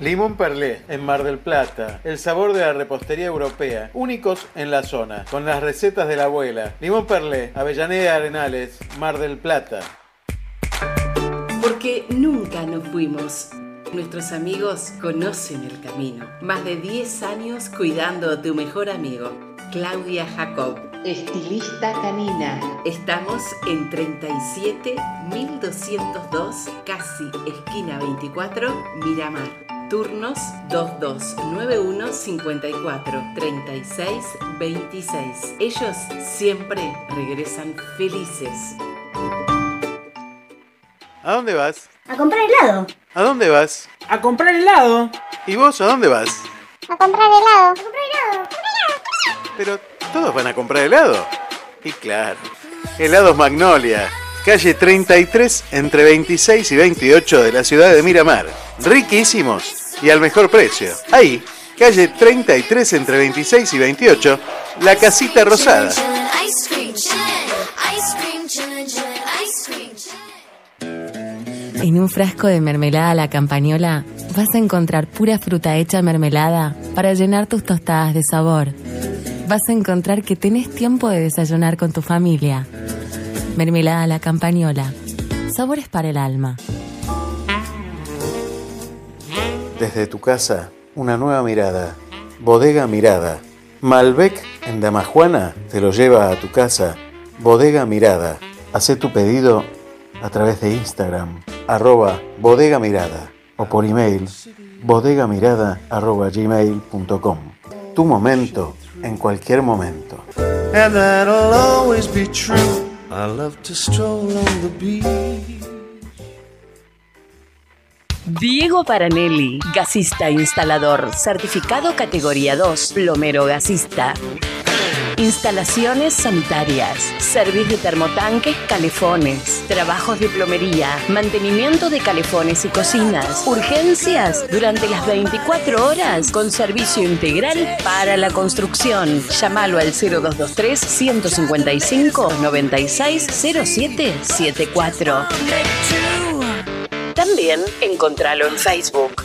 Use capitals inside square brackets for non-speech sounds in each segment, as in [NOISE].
Limón Perlé, en Mar del Plata. El sabor de la repostería europea. Únicos en la zona, con las recetas de la abuela. Limón Perlé, Avellaneda Arenales, Mar del Plata. Porque nunca nos fuimos. Nuestros amigos conocen el camino. Más de 10 años cuidando a tu mejor amigo. Claudia Jacob. Estilista canina. Estamos en 37202, casi esquina 24, Miramar. Turnos 2291 54 36 26. Ellos siempre regresan felices. ¿A dónde vas? A comprar helado. ¿A dónde vas? A comprar helado. ¿Y vos a dónde vas? A comprar helado. A comprar helado. Pero todos van a comprar helado. Y claro, helados Magnolia, calle 33 entre 26 y 28 de la ciudad de Miramar. Riquísimos y al mejor precio. Ahí, calle 33 entre 26 y 28, la casita rosada. En un frasco de mermelada a la campañola vas a encontrar pura fruta hecha mermelada para llenar tus tostadas de sabor. Vas a encontrar que tenés tiempo de desayunar con tu familia. Mermelada a la campañola. Sabores para el alma. Desde tu casa, una nueva mirada. Bodega Mirada. Malbec en Damajuana te lo lleva a tu casa. Bodega Mirada. Hacé tu pedido a través de Instagram, arroba bodega mirada o por email bodegamirada arroba gmail.com. Tu momento en cualquier momento. And that'll always be true. I love to stroll on the beach. Diego Paranelli, gasista instalador, certificado categoría 2, plomero gasista. Instalaciones sanitarias, servicio de termotanques, calefones, trabajos de plomería, mantenimiento de calefones y cocinas, urgencias durante las 24 horas con servicio integral para la construcción. Llámalo al 0223 155 96 0774. También encontralo en Facebook.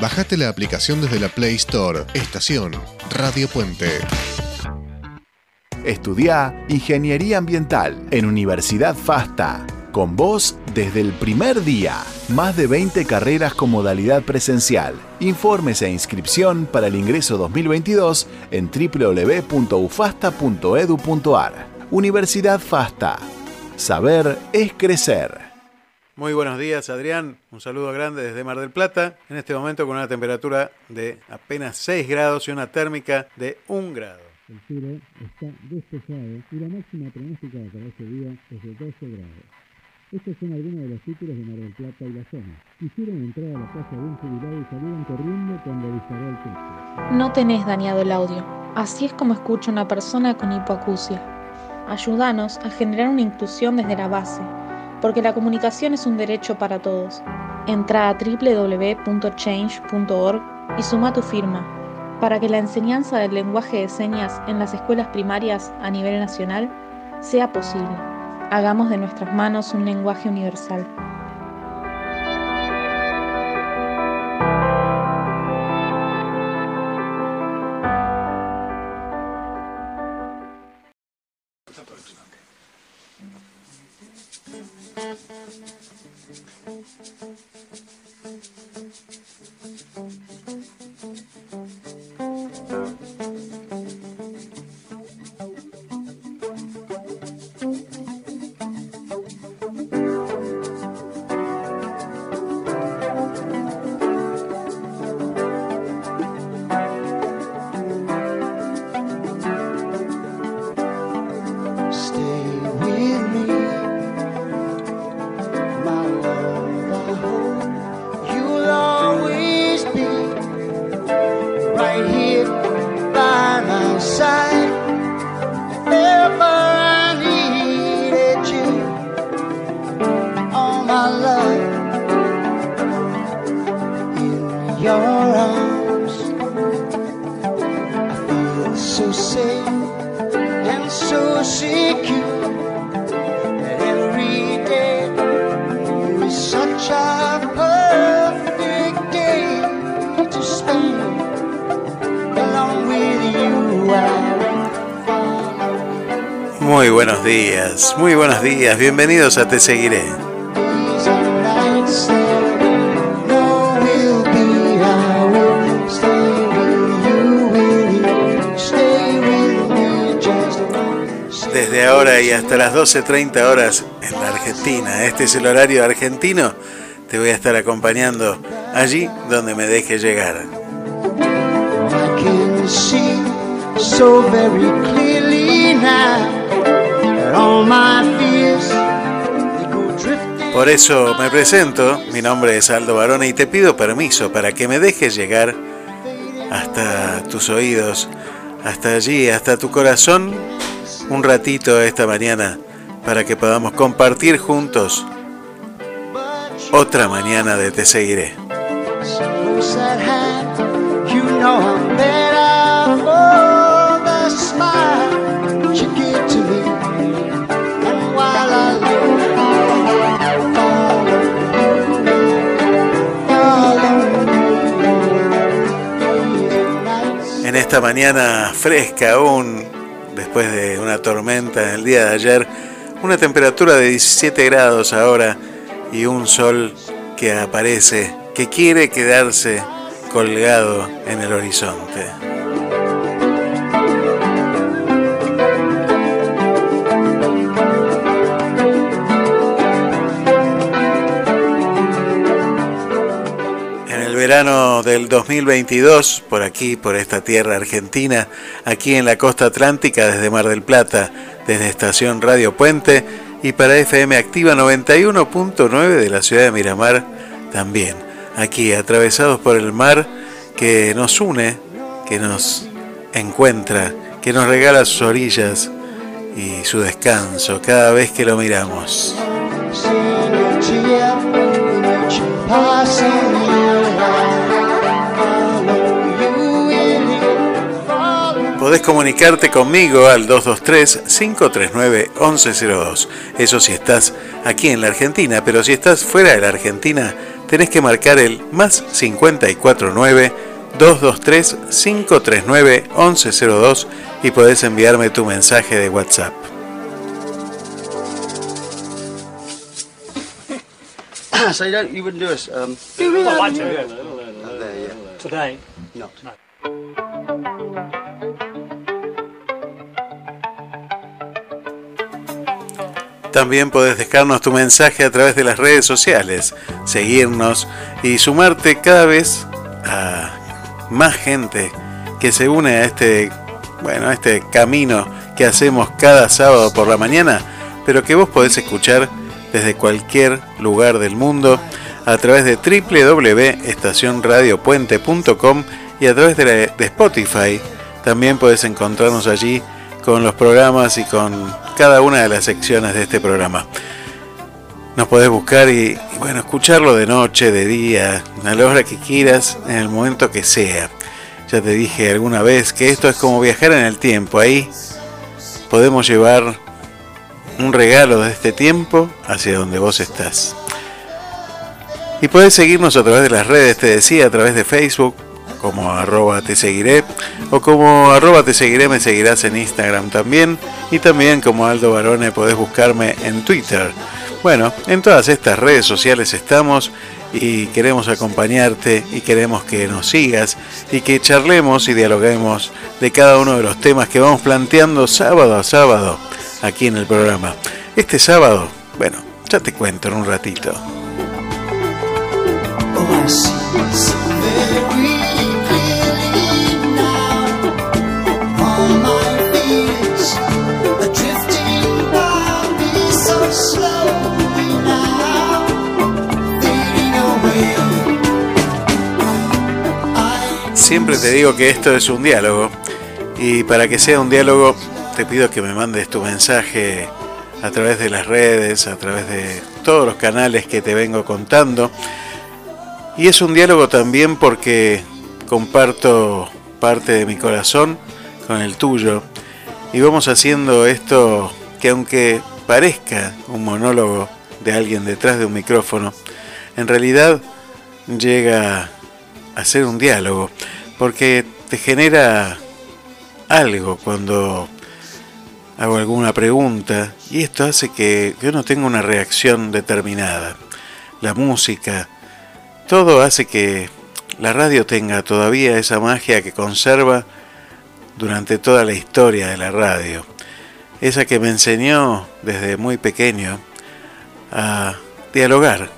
Bajate la aplicación desde la Play Store. Estación Radio Puente. Estudia Ingeniería Ambiental en Universidad FASTA. Con vos desde el primer día. Más de 20 carreras con modalidad presencial. Informes e inscripción para el ingreso 2022 en www.ufasta.edu.ar. Universidad FASTA. Saber es crecer. Muy buenos días, Adrián. Un saludo grande desde Mar del Plata. En este momento con una temperatura de apenas 6 grados y una térmica de 1 grado. El cielo está despejado y la máxima pronosticada para este día es de 12 grados. Estos son algunos de los títulos de Mar del Plata y la zona. Quisieron entrar a la casa de un jubilado y salieron corriendo cuando disparó el techo. No tenés dañado el audio. Así es como escucha una persona con hipoacusia. Ayúdanos a generar una inclusión desde la base porque la comunicación es un derecho para todos. Entra a www.change.org y suma tu firma para que la enseñanza del lenguaje de señas en las escuelas primarias a nivel nacional sea posible. Hagamos de nuestras manos un lenguaje universal. Bienvenidos a Te Seguiré. Desde ahora y hasta las 12.30 horas en la Argentina, este es el horario argentino, te voy a estar acompañando allí donde me deje llegar. Por eso me presento, mi nombre es Aldo Barona y te pido permiso para que me dejes llegar hasta tus oídos, hasta allí, hasta tu corazón, un ratito esta mañana para que podamos compartir juntos otra mañana de Te Seguiré. Esta mañana fresca aún, después de una tormenta en el día de ayer, una temperatura de 17 grados ahora y un sol que aparece, que quiere quedarse colgado en el horizonte. Verano del 2022, por aquí, por esta tierra argentina, aquí en la costa atlántica, desde Mar del Plata, desde Estación Radio Puente y para FM Activa 91.9 de la ciudad de Miramar también. Aquí, atravesados por el mar que nos une, que nos encuentra, que nos regala sus orillas y su descanso cada vez que lo miramos. Podés comunicarte conmigo al 223-539-1102. Eso si estás aquí en la Argentina, pero si estás fuera de la Argentina, tenés que marcar el más 549 223 539 1102 y podés enviarme tu mensaje de WhatsApp. so you don't, you wouldn't do us. Um, Do we? Well, I'd I También podés dejarnos tu mensaje a través de las redes sociales, seguirnos y sumarte cada vez a más gente que se une a este, bueno, este camino que hacemos cada sábado por la mañana, pero que vos podés escuchar desde cualquier lugar del mundo a través de www.estacionradiopuente.com y a través de, la- de Spotify. También podés encontrarnos allí con los programas y con cada una de las secciones de este programa. Nos podés buscar y, bueno, escucharlo de noche, de día, a la hora que quieras, en el momento que sea. Ya te dije alguna vez que esto es como viajar en el tiempo. Ahí podemos llevar un regalo de este tiempo hacia donde vos estás. Y podés seguirnos a través de las redes, te decía, a través de Facebook, como arroba te seguiré, o como arroba te seguiré me seguirás en Instagram también, y también como Aldo Barone podés buscarme en Twitter. Bueno, en todas estas redes sociales estamos y queremos acompañarte y queremos que nos sigas y que charlemos y dialoguemos de cada uno de los temas que vamos planteando sábado a sábado aquí en el programa. Este sábado, bueno, ya te cuento en un ratito. Siempre te digo que esto es un diálogo. Y para que sea un diálogo te pido que me mandes tu mensaje a través de las redes, a través de todos los canales que te vengo contando. Y es un diálogo también porque comparto parte de mi corazón con el tuyo. Y vamos haciendo esto que aunque parezca un monólogo de alguien detrás de un micrófono, en realidad llega a ser un diálogo porque te genera algo cuando hago alguna pregunta y esto hace que yo no tenga una reacción determinada. La música, todo hace que la radio tenga todavía esa magia que conserva durante toda la historia de la radio. Esa que me enseñó desde muy pequeño a dialogar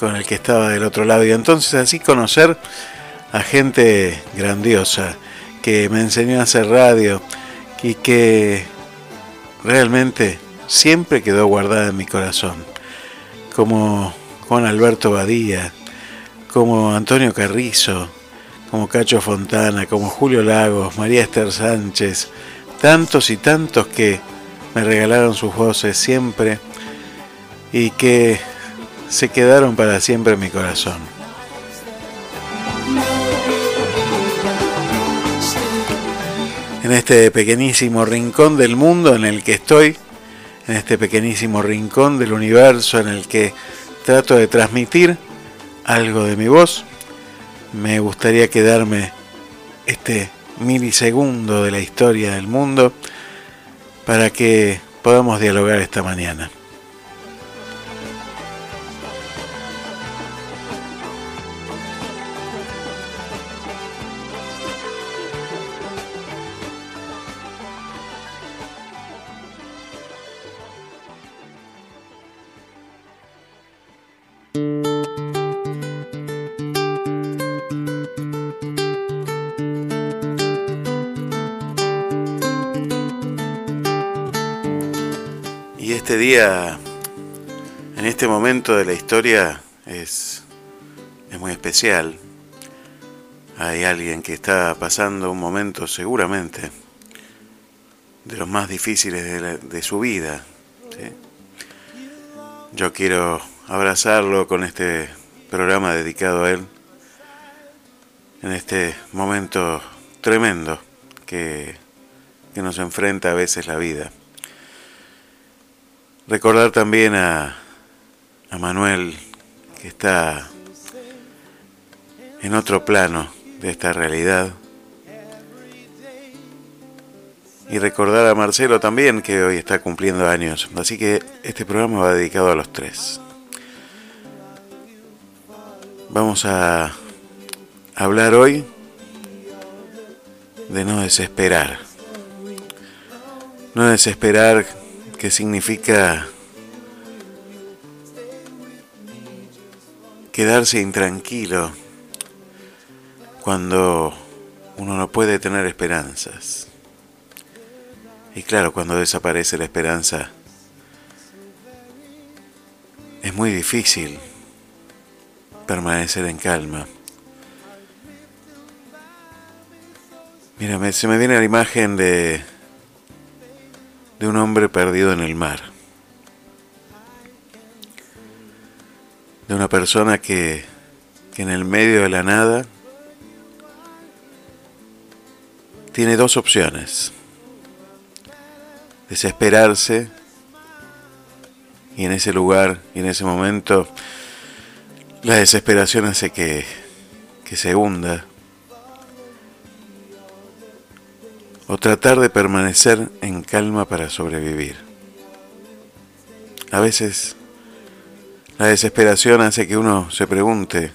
con el que estaba del otro lado y entonces así conocer a gente grandiosa que me enseñó a hacer radio y que realmente siempre quedó guardada en mi corazón. Como Juan Alberto Badía, como Antonio Carrizo, como Cacho Fontana, como Julio Lagos, María Esther Sánchez, tantos y tantos que me regalaron sus voces siempre y que se quedaron para siempre en mi corazón. En este pequeñísimo rincón del mundo en el que estoy, en este pequeñísimo rincón del universo en el que trato de transmitir algo de mi voz, me gustaría quedarme este milisegundo de la historia del mundo para que podamos dialogar esta mañana. Este día, en este momento de la historia, es, es muy especial. Hay alguien que está pasando un momento seguramente de los más difíciles de, su vida. Yo quiero abrazarlo con este programa dedicado a él en este momento tremendo que que nos enfrenta a veces la vida. Recordar también a, a Manuel, que está en otro plano de esta realidad. Y recordar a Marcelo también, que hoy está cumpliendo años. Así que este programa va dedicado a los tres. Vamos a hablar hoy de no desesperar. No desesperar que significa quedarse intranquilo cuando uno no puede tener esperanzas. Y claro, cuando desaparece la esperanza, es muy difícil permanecer en calma. Mira, se me viene la imagen de, de un hombre perdido en el mar. De una persona que, que en el medio de la nada tiene dos opciones. Desesperarse y en ese lugar y en ese momento la desesperación hace que, que se hunda o tratar de permanecer en calma para sobrevivir. A veces la desesperación hace que uno se pregunte,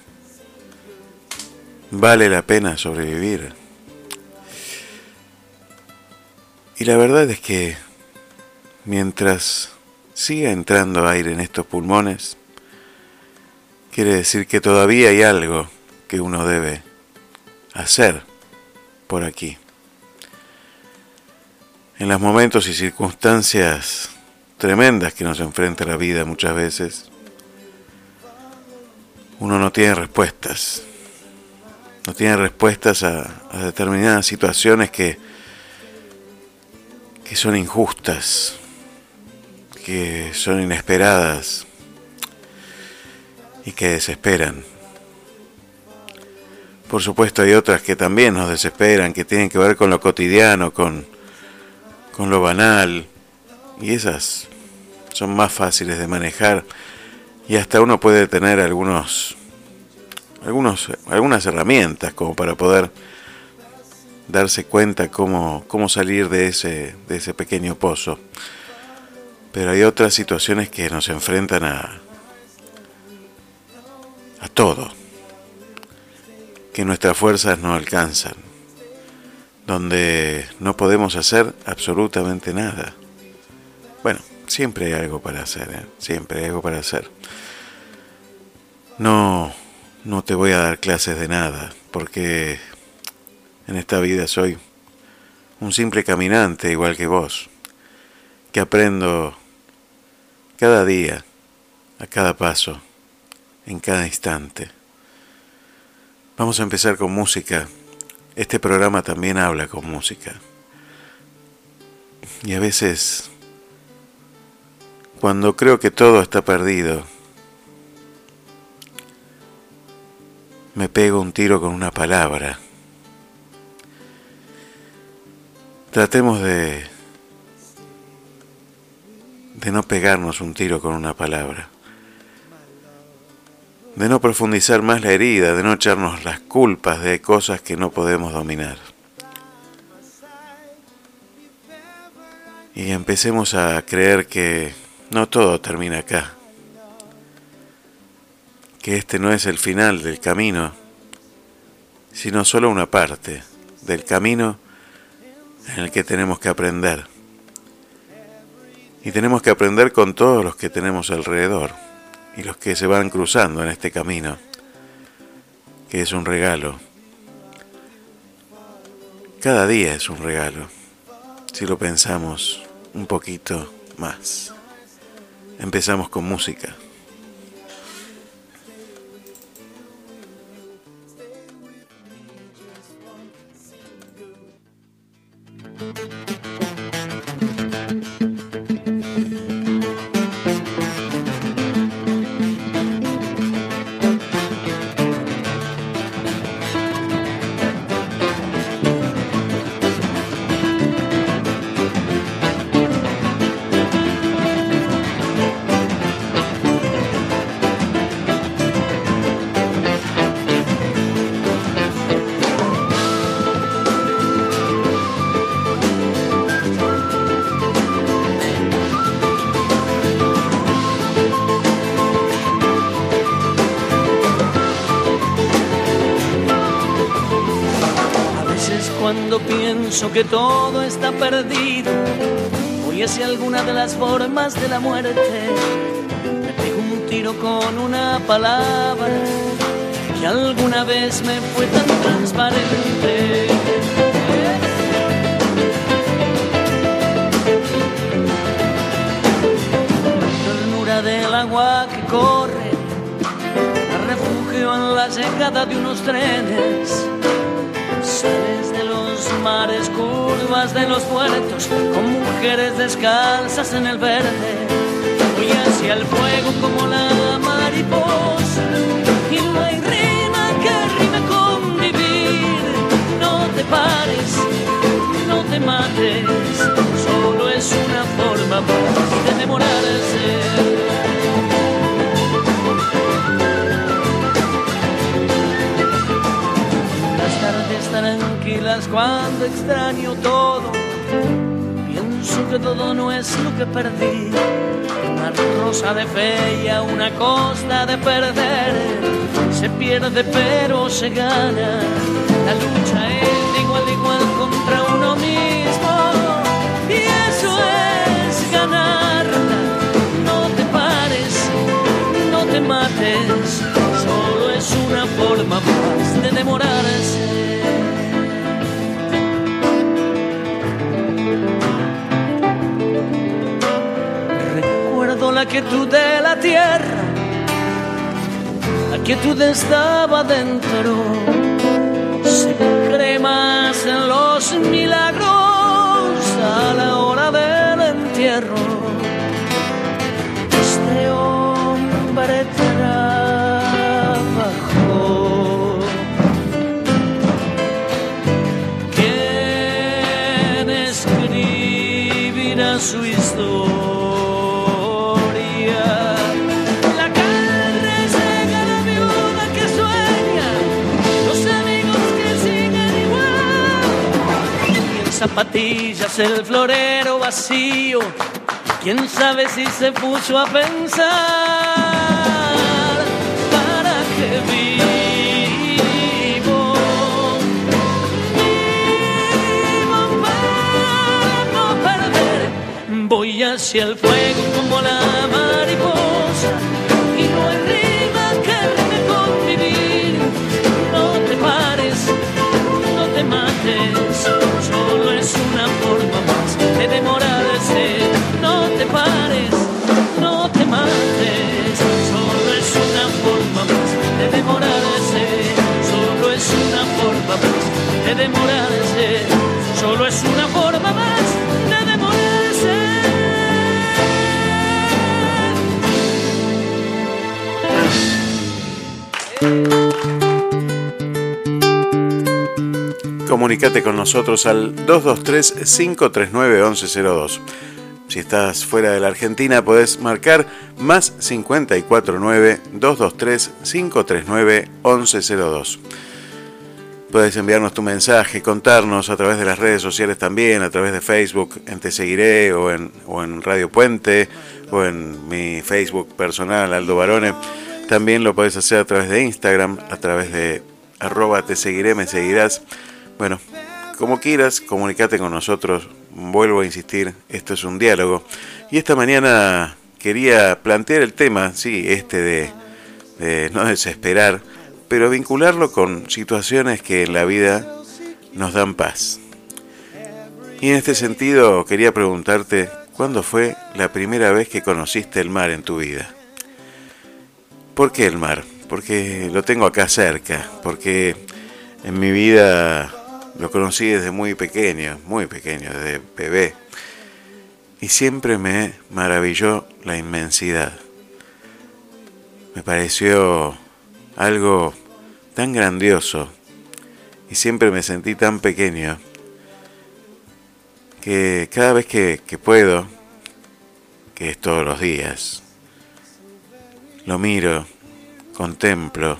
¿vale la pena sobrevivir? Y la verdad es que mientras siga entrando aire en estos pulmones, quiere decir que todavía hay algo que uno debe hacer por aquí en los momentos y circunstancias tremendas que nos enfrenta la vida muchas veces, uno no tiene respuestas. No tiene respuestas a, determinadas situaciones que, que son injustas, que son inesperadas y que desesperan. Por supuesto hay otras que también nos desesperan, que tienen que ver con lo cotidiano, con, con lo banal, y esas son más fáciles de manejar. Y hasta uno puede tener algunos, algunos algunas herramientas como para poder darse cuenta cómo, cómo salir de ese, de ese pequeño pozo. Pero hay otras situaciones que nos enfrentan a, a todo, que nuestras fuerzas no alcanzan donde no podemos hacer absolutamente nada. Bueno, siempre hay algo para hacer, ¿eh? siempre hay algo para hacer. No, no te voy a dar clases de nada, porque en esta vida soy un simple caminante igual que vos, que aprendo cada día, a cada paso, en cada instante. Vamos a empezar con música. Este programa también habla con música. Y a veces, cuando creo que todo está perdido, me pego un tiro con una palabra. Tratemos de de no pegarnos un tiro con una palabra de no profundizar más la herida, de no echarnos las culpas de cosas que no podemos dominar. Y empecemos a creer que no todo termina acá, que este no es el final del camino, sino solo una parte del camino en el que tenemos que aprender. Y tenemos que aprender con todos los que tenemos alrededor y los que se van cruzando en este camino, que es un regalo. Cada día es un regalo, si lo pensamos un poquito más. Empezamos con música. pienso que todo está perdido, voy hacia alguna de las formas de la muerte. Me pego un tiro con una palabra que alguna vez me fue tan transparente. Ternura del agua que corre, refugio en la llegada de unos trenes los mares, curvas de los puertos, con mujeres descalzas en el verde. Voy hacia el fuego como la mariposa y no hay rima que rime con vivir. No te pares, no te mates, solo es una forma de demorarse. Cuando extraño todo. Pienso que todo no es lo que perdí. Una rosa de fe y a una costa de perder. Se pierde pero se gana. La lucha es de igual a igual contra uno mismo. Y eso es ganar. No te pares, no te mates. Solo es una forma más de demorarse. La quietud de la tierra, la quietud estaba dentro. Se cree más en los milagros zapatillas, el florero vacío. Quién sabe si se puso a pensar para qué vivo. Vivo para no perder. Voy hacia el fuego como la mariposa y no hay rima que rime con vivir. No te pares, no te mates más de demorarse. No te pares, no te mates, solo es una forma más de demorarse. Solo es una forma más de demorarse. Solo es una forma comunicate con nosotros al 223-539-1102. Si estás fuera de la Argentina, podés marcar más 549-223-539-1102. Puedes enviarnos tu mensaje, contarnos a través de las redes sociales también, a través de Facebook, en Te Seguiré o en, Radio Puente o en mi Facebook personal, Aldo Barone. También lo puedes hacer a través de Instagram, a través de arroba Te Seguiré, me seguirás. Bueno, como quieras, comunícate con nosotros. Vuelvo a insistir, esto es un diálogo. Y esta mañana quería plantear el tema, sí, este de, no desesperar, pero vincularlo con situaciones que en la vida nos dan paz. Y en este sentido quería preguntarte, ¿cuándo fue la primera vez que conociste el mar en tu vida? ¿Por qué el mar? Porque lo tengo acá cerca, porque en mi vida lo conocí desde muy pequeño, muy pequeño, desde bebé. Y siempre me maravilló la inmensidad. Me pareció algo tan grandioso y siempre me sentí tan pequeño que cada vez que, que puedo, que es todos los días, lo miro, contemplo.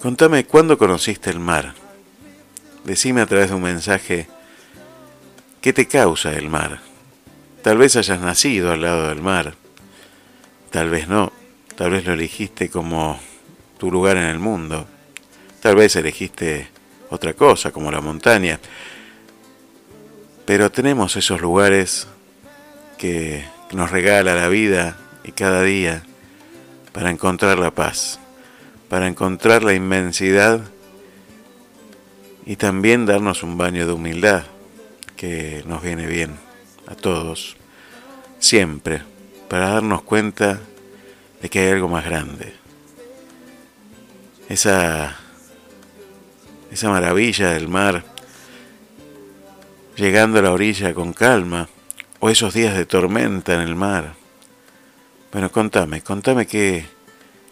Contame cuándo conociste el mar. Decime a través de un mensaje qué te causa el mar. Tal vez hayas nacido al lado del mar, tal vez no, tal vez lo elegiste como tu lugar en el mundo, tal vez elegiste otra cosa, como la montaña. Pero tenemos esos lugares que nos regala la vida y cada día para encontrar la paz, para encontrar la inmensidad y también darnos un baño de humildad que nos viene bien a todos, siempre, para darnos cuenta de que hay algo más grande. Esa, esa maravilla del mar, llegando a la orilla con calma, o esos días de tormenta en el mar. Bueno, contame, contame qué,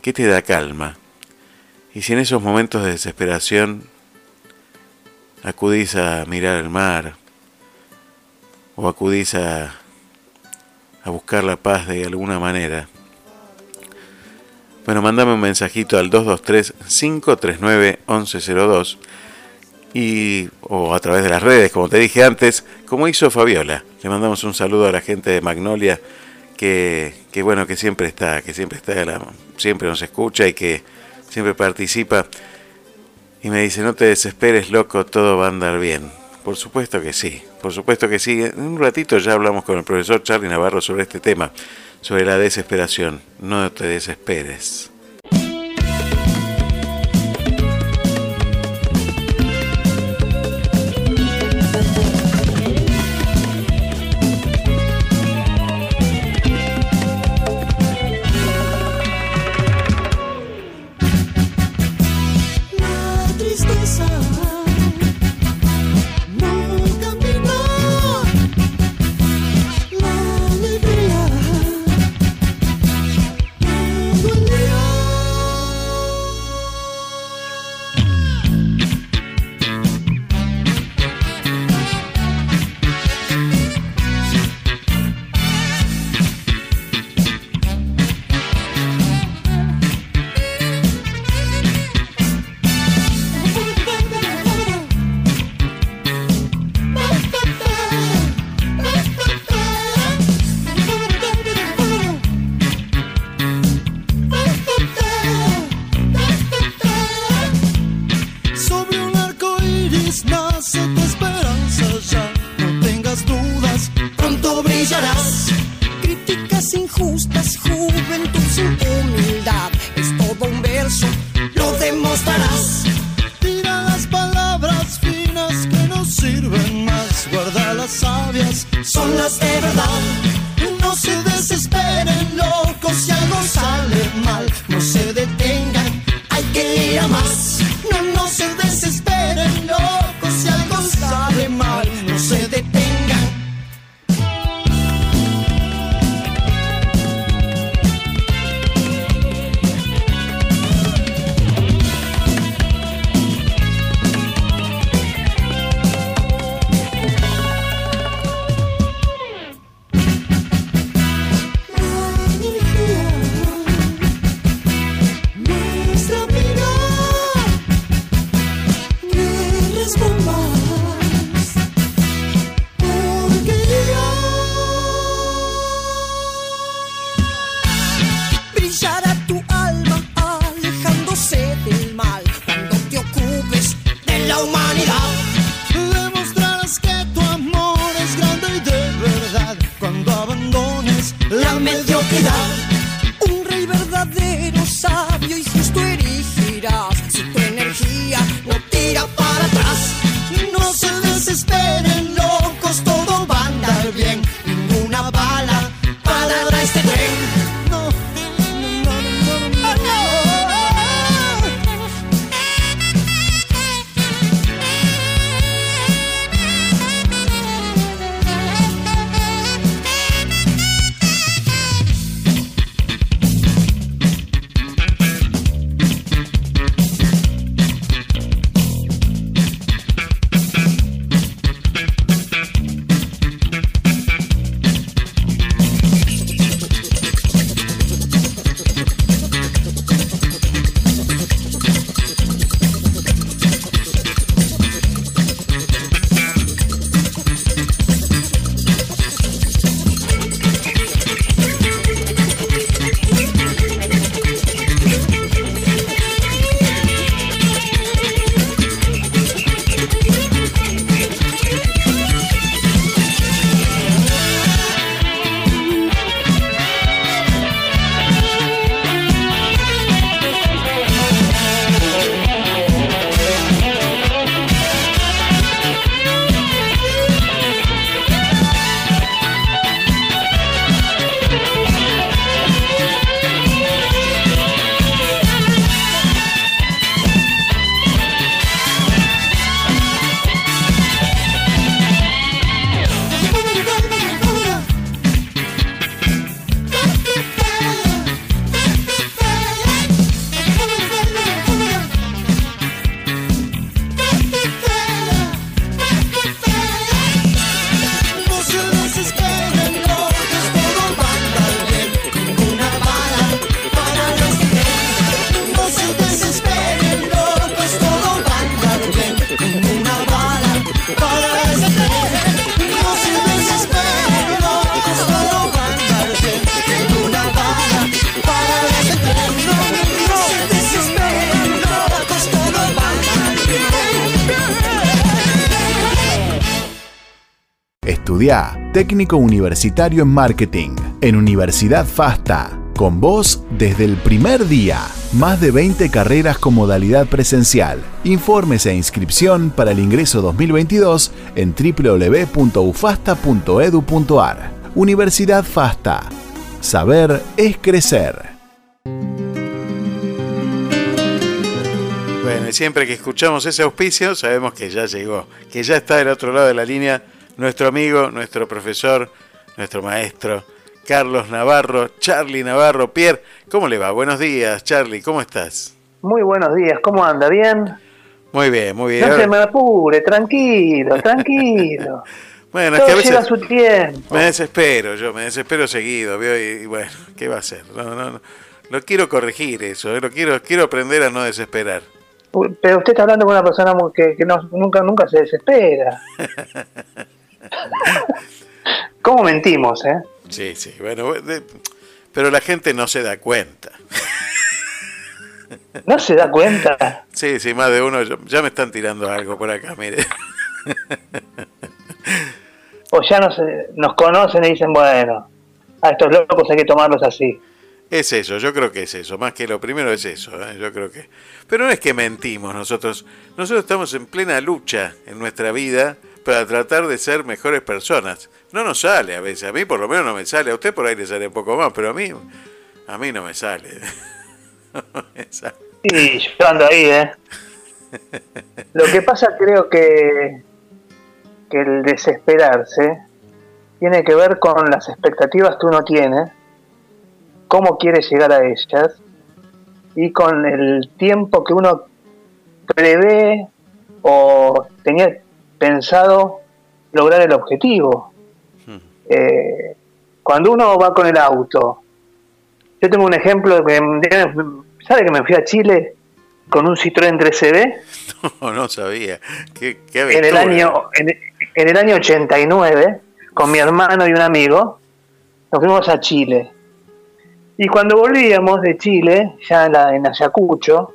qué te da calma. Y si en esos momentos de desesperación acudís a mirar el mar, o acudís a, a buscar la paz de alguna manera, bueno, mandame un mensajito al 223-539-1102 y, o a través de las redes, como te dije antes, como hizo Fabiola. Le mandamos un saludo a la gente de Magnolia que, que bueno, que siempre está, que siempre está, siempre nos escucha y que siempre participa. Y me dice, no te desesperes, loco, todo va a andar bien. Por supuesto que sí, por supuesto que sí. En un ratito ya hablamos con el profesor Charlie Navarro sobre este tema sobre la desesperación. No te desesperes. Universitario en Marketing en Universidad FASTA. Con vos desde el primer día. Más de 20 carreras con modalidad presencial. Informes e inscripción para el ingreso 2022 en www.ufasta.edu.ar. Universidad FASTA. Saber es crecer. Bueno, siempre que escuchamos ese auspicio, sabemos que ya llegó, que ya está del otro lado de la línea nuestro amigo, nuestro profesor, nuestro maestro, Carlos Navarro, Charlie Navarro. Pierre, ¿cómo le va? Buenos días, Charlie, ¿cómo estás? Muy buenos días, ¿cómo anda? ¿Bien? Muy bien, muy bien. No se me apure, tranquilo, tranquilo. [LAUGHS] bueno, Todo es que a veces llega a su tiempo. me desespero, yo me desespero seguido, ¿vio? Y, y bueno, ¿qué va a hacer? No, no, no. Lo quiero corregir eso, ¿eh? lo quiero, quiero aprender a no desesperar. Pero usted está hablando con una persona que, que no, nunca, nunca se desespera. [LAUGHS] ¿Cómo mentimos, eh? Sí, sí, bueno, de- pero la gente no se da cuenta. ¿No se da cuenta? Sí, sí, más de uno, ya me están tirando algo por acá, mire. O ya nos, nos conocen y dicen, bueno, a estos locos hay que tomarlos así. Es eso, yo creo que es eso, más que lo primero es eso, ¿eh? yo creo que... Pero no es que mentimos nosotros, nosotros estamos en plena lucha en nuestra vida para tratar de ser mejores personas. No nos sale a veces, a mí por lo menos no me sale, a usted por ahí le sale un poco más, pero a mí, a mí no me sale. [LAUGHS] No yo ando ahí, ¿eh? Lo que pasa creo que, que el desesperarse tiene que ver con las expectativas que uno tiene, cómo quiere llegar a ellas y con el tiempo que uno prevé o tenía pensado lograr el objetivo. Eh, cuando uno va con el auto, yo tengo un ejemplo que sabe que me fui a Chile con un Citroën 3CB [LAUGHS] No, no sabía. Qué, qué en el año en, en el año 89 con mi hermano y un amigo nos fuimos a Chile y cuando volvíamos de Chile ya en, la, en Ayacucho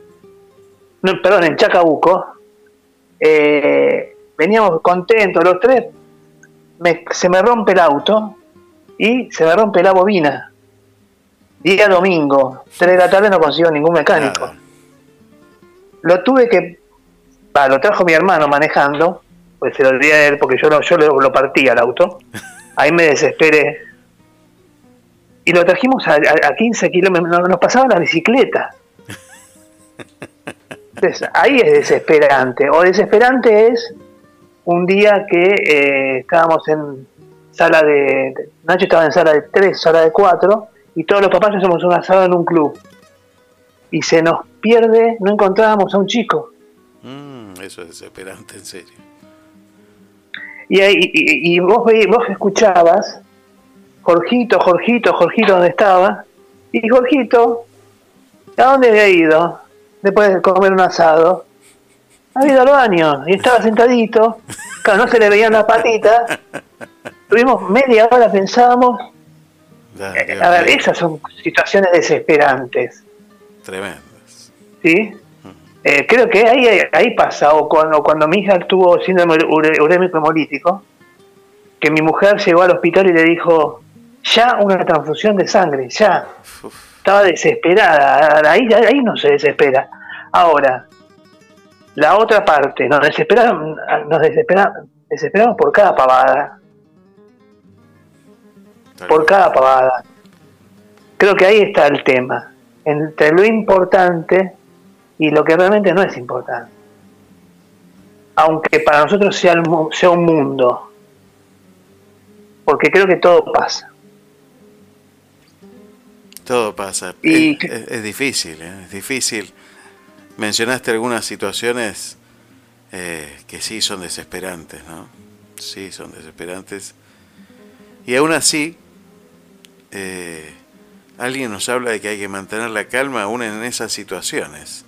no, perdón en Chacabuco eh, veníamos contentos los tres me- se me rompe el auto y se me rompe la bobina día domingo 3 de la tarde no consigo ningún mecánico lo tuve que lo trajo mi hermano manejando, pues se lo olvidé a él porque yo lo, yo lo, lo partí al auto. [LAUGHS] Ahí me desesperé. Y lo trajimos a, a- a 15 kilómetros, nos, nos pasaba la bicicleta. [LAUGHS] Entonces, ahí es desesperante. O desesperante es un día que eh, estábamos en sala de, Nacho estaba en sala de 3, sala de 4, y todos los papás hacemos un asado en un club. Y se nos pierde, no encontrábamos a un chico. Mm, eso es desesperante, en serio. Y, ahí- y, y vos, vos escuchabas, Jorgito, Jorgito, Jorgito, ¿dónde estaba? Y Jorgito, ¿a dónde había ido? Después de comer un asado. Había ido al baño y estaba sentadito. Claro, no se le veían las patitas. Tuvimos media hora, pensábamos. Dale, A ver, esas son situaciones desesperantes. Tremendo. ¿sí? Eh, creo que ahí, ahí pasa, o cuando, cuando mi hija tuvo síndrome urémico hemolítico, que mi mujer llegó al hospital y le dijo, ya una transfusión de sangre, ya. Estaba desesperada, ahí, ahí no se desespera. Ahora, la otra parte, nos desesperamos, nos desespera- desesperamos por cada pavada. Por cada pavada. Creo que ahí está el tema, entre lo importante y lo que realmente no es importante. Aunque para nosotros sea, el sea un mundo, porque creo que todo pasa. Todo pasa. Y es, es- es difícil, ¿eh? es difícil. Mencionaste algunas situaciones eh, que sí son desesperantes, ¿no? Sí, son desesperantes. Y aún así, eh, alguien nos habla de que hay que mantener la calma aún en esas situaciones.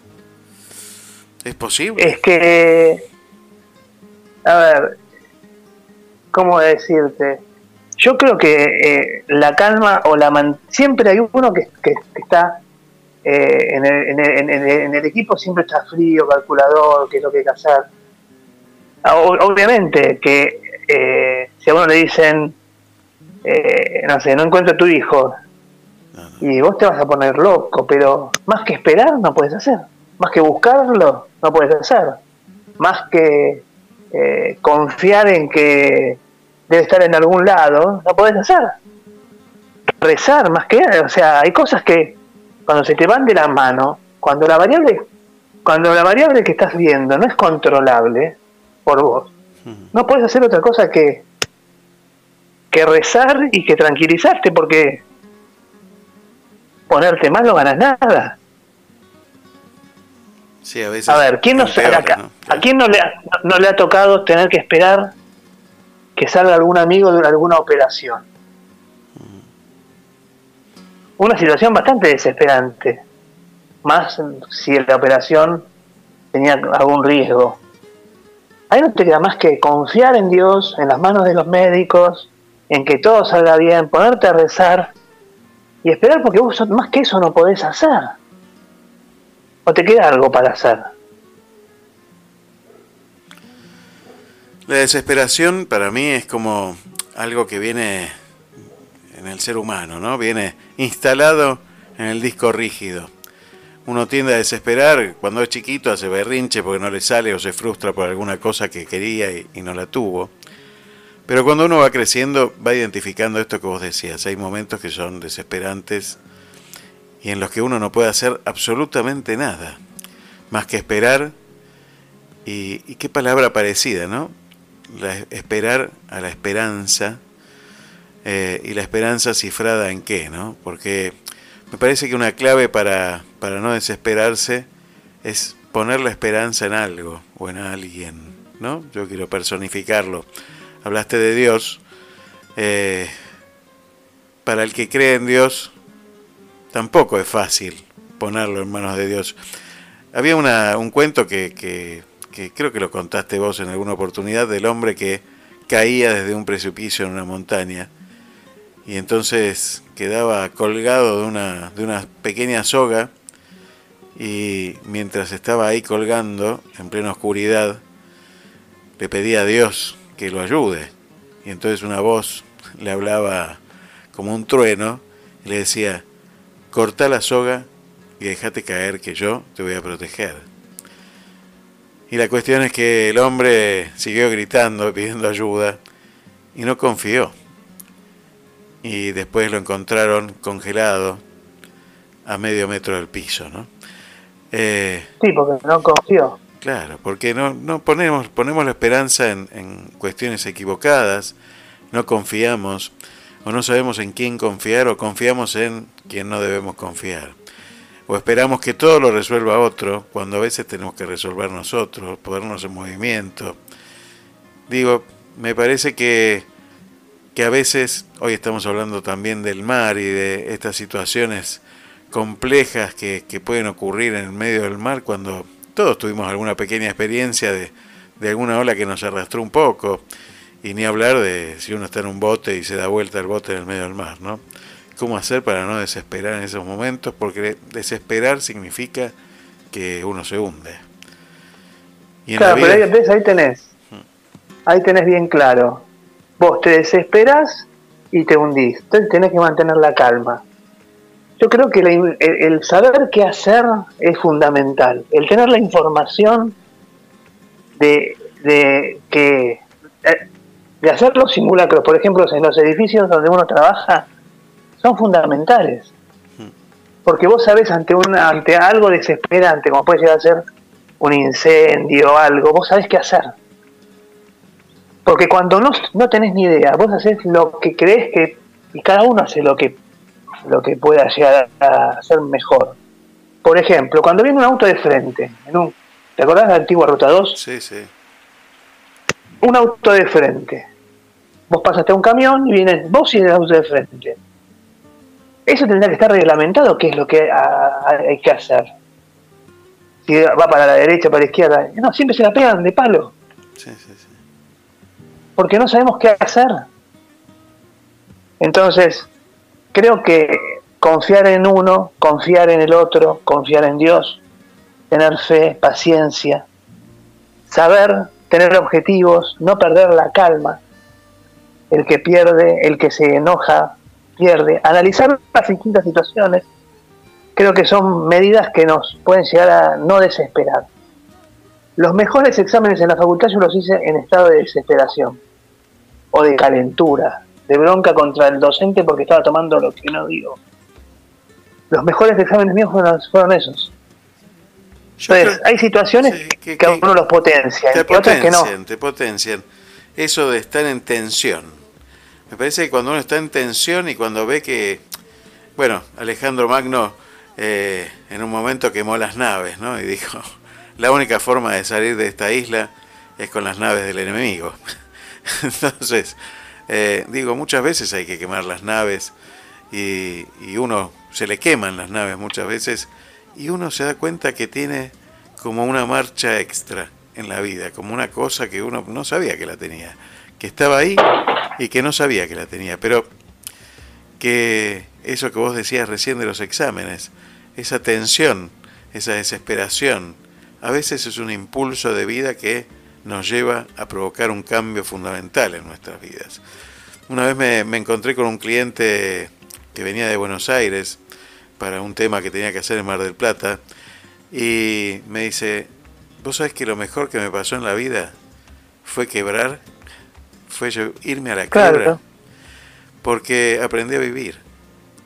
¿Es posible? Es que, a ver, ¿cómo decirte? Yo creo que eh, la calma o la man- siempre hay uno que, está eh, en, el, en el- en el- en el equipo siempre está frío, calculador, qué es lo que hay que hacer. Ah, Obviamente que eh, si a uno le dicen, eh, no sé, no encuentro a tu hijo, y vos te vas a poner loco, pero más que esperar no puedes hacer, más que buscarlo no puedes hacer, más que eh, confiar en que debe estar en algún lado, no puedes hacer. Rezar más que, o sea, hay cosas que cuando se te van de la mano, cuando la variable, cuando la variable que estás viendo no es controlable por vos, no puedes hacer otra cosa que que rezar y que tranquilizarte porque ponerte mal no ganas nada. Sí, a veces. A ver, ¿quién no, ¿no? ¿a quién no le, ha, no le ha tocado tener que esperar que salga algún amigo de alguna operación? Una situación bastante desesperante. Más si la operación tenía algún riesgo. Ahí no te queda más que confiar en Dios, en las manos de los médicos, en que todo salga bien, ponerte a rezar y esperar porque vos más que eso no podés hacer. ¿O te queda algo para hacer? La desesperación para mí es como algo que viene en el ser humano, ¿no? Viene instalado en el disco rígido. Uno tiende a desesperar cuando es chiquito, hace berrinche porque no le sale o se frustra por alguna cosa que quería y, no la tuvo. Pero cuando uno va creciendo, va identificando esto que vos decías. Hay momentos que son desesperantes y en los que uno no puede hacer absolutamente nada, más que esperar. Y, y qué palabra parecida, ¿no? La, esperar a la esperanza. Eh, y la esperanza cifrada en qué, ¿no? Porque me parece que una clave para, para no desesperarse es poner la esperanza en algo o en alguien, ¿no? Yo quiero personificarlo hablaste de Dios, eh, para el que cree en Dios, tampoco es fácil ponerlo en manos de Dios. Había una, un cuento que, que, que, creo que lo contaste vos en alguna oportunidad del hombre que caía desde un precipicio en una montaña y entonces quedaba colgado de una, de una pequeña soga y mientras estaba ahí colgando en plena oscuridad le pedía a Dios que lo ayude. Y entonces una voz le hablaba como un trueno y le decía, corta la soga y déjate caer que yo te voy a proteger. Y la cuestión es que el hombre siguió gritando, pidiendo ayuda y no confió. Y después lo encontraron congelado a medio metro del piso, ¿no? Eh, sí, porque no confió. Claro, porque no, no ponemos, ponemos la esperanza en, en, cuestiones equivocadas, no confiamos, o no sabemos en quién confiar, o confiamos en quien no debemos confiar. O esperamos que todo lo resuelva otro, cuando a veces tenemos que resolver nosotros, ponernos en movimiento. Digo, me parece que, que a veces, hoy estamos hablando también del mar y de estas situaciones complejas que, que pueden ocurrir en el medio del mar cuando todos tuvimos alguna pequeña experiencia de, de, alguna ola que nos arrastró un poco, y ni hablar de si uno está en un bote y se da vuelta el bote en el medio del mar, ¿no? ¿Cómo hacer para no desesperar en esos momentos? Porque desesperar significa que uno se hunde. Y claro, vida... pero ahí, ves, ahí tenés, ahí tenés bien claro. Vos te desesperas y te hundís, entonces tenés que mantener la calma. Yo creo que la, el, el, saber qué hacer es fundamental. El tener la información de, de que de hacer los simulacros, por ejemplo, en los edificios donde uno trabaja, son fundamentales. Porque vos sabés ante una, ante algo desesperante, como puede llegar a ser un incendio o algo, vos sabés qué hacer. Porque cuando no, no tenés ni idea, vos haces lo que crees que, y cada uno hace lo que lo que pueda llegar a ser mejor. Por ejemplo, cuando viene un auto de frente, en un, ¿te acordás de la antigua Ruta 2? Sí, sí. Un auto de frente. Vos pasaste a un camión y vienen vos y el auto de frente. Eso tendría que estar reglamentado, qué es lo que hay que hacer. Si va para la derecha, para la izquierda. No, siempre se la pegan de palo. Sí, sí, sí. Porque no sabemos qué hacer. Entonces, creo que confiar en uno, confiar en el otro, confiar en Dios, tener fe, paciencia, saber tener objetivos, no perder la calma, el que pierde, el que se enoja, pierde. Analizar las distintas situaciones creo que son medidas que nos pueden llegar a no desesperar. Los mejores exámenes en la facultad yo los hice en estado de desesperación o de calentura, de bronca contra el docente porque estaba tomando lo que no digo. Los mejores exámenes míos fueron, fueron esos. Entonces, hay situaciones que, a uno los potencian te y otras que no. potencian, te potencian. Eso de estar en tensión. Me parece que cuando uno está en tensión y cuando ve que, bueno, Alejandro Magno eh, en un momento quemó las naves, ¿no? Y dijo, [LAUGHS] la única forma de salir de esta isla es con las naves del enemigo. [LAUGHS] Entonces, eh, digo, muchas veces hay que quemar las naves y, y uno se le queman las naves muchas veces y uno se da cuenta que tiene como una marcha extra en la vida, como una cosa que uno no sabía que la tenía, que estaba ahí y que no sabía que la tenía, pero que eso que vos decías recién de los exámenes, esa tensión, esa desesperación, a veces es un impulso de vida que nos lleva a provocar un cambio fundamental en nuestras vidas. Una vez me, me encontré con un cliente que venía de Buenos Aires para un tema que tenía que hacer en Mar del Plata y me dice, vos sabés que lo mejor que me pasó en la vida fue quebrar, fue yo irme a la Claro. quiebra, porque aprendí a vivir.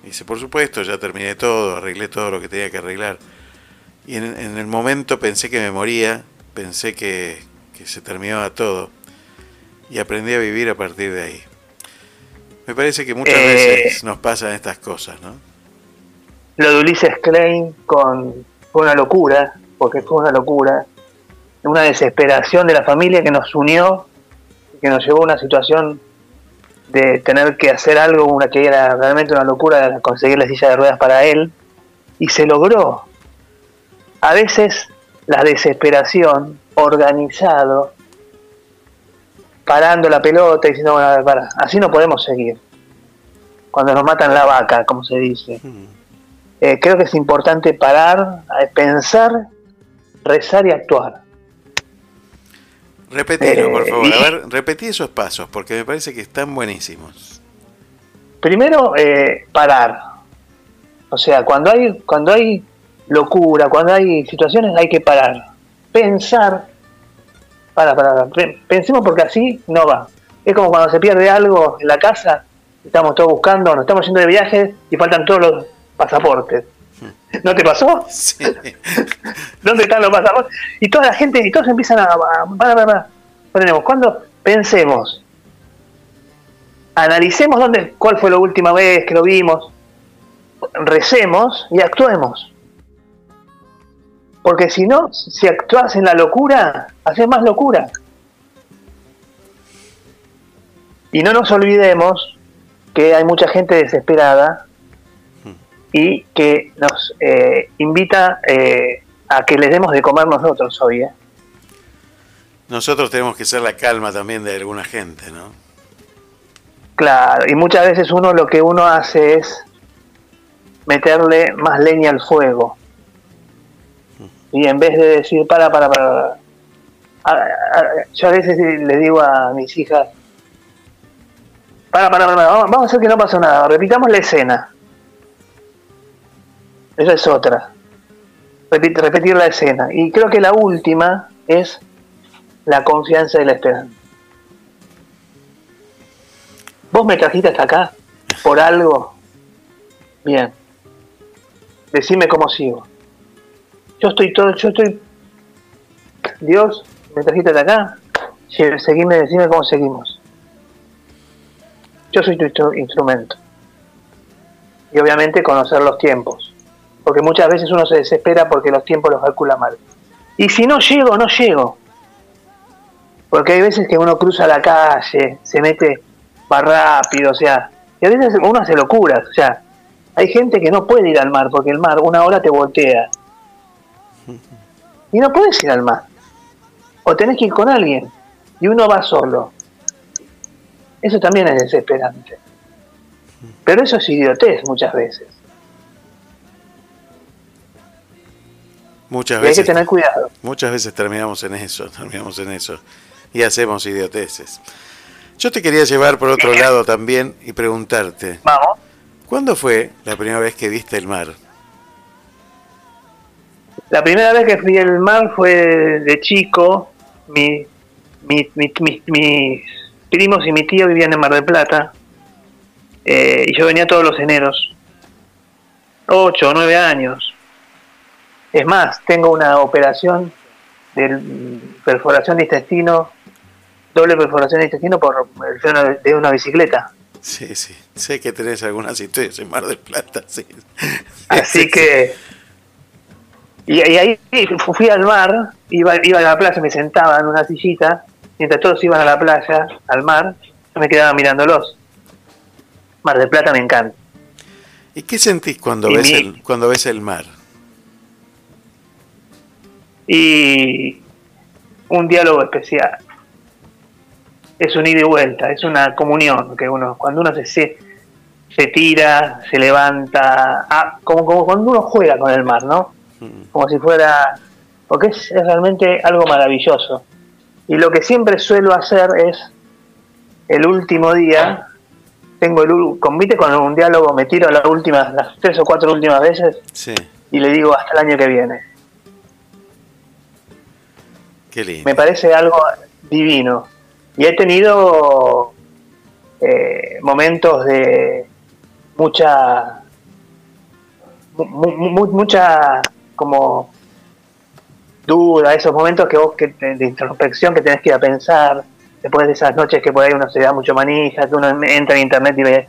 Dice, por supuesto, ya terminé todo, arreglé todo lo que tenía que arreglar. Y en, en el momento pensé que me moría, pensé que, que se terminaba todo. Y aprendí a vivir a partir de ahí. Me parece que muchas Eh, veces nos pasan estas cosas, ¿no? Lo de Ulises Klein con, fue una locura, porque fue una locura, una desesperación de la familia que nos unió, que nos llevó a una situación de tener que hacer algo, una que era realmente una locura, conseguir la silla de ruedas para él, y se logró. A veces la desesperación, organizado, parando la pelota y diciendo, bueno, a ver, para, así no podemos seguir. Cuando nos matan la vaca, como se dice. Eh, creo que es importante parar, eh, pensar, rezar y actuar. Repetilo, por Eh, favor. y- A ver, repetí esos pasos, porque me parece que están buenísimos. Primero, eh, parar. O sea, cuando hay, cuando hay locura, cuando hay situaciones, hay que parar. Pensar. Para, para, pe- pensemos porque así no va. Es como cuando se pierde algo en la casa, estamos todos buscando, nos estamos yendo de viaje y faltan todos los pasaportes. ¿No te pasó? Sí. [LAUGHS] ¿Dónde están los pasaportes? Y toda la gente, y todos empiezan a... a- para, para, para. Ponemos, cuando pensemos, analicemos dónde, cuál fue la última vez que lo vimos, recemos y actuemos. Porque si no, si actúas en la locura, haces más locura. Y no nos olvidemos que hay mucha gente desesperada y que nos eh, invita eh, a que les demos de comer nosotros hoy. ¿eh? Nosotros tenemos que ser la calma también de alguna gente, ¿no? Claro, y muchas veces uno lo que uno hace es meterle más leña al fuego. Y en vez de decir, para, para, para, yo a veces le digo a mis hijas, para, para, para, vamos a hacer que no pasó nada, repitamos la escena. Esa es otra. Repit- repetir la escena. Y creo que la última es la confianza y la esperanza. Vos me trajiste hasta acá por algo. Bien. Decime cómo sigo. Yo estoy todo, yo estoy. Dios, me trajiste hasta acá. Seguime, decime cómo seguimos. Yo soy tu instru- instrumento. Y obviamente conocer los tiempos. Porque muchas veces uno se desespera porque los tiempos los calcula mal. Y si no llego, no llego. Porque hay veces que uno cruza la calle, se mete más rápido, o sea, y a veces uno hace locuras, o sea, hay gente que no puede ir al mar porque el mar una hora te voltea. Y no puedes ir al mar. O tenés que ir con alguien y uno va solo. Eso también es desesperante. Pero eso es idiotez muchas veces. Muchas Y hay veces, que tener cuidado. muchas veces terminamos en eso, [LAUGHS] terminamos en eso y hacemos idioteces. Yo te quería llevar por otro lado también y preguntarte. Vamos. ¿Cuándo fue la primera vez que viste el mar? La primera vez que fui al mar fue de chico. Mi, mi- mi- mi- mis primos y mi tío vivían en Mar del Plata. eh, y yo venía todos los eneros. Ocho o nueve años. Es más, tengo una operación de perforación de intestino, doble perforación de intestino por el freno de- de una bicicleta. Sí, sí. Sé que tenés algunas historias en Mar del Plata, sí. Así [LAUGHS] que. Y, y ahí fu- fui al mar, iba, iba a la playa, me sentaba en una sillita, mientras todos iban a la playa, al mar, yo me quedaba mirándolos. Mar del Plata me encanta. ¿Y qué sentís cuando Y ves mi- el cuando ves el mar? Y un diálogo especial. Es un ida y vuelta, es una comunión que uno, cuando uno se, se, se tira, se levanta, ah, como, como cuando uno juega con el mar, ¿no? Como si fuera, porque es, es realmente algo maravilloso. Y lo que siempre suelo hacer es, el último día, tengo el, ul- con, un diálogo, me tiro las últimas, las tres o cuatro últimas veces Sí, y le digo hasta el año que viene. qué lindo. me parece algo divino. Y he tenido eh, momentos de mucha, mu- mu- mu- mucha como duda, esos momentos que vos que de introspección que tenés que ir a pensar, después de esas noches que por ahí uno se da mucho manija, que uno entra en internet y ve,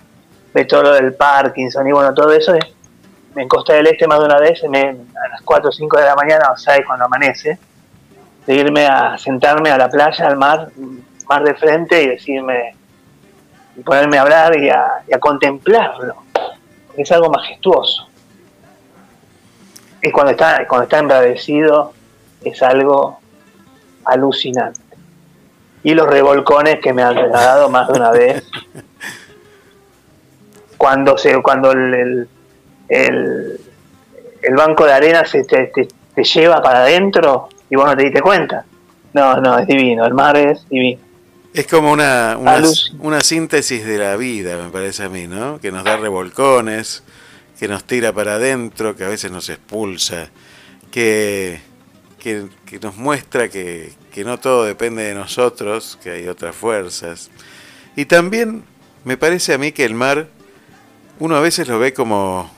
ve todo lo del Parkinson y bueno, todo eso es, en Costa del Este más de una vez, me- a las 4 o 5 de la mañana, o sea, cuando amanece, de irme a sentarme a la playa, al mar, mar de frente y decirme, y ponerme a hablar y a contemplarlo. Es algo majestuoso. Es cuando está, cuando está embravecido, es algo alucinante. Y los revolcones que me han dado más de una vez. [LAUGHS] Cuando se, cuando el, el, el- banco de arena se te, te- te lleva para adentro y vos no te diste cuenta. No, no, es divino, el mar es divino. Es como una, una, una síntesis de la vida, me parece a mí, ¿no? Que nos da revolcones, que nos tira para adentro, que a veces nos expulsa, que, que, nos muestra que, que no todo depende de nosotros, que hay otras fuerzas. Y también me parece a mí que el mar, uno a veces lo ve como,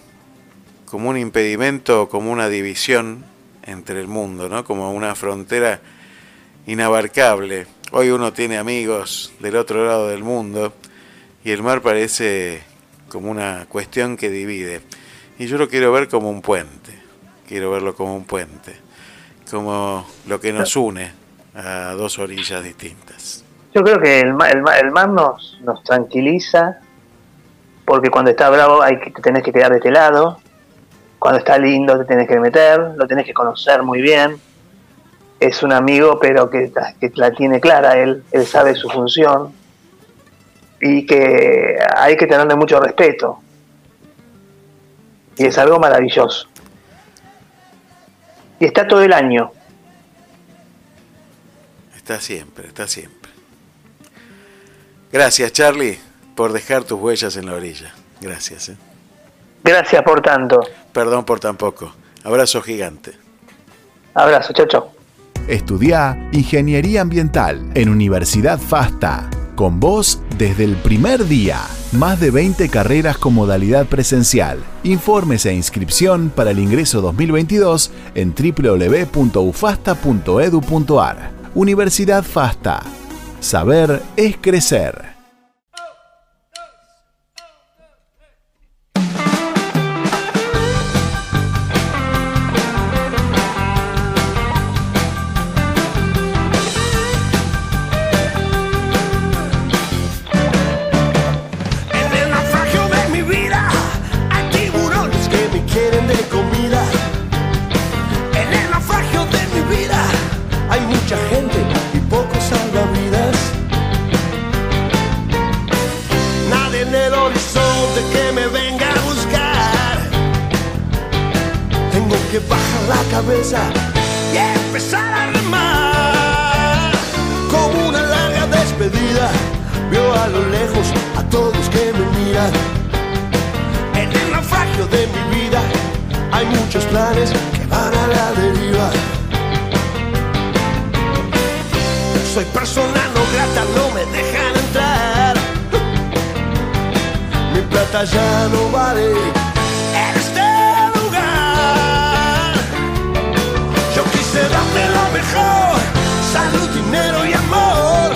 como un impedimento, como una división entre el mundo, ¿no? Como una frontera inabarcable. Hoy uno tiene amigos del otro lado del mundo y el mar parece como una cuestión que divide. Y yo lo quiero ver como un puente, quiero verlo como un puente, como lo que nos une a dos orillas distintas. Yo creo que el, ma- el, ma- el mar nos, nos tranquiliza, porque cuando está bravo hay que, te tenés que quedar de este lado, cuando está lindo te tenés que meter, lo tenés que conocer muy bien. Es un amigo, pero que, que la tiene clara, él, él sabe su función y que hay que tenerle mucho respeto. Y es algo maravilloso. Y está todo el año. Está siempre, está siempre. Gracias Charlie por dejar tus huellas en la orilla. Gracias. ¿eh? Gracias por tanto. Perdón por tan poco. Abrazo gigante. Abrazo, chao, chao. Estudia Ingeniería Ambiental en Universidad FASTA. Con vos desde el primer día. Más de 20 carreras con modalidad presencial. Informes e inscripción para el ingreso 2022 en www.ufasta.edu.ar. Universidad FASTA. Saber es crecer. Que bajar la cabeza y empezar a remar como una larga despedida Veo a lo lejos a todos que me miran. En el naufragio de mi vida hay muchos planes que van a la deriva. Soy persona no grata, no me dejan entrar. Mi plata ya no vale salud, dinero y amor.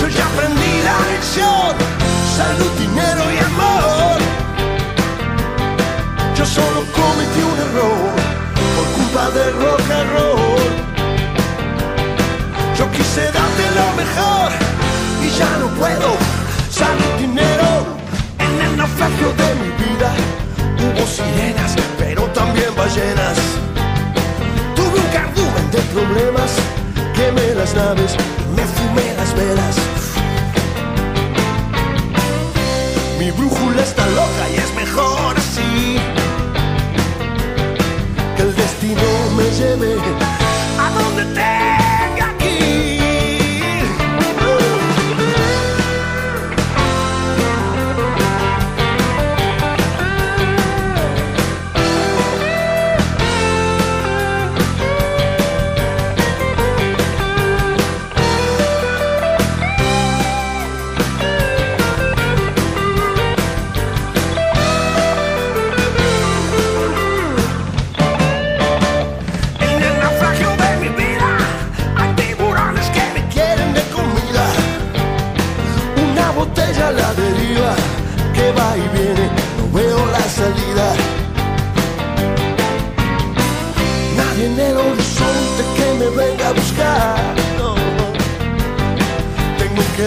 Yo ya aprendí la lección, salud, dinero y amor. Yo solo cometí un error por culpa del rock and roll. Yo quise darte lo mejor y ya no puedo. Salud, dinero en el naufragio de mi vida. Hubo sirenas, pero también ballenas. De problemas, quemé las naves me fumé las velas. Mi brújula está loca y es mejor así. Que el destino me lleve a donde tenga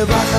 Tengo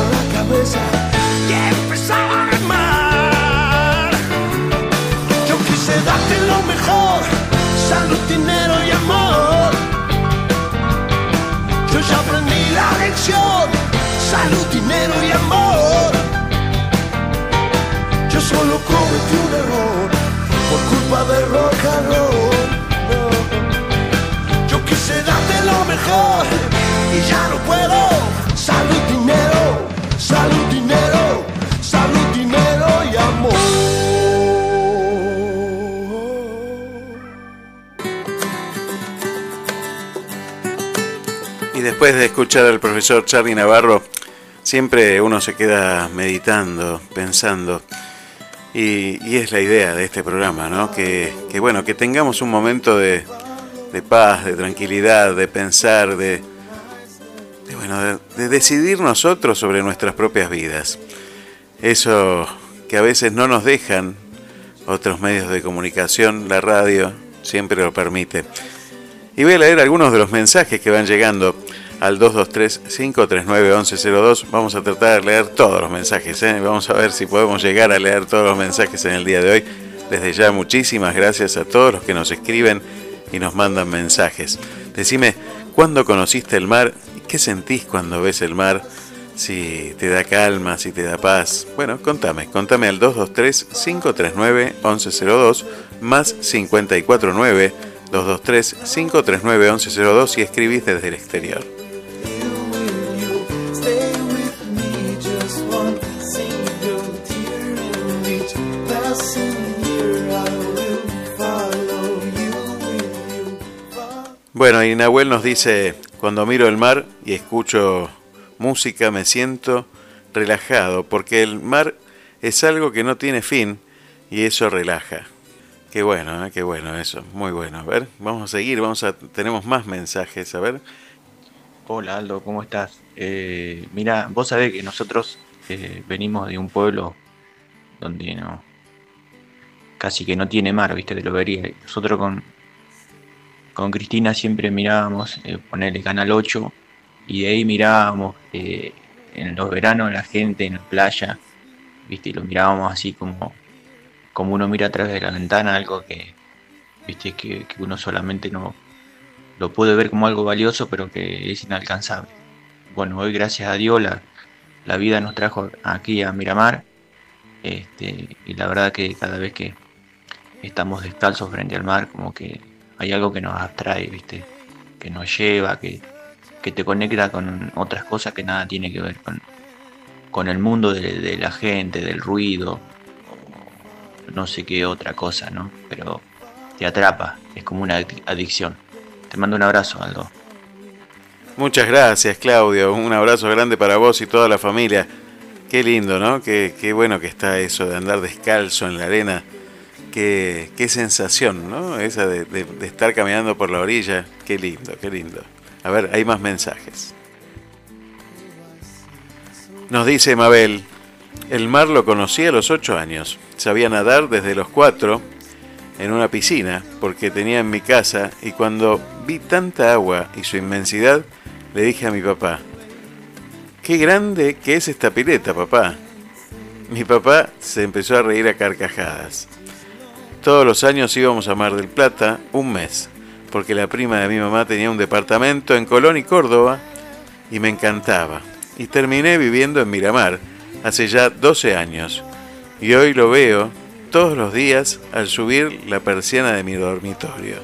después de escuchar al profesor Charlie Navarro, siempre uno se queda meditando, pensando. Y, es la idea de este programa, ¿no? Que, bueno, que tengamos un momento de, paz, de tranquilidad, de pensar, de, de, bueno, de decidir nosotros sobre nuestras propias vidas. Eso que a veces no nos dejan otros medios de comunicación, la radio siempre lo permite. Y voy a leer algunos de los mensajes que van llegando al 223-539-1102. Vamos a tratar de leer todos los mensajes. ¿eh? Vamos a ver si podemos llegar a leer todos los mensajes en el día de hoy. Desde ya muchísimas gracias a todos los que nos escriben y nos mandan mensajes. Decime, ¿cuándo conociste el mar? ¿Qué sentís cuando ves el mar? Si te da calma, si te da paz. Bueno, contame, contame al 223-539-1102 más 549 223-539-1102 y escribís desde el exterior. Bueno, y Nahuel nos dice, cuando miro el mar y escucho música me siento relajado, porque el mar es algo que no tiene fin y eso relaja. Qué bueno, ¿eh? qué bueno eso, muy bueno. A ver, vamos a seguir, vamos a, tenemos más mensajes, a ver. Hola Aldo, ¿cómo estás? Eh, mira, vos sabés que nosotros eh, venimos de un pueblo donde no casi que no tiene mar, viste, te lo vería. Nosotros con, con Cristina siempre mirábamos, eh, ponerle Canal 8, y de ahí mirábamos eh, en los veranos la gente en la playa, viste, y lo mirábamos así como, como uno mira a través de la ventana, algo que, viste, que, uno solamente no lo puede ver como algo valioso, pero que es inalcanzable. Bueno, hoy gracias a Dios la, la vida nos trajo aquí a Miramar, este, y la verdad que cada vez que estamos descalzos frente al mar, como que hay algo que nos abstrae, viste, que nos lleva, que, que te conecta con otras cosas que nada tiene que ver con, con el mundo de, la gente, del ruido, no sé qué otra cosa, ¿no? Pero te atrapa, es como una adic- adicción. Te mando un abrazo, Aldo. Muchas gracias, Claudio. Un abrazo grande para vos y toda la familia. Qué lindo, ¿no? Qué, qué bueno que está eso de andar descalzo en la arena. Qué, sensación, ¿no? Esa de, estar caminando por la orilla. Qué lindo, qué lindo. A ver, hay más mensajes. Nos dice Mabel, el mar lo conocí a los 8 años. Sabía nadar desde los 4 en una piscina porque tenía en mi casa y cuando vi tanta agua y su inmensidad, le dije a mi papá, qué grande que es esta pileta, papá. Mi papá se empezó a reír a carcajadas. Todos los años íbamos a Mar del Plata un mes, porque la prima de mi mamá tenía un departamento en Colón y Córdoba y me encantaba. Y terminé viviendo en Miramar hace ya 12 años. Y hoy lo veo todos los días al subir la persiana de mi dormitorio.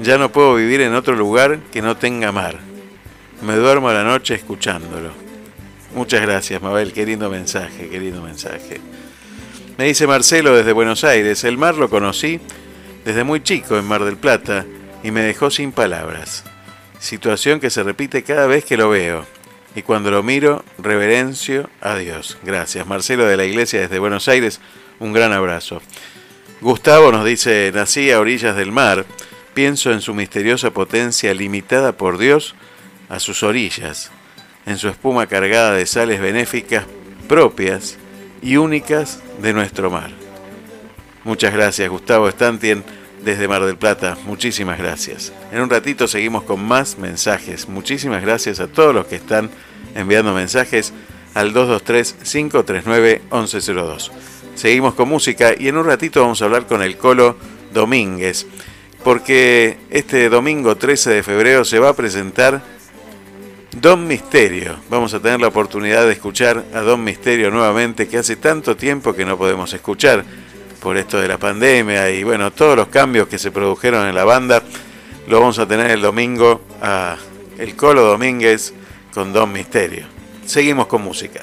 Ya no puedo vivir en otro lugar que no tenga mar. Me duermo a la noche escuchándolo. Muchas gracias, Mabel. Qué lindo mensaje, qué lindo mensaje. Me dice Marcelo desde Buenos Aires. El mar lo conocí desde muy chico en Mar del Plata y me dejó sin palabras. Situación que se repite cada vez que lo veo. Y cuando lo miro, reverencio a Dios. Gracias. Marcelo de la Iglesia desde Buenos Aires, un gran abrazo. Gustavo nos dice, nací a orillas del mar, pienso en su misteriosa potencia limitada por Dios a sus orillas, en su espuma cargada de sales benéficas propias y únicas de nuestro mar. Muchas gracias, Gustavo Stantien, desde Mar del Plata. Muchísimas gracias. En un ratito seguimos con más mensajes. Muchísimas gracias a todos los que están enviando mensajes al 223-539-1102. Seguimos con música y en un ratito vamos a hablar con el Colo Domínguez, porque este domingo 13 de febrero se va a presentar Don Misterio. Vamos a tener la oportunidad de escuchar a Don Misterio nuevamente, que hace tanto tiempo que no podemos escuchar por esto de la pandemia y bueno, todos los cambios que se produjeron en la banda. Lo vamos a tener el domingo a el Colo Domínguez con Don Misterio. Seguimos con música.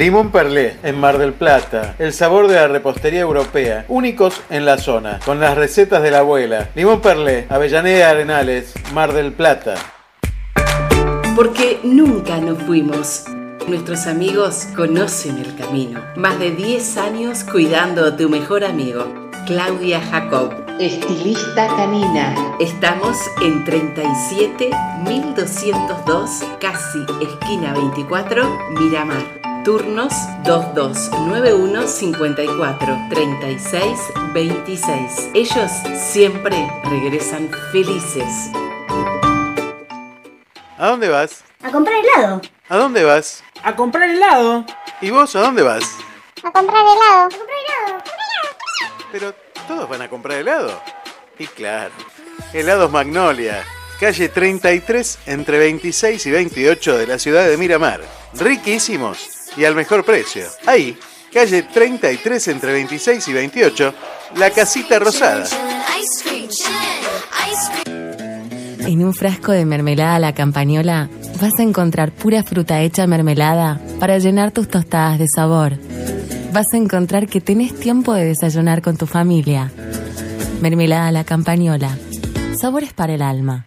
Limón Perlé, en Mar del Plata. El sabor de la repostería europea. Únicos en la zona, con las recetas de la abuela. Limón Perlé, Avellaneda Arenales, Mar del Plata. Porque nunca nos fuimos. Nuestros amigos conocen el camino. Más de 10 años cuidando a tu mejor amigo. Claudia Jacob. Estilista canina. Estamos en 37202, casi esquina 24, Miramar. Turnos 2291 54 36 26. Ellos siempre regresan felices. ¿A dónde vas? A comprar helado. ¿A dónde vas? A comprar helado. ¿Y vos a dónde vas? A comprar helado. A comprar helado. Pero todos van a comprar helado. Y claro, helados Magnolia, calle 33 entre 26 y 28 de la ciudad de Miramar. Riquísimos y al mejor precio. Ahí, calle 33 entre 26 y 28, la casita rosada. En un frasco de mermelada la campañola vas a encontrar pura fruta hecha mermelada para llenar tus tostadas de sabor. Vas a encontrar que tenés tiempo de desayunar con tu familia. Mermelada la campañola. Sabores para el alma.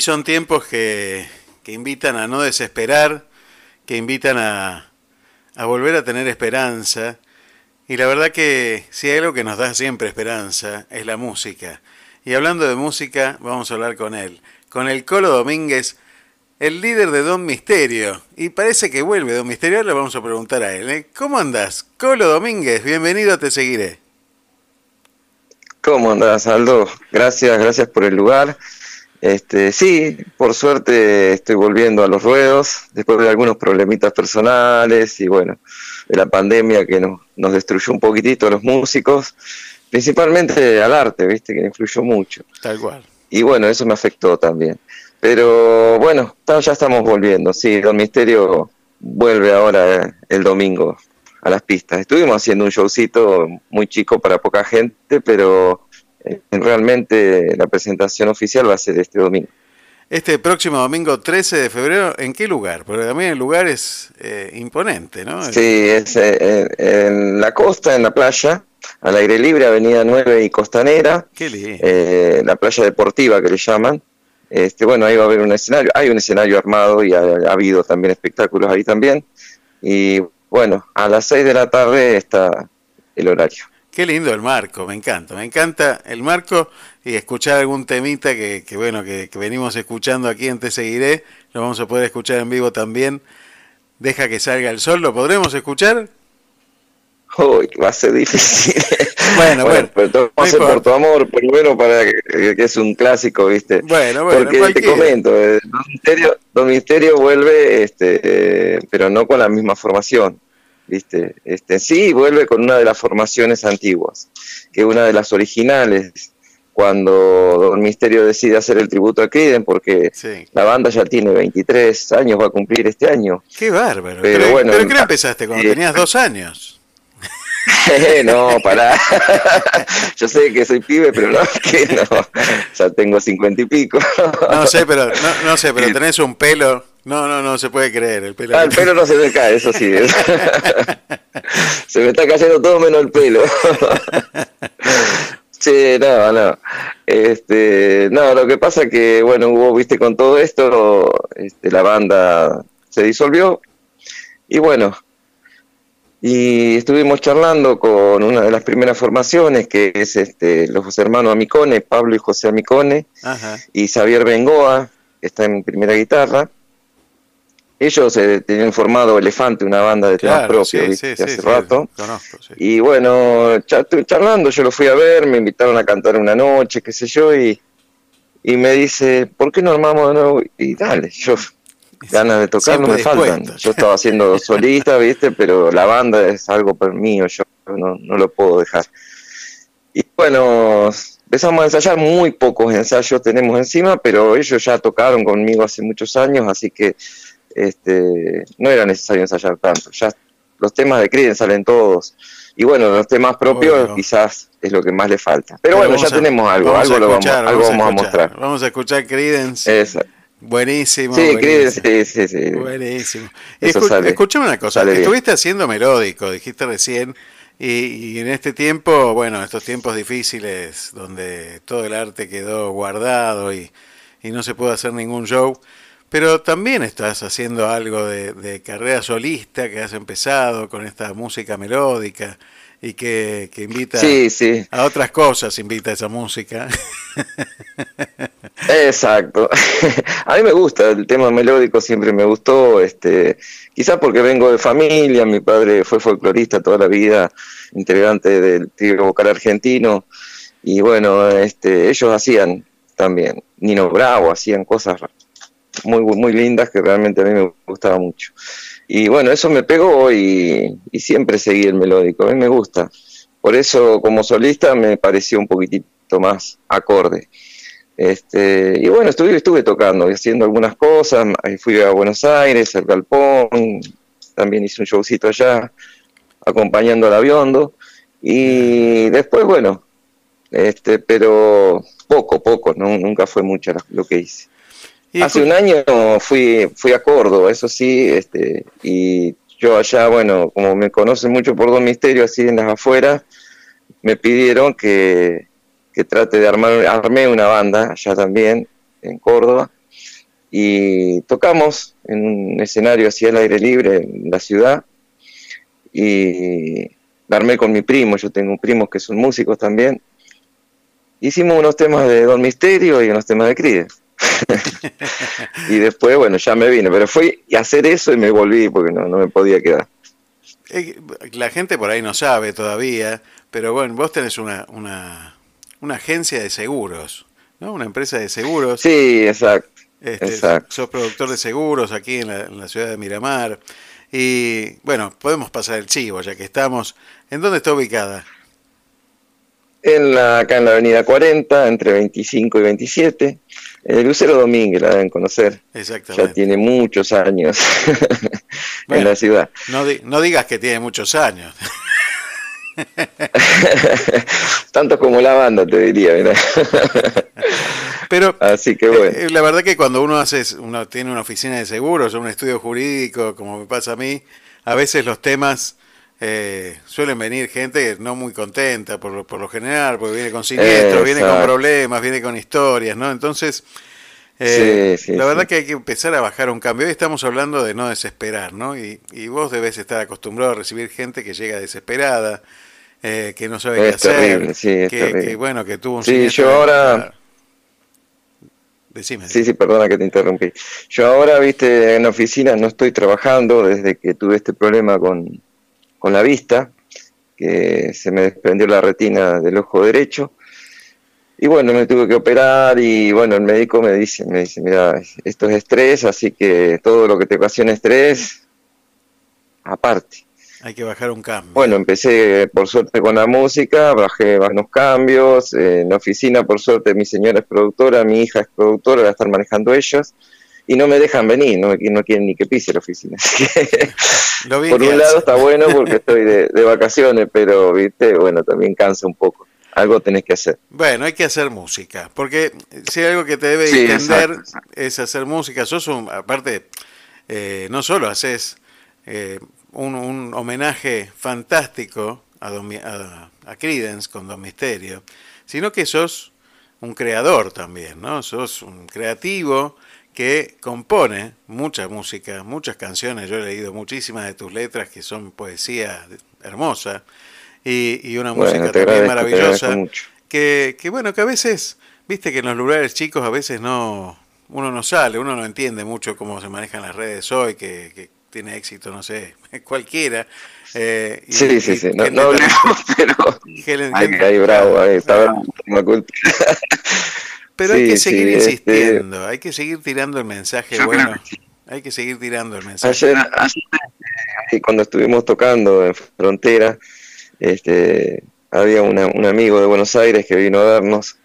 Son tiempos que, que invitan a no desesperar, que invitan a, a volver a tener esperanza. Y la verdad que si hay algo que nos da siempre esperanza es la música. Y hablando de música, vamos a hablar con él, con el Colo Domínguez, el líder de Don Misterio. Y parece que vuelve Don Misterio, le vamos a preguntar a él. ¿eh? ¿Cómo andás? Colo Domínguez, bienvenido, te seguiré. ¿Cómo andás, Aldo? Gracias, gracias por el lugar. Este, sí, por suerte estoy volviendo a los ruedos, después de algunos problemitas personales y bueno, de la pandemia que nos, nos destruyó un poquitito a los músicos, principalmente al arte, viste, que influyó mucho. Tal cual. Y bueno, eso me afectó también. Pero bueno, ya estamos volviendo, sí, Don Misterio vuelve ahora eh, el domingo a las pistas. Estuvimos haciendo un showcito muy chico para poca gente, pero realmente la presentación oficial va a ser este domingo. Este próximo domingo 13 de febrero, ¿en qué lugar? Porque también el lugar es eh, imponente, ¿no? Sí, es eh, eh, en la costa, en la playa, al aire libre, Avenida 9 y Costanera, Qué lindo. eh, la playa deportiva que le llaman. Este, bueno, ahí va a haber un escenario, hay un escenario armado y ha, ha habido también espectáculos ahí también. Y bueno, a las 6 de la tarde está el horario. Qué lindo el marco, me encanta, me encanta el marco y escuchar algún temita que, que bueno, que, que venimos escuchando aquí en Te Seguiré, lo vamos a poder escuchar en vivo también. Deja que salga el sol, ¿lo podremos escuchar? Uy, va a ser difícil. [LAUGHS] Bueno, bueno. pero todo no hace importa. por tu amor, primero para que, que es un clásico, ¿viste? Bueno, bueno, Porque te comento, eh, Don Misterio, Don Misterio vuelve, este, eh, pero no con la misma formación, ¿viste? Este, sí, vuelve con una de las formaciones antiguas, que es una de las originales, cuando Don Misterio decide hacer el tributo a Criden, porque Sí. la banda ya tiene 23 años, va a cumplir este año. Qué bárbaro. Pero Pero, bueno, ¿pero qué hora [LAUGHS] empezaste? Cuando eh, tenías dos años. [LAUGHS] no, pará. [LAUGHS] Yo sé que soy pibe, pero no, que no. Ya tengo cincuenta y pico. No sé, pero no, no sé, pero tenés un pelo. No, no, no se puede creer. El pelo. Ah, el pelo no se me cae, eso sí. [LAUGHS] Se me está cayendo todo menos el pelo. [LAUGHS] Sí, no, no. Este, no, lo que pasa que, bueno, hubo, viste, con todo esto, este, la banda se disolvió. Y bueno, y estuvimos charlando con una de las primeras formaciones, que es este, los hermanos Amicone, Pablo y José Amicone, Ajá. y Xavier Bengoa, que está en primera guitarra. Ellos eh, tenían formado Elefante, una banda de temas Claro, propios, sí, hace sí, rato. conozco. Y bueno, charlando, yo lo fui a ver, me invitaron a cantar una noche, qué sé yo, y, y me dice, ¿por qué no armamos de nuevo? Y dale, yo, ganas de tocar no me faltan. Yo estaba haciendo [LAUGHS] solista, ¿viste? Pero la banda es algo mío, yo no, no lo puedo dejar. Y bueno, empezamos a ensayar, muy pocos ensayos tenemos encima, pero ellos ya tocaron conmigo hace muchos años, así que este, no era necesario ensayar tanto. Ya los temas de Creedence salen todos. Y bueno, los temas propios quizás es lo que más le falta. Pero, bueno, ya a- tenemos algo, algo, lo vamos, algo vamos a mostrar. Vamos a escuchar Creedence. Buenísimo. Sí, buenísimo. Creedence, sí, sí, sí. Buenísimo. Escu- sale. Escuchame una cosa, bien. estuviste haciendo melódico, dijiste recién, y, y en este tiempo, bueno, estos tiempos difíciles donde todo el arte quedó guardado y, y no se puede hacer ningún show, pero también estás haciendo algo de, de carrera solista que has empezado con esta música melódica y que, que invita Sí, sí. a otras cosas, invita esa música. [LAUGHS] Exacto. [LAUGHS] A mí me gusta, el tema melódico siempre me gustó, este, quizás porque vengo de familia, mi padre fue folclorista toda la vida, integrante del trío vocal argentino, y bueno, este, ellos hacían también, Nino Bravo, hacían cosas muy, muy lindas que realmente a mí me gustaba mucho. Y bueno, eso me pegó y, y siempre seguí el melódico, a mí me gusta. Por eso como solista me pareció un poquitito más acorde. Este, y bueno, estuve, estuve tocando haciendo algunas cosas, fui a Buenos Aires, al Galpón, también hice un showcito allá, acompañando al Aviondo, y después, bueno, este, pero poco, poco, no, nunca fue mucho lo que hice. Y Hace un año fui, fui a Córdoba, eso sí, este, y yo allá, bueno, como me conocen mucho por Don Misterio, así en las afueras, me pidieron que, que trate de armar, armé una banda allá también, en Córdoba, y tocamos en un escenario así al aire libre en la ciudad, y la armé con mi primo, yo tengo primos que son músicos también, hicimos unos temas de Don Misterio y unos temas de Creedence. [LAUGHS] y después, bueno, ya me vine, pero fui a hacer eso y me volví porque no, no me podía quedar. Eh, La gente por ahí no sabe todavía, pero bueno, vos tenés una, una, una agencia de seguros, ¿no? Una empresa de seguros. Sí, exacto. Este, exacto. Sos productor de seguros aquí en la, en la ciudad de Miramar. Y bueno, podemos pasar el chivo ya que estamos. ¿En dónde está ubicada? En la, acá en la avenida 40, entre 25 y 27, el Lucero Domínguez, la deben conocer. Exactamente. Ya tiene muchos años [LAUGHS] en la ciudad. No, di- no digas que tiene muchos años. [LAUGHS] Tanto como la banda, te diría, mirá. [LAUGHS] Pero Así que bueno. Eh, La verdad que cuando uno hace, uno tiene una oficina de seguros o un estudio jurídico, como me pasa a mí, a veces los temas eh, suelen venir gente no muy contenta por, lo- por lo general, porque viene con siniestros, viene con problemas, viene con historias, ¿no? Entonces, eh, Sí, sí, la verdad sí. que hay que empezar a bajar un cambio. Hoy estamos hablando de no desesperar, ¿no? Y, y vos debes estar acostumbrado a recibir gente que llega desesperada, eh, que no sabe qué Es hacer, terrible, sí, es que, que, bueno, que tuvo un Sí, yo ahora- Decime. Sí, sí, perdona que te interrumpí. Yo ahora, viste, en la oficina no estoy trabajando desde que tuve este problema con, con la vista, que se me desprendió la retina del ojo derecho. Y bueno, me tuve que operar y bueno, el médico me dice, me dice, mira, esto es estrés, así que todo lo que te ocasiona estrés, aparte. Hay que bajar un cambio. Bueno, empecé por suerte con la música, bajé unos cambios, en oficina por suerte mi señora es productora, mi hija es productora, la están manejando ellos, y no me dejan venir, no, no quieren ni que pise la oficina. [LAUGHS] Así que, por un lado está bueno porque estoy de, de vacaciones, pero, viste, bueno, también cansa un poco algo tenés que hacer. Bueno, hay que hacer música, porque si hay algo que te debe Sí, entender exacto, es hacer música. Sos un, aparte, eh, no solo haces eh, un, un homenaje fantástico a, Don a, a Creedence con Don Misterio, sino que sos un creador también, ¿no? Sos un creativo que compone mucha música, muchas canciones. Yo he leído muchísimas de tus letras que son poesía hermosa y, y una Bueno, música también maravillosa. Que, que bueno, que a veces, viste que en los lugares chicos a veces no, uno no sale, uno no entiende mucho cómo se manejan las redes hoy, que, que tiene éxito, no sé, [LAUGHS] cualquiera. eh, y- Sí, sí, y sí, no, no hablemos, [LAUGHS] pero Helen- gente- ahí bravo, ahí está bravo, [LAUGHS] Pero hay que sí, seguir este, insistiendo, hay que seguir tirando el mensaje bueno. Hay que seguir tirando el mensaje. Ayer, ayer, eh, cuando estuvimos tocando en Frontera, este, había una- un amigo de Buenos Aires que vino a vernos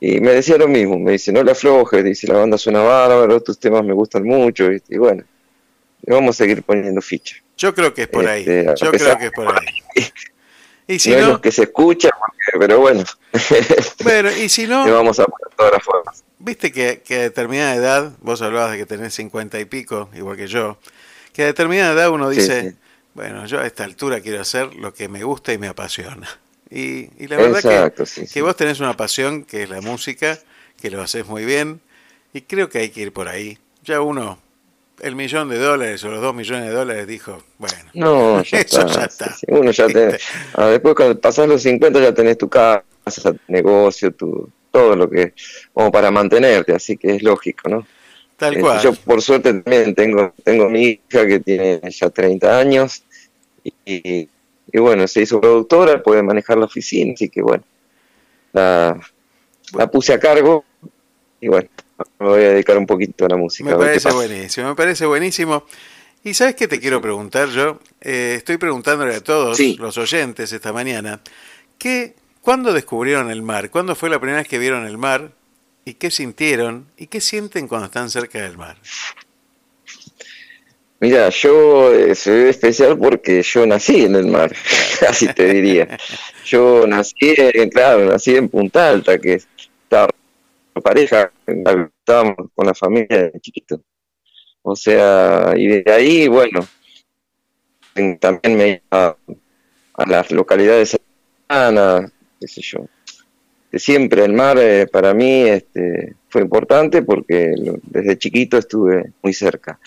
y me decía lo mismo, me dice, no le aflojes, dice, la banda suena bárbaro, tus temas me gustan mucho, y bueno, vamos a seguir poniendo ficha. Yo creo que es por ahí. Este, Yo pesar- creo que es por ahí. [LAUGHS] Y si no, es que se escucha, pero bueno, [LAUGHS] bueno, y si no, le vamos a poner todas las formas. Viste que, que a determinada edad, vos hablabas de que tenés 50 y pico, igual que yo, que a determinada edad uno dice, sí. bueno, yo a esta altura quiero hacer lo que me gusta y me apasiona. Y, y la verdad Exacto, que, sí, que vos tenés una pasión que es la música, que lo haces muy bien, y creo que hay que ir por ahí. Ya uno, el millón de dólares o los dos millones de dólares dijo, bueno, No, ya [LAUGHS] eso está. ya está. sí. Uno ya te, ah, después cuando pasás los 50 ya tenés tu casa, tu negocio, tu, todo lo que, como para mantenerte, así que es lógico, ¿no? Tal Este, cual. Yo por suerte también tengo, tengo mi hija que tiene ya 30 años y, y bueno, se hizo productora, puede manejar la oficina, así que bueno, la, la puse a cargo y bueno, me voy a dedicar un poquito a la música. Me parece buenísimo, me parece buenísimo. ¿Y sabes qué te quiero preguntar yo? Eh, estoy preguntándole a todos los oyentes esta mañana, ¿qué, ¿cuándo descubrieron el mar? ¿Cuándo fue la primera vez que vieron el mar? ¿Y qué sintieron? ¿Y qué sienten cuando están cerca del mar? Mira, yo eh, soy especial porque yo nací en el mar, [LAUGHS] así te diría. [LAUGHS] Yo nací, en- claro, nací en Punta Alta, que con pareja, estábamos con la familia de chiquito. O sea, y de ahí, bueno, en- también me iba a, las localidades cercanas, qué sé yo. De siempre el mar eh, para mí este, fue importante porque desde chiquito estuve muy cerca.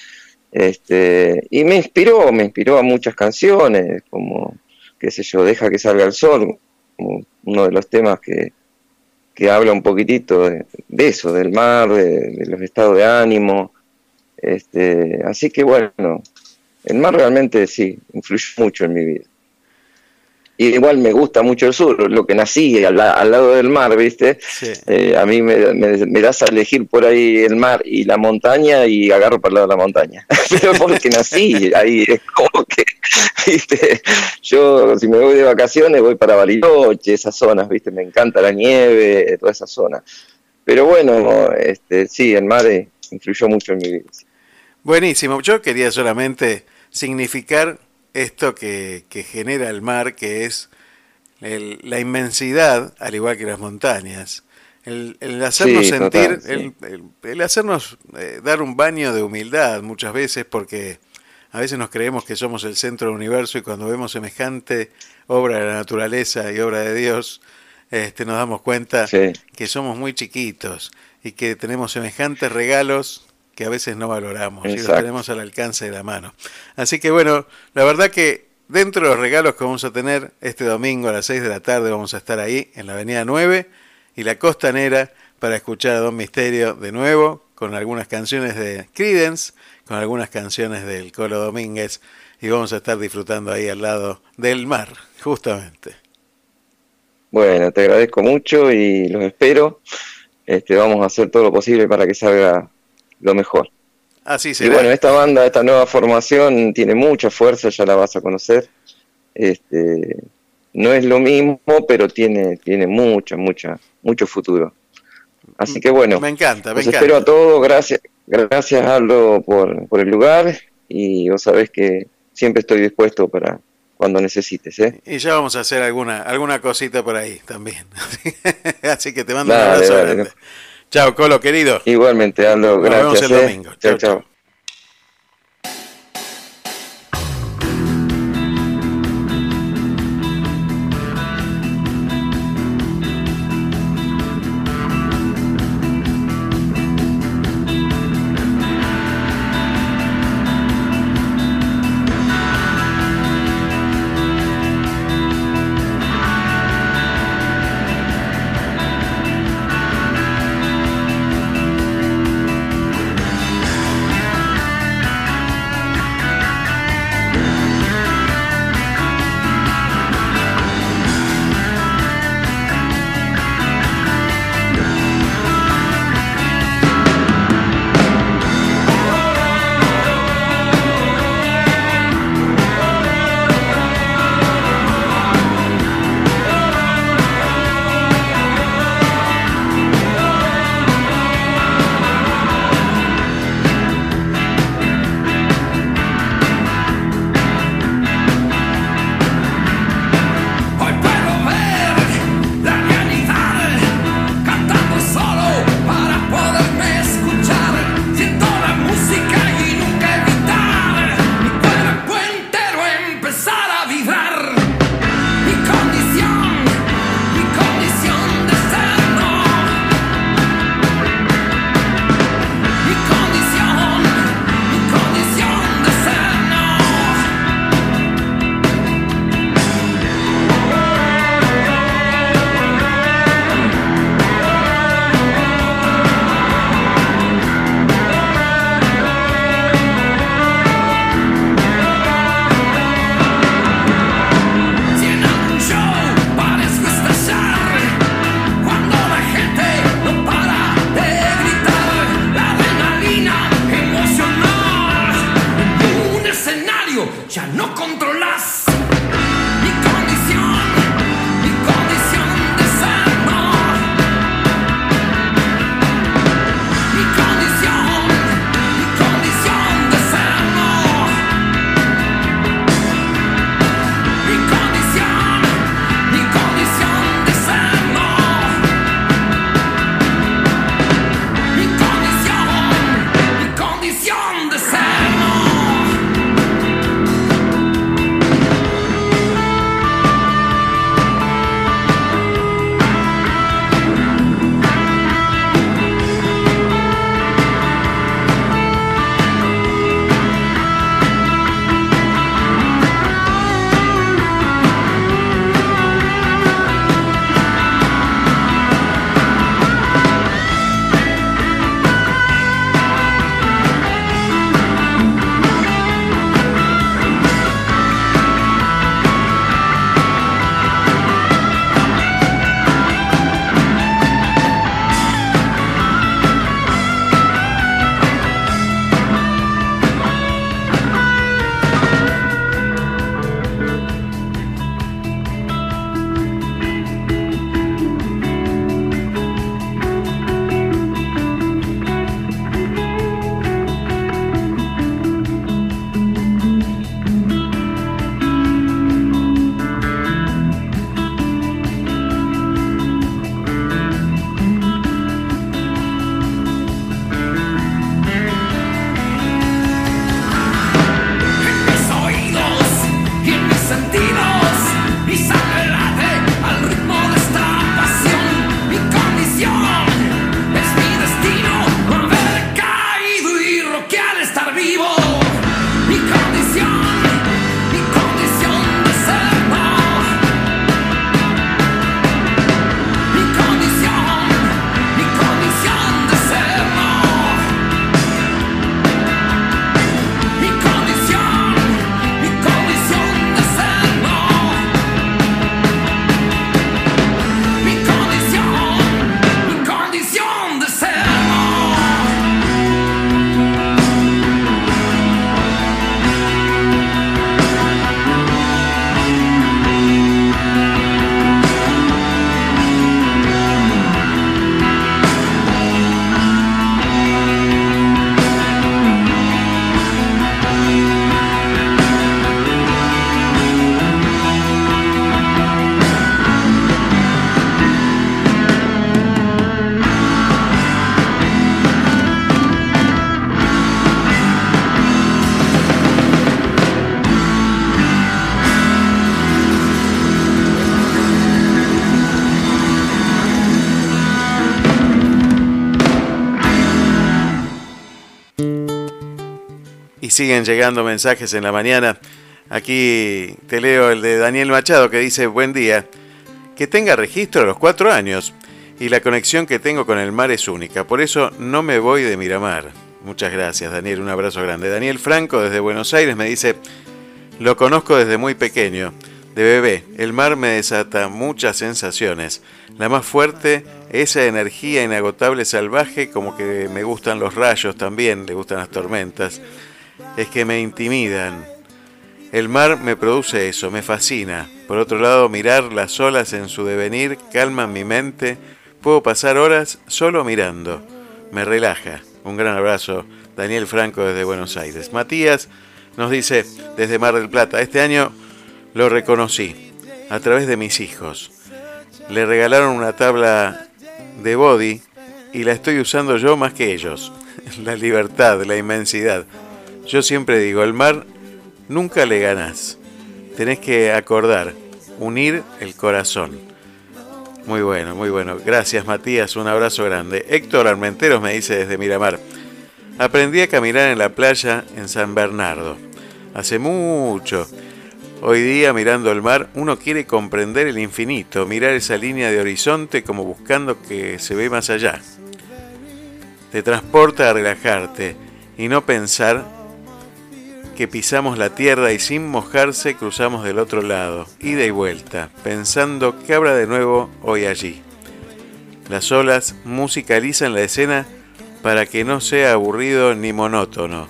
Este, y me inspiró, me inspiró a muchas canciones, como, qué sé yo, Deja que salga el sol, uno de los temas que, que habla un poquitito de, de eso, del mar, de, los estados de ánimo. Este, así que bueno, el mar realmente sí, influyó mucho en mi vida. Y igual me gusta mucho el sur, lo que nací al, al lado del mar, ¿viste? Eh, a mí me, me- me das a elegir por ahí el mar y la montaña y agarro para el lado de la montaña. [LAUGHS] Pero porque nací ahí, es como que, [LAUGHS] ¿viste? Yo si me voy de vacaciones voy para Bariloche, esas zonas, ¿viste? Me encanta la nieve, toda esa zona. Pero bueno, este, sí, el mar eh, influyó mucho en mi vida. Buenísimo, yo quería solamente significar esto que, que genera el mar, que es el- la inmensidad, al igual que las montañas. El, el hacernos Sí, sentir, total, sí. el, el- el hacernos eh, dar un baño de humildad muchas veces, porque a veces nos creemos que somos el centro del universo y cuando vemos semejante obra de la naturaleza y obra de Dios, este, nos damos cuenta que somos muy chiquitos y que tenemos semejantes regalos que a veces no valoramos y los tenemos al alcance de la mano. Así que bueno, la verdad que dentro de los regalos que vamos a tener este domingo a las 6 de la tarde vamos a estar ahí en la Avenida 9 y la Costanera para escuchar a Don Misterio de nuevo con algunas canciones de Creedence, con algunas canciones del Colo Domínguez y vamos a estar disfrutando ahí al lado del mar, justamente. Bueno, te agradezco mucho y los espero. Este, vamos a hacer todo lo posible para que salga lo mejor. Así Y será. bueno, esta banda, esta nueva formación tiene mucha fuerza, ya la vas a conocer. Este, no es lo mismo, pero tiene, tiene mucha, mucha, mucho futuro. Así que bueno, me encanta, me los encanta. espero a todos. Gracias, gracias Aldo por, por el lugar y vos sabés que siempre estoy dispuesto para cuando necesites. ¿eh? Y ya vamos a hacer alguna, alguna cosita por ahí también. [LAUGHS] Así que te mando un abrazo dale. Chao, Colo, querido. Igualmente, Aldo, Nos vemos gracias. el ¿eh? domingo. Chao, chao. Siguen llegando mensajes en la mañana. Aquí te leo el de Daniel Machado que dice, buen día, que tenga registro a los cuatro años y la conexión que tengo con el mar es única, por eso no me voy de Miramar. Muchas gracias Daniel, un abrazo grande. Daniel Franco desde Buenos Aires me dice, lo conozco desde muy pequeño, de bebé, el mar me desata muchas sensaciones. La más fuerte, esa energía inagotable salvaje, como que me gustan los rayos también, le gustan las tormentas, es que me intimidan. El mar me produce eso, me fascina. Por otro lado, mirar las olas en su devenir calma mi mente. Puedo pasar horas solo mirando. Me relaja. Un gran abrazo, Daniel Franco desde Buenos Aires. Matías nos dice desde Mar del Plata, este año lo reconocí a través de mis hijos. Le regalaron una tabla de body y la estoy usando yo más que ellos. [LAUGHS] La libertad, la inmensidad. Yo siempre digo, el mar nunca le ganás. Tenés que acordar, unir el corazón. Muy bueno, muy bueno. Gracias Matías, un abrazo grande. Héctor Armenteros me dice desde Miramar. Aprendí a caminar en la playa en San Bernardo. Hace mucho. Hoy día, mirando el mar, uno quiere comprender el infinito, mirar esa línea de horizonte como buscando que se ve más allá. Te transporta a relajarte y no pensar que pisamos la tierra y sin mojarse cruzamos del otro lado, ida y vuelta, pensando que habrá de nuevo hoy allí. Las olas musicalizan la escena para que no sea aburrido ni monótono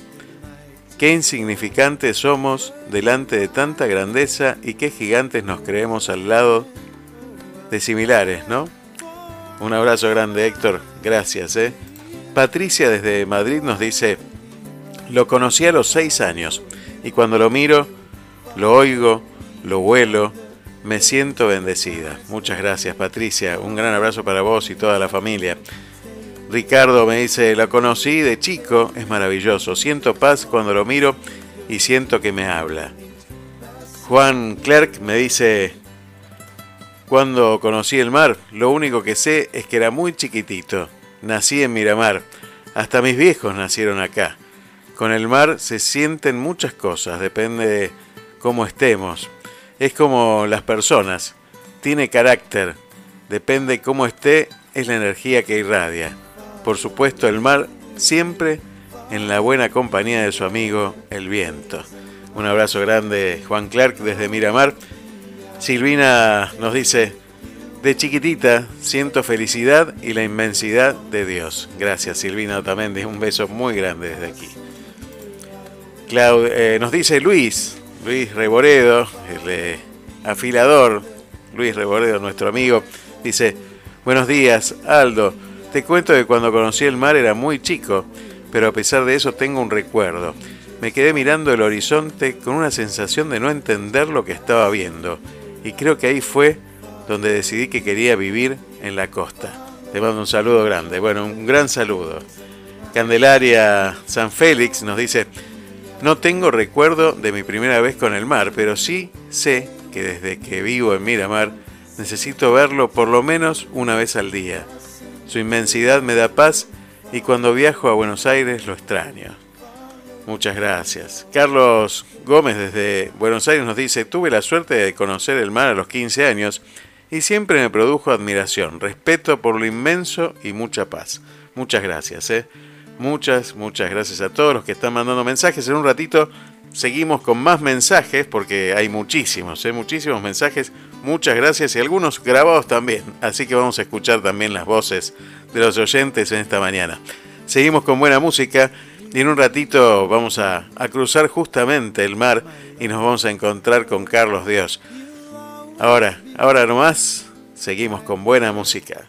Qué insignificantes somos delante de tanta grandeza y qué gigantes nos creemos al lado de similares, ¿no? Un abrazo grande, Héctor. Gracias, ¿eh? Patricia desde Madrid nos dice, lo conocí a los seis años y cuando lo miro, lo oigo, lo huelo, me siento bendecida. Muchas gracias, Patricia. Un gran abrazo para vos y toda la familia. Ricardo me dice, la conocí de chico, es maravilloso. Siento paz cuando lo miro y siento que me habla. Juan Clerk me dice, cuando conocí el mar, lo único que sé es que era muy chiquitito. Nací en Miramar. Hasta mis viejos nacieron acá. Con el mar se sienten muchas cosas, depende de cómo estemos. Es como las personas. Tiene carácter. Depende cómo esté, es la energía que irradia por supuesto, el mar siempre en la buena compañía de su amigo el viento. Un abrazo grande, Juan Clark, desde Miramar. Silvina nos dice, de chiquitita siento felicidad y la inmensidad de Dios. Gracias, Silvina Otamendi. Un beso muy grande desde aquí. Eh, nos dice Luis, Luis Reboredo, el afilador, Luis Reboredo, nuestro amigo, dice, buenos días, Aldo. Te cuento que cuando conocí el mar era muy chico, pero a pesar de eso tengo un recuerdo. Me quedé mirando el horizonte con una sensación de no entender lo que estaba viendo, y creo que ahí fue donde decidí que quería vivir en la costa. Te mando un saludo grande, bueno, un gran saludo. Candelaria San Félix nos dice, no tengo recuerdo de mi primera vez con el mar, pero sí sé que desde que vivo en Miramar necesito verlo por lo menos una vez al día. Su inmensidad me da paz y cuando viajo a Buenos Aires lo extraño. Muchas gracias. Carlos Gómez desde Buenos Aires nos dice, tuve la suerte de conocer el mar a los 15 años y siempre me produjo admiración, respeto por lo inmenso y mucha paz. Muchas gracias. ¿eh? Muchas, muchas gracias a todos los que están mandando mensajes. En un ratito seguimos con más mensajes porque hay muchísimos, ¿eh? muchísimos mensajes Muchas gracias y algunos grabados también. Así que vamos a escuchar también las voces de los oyentes en esta mañana. Seguimos con buena música y en un ratito vamos a, cruzar justamente el mar y nos vamos a encontrar con Carlos Dios. Ahora, ahora nomás, seguimos con buena música.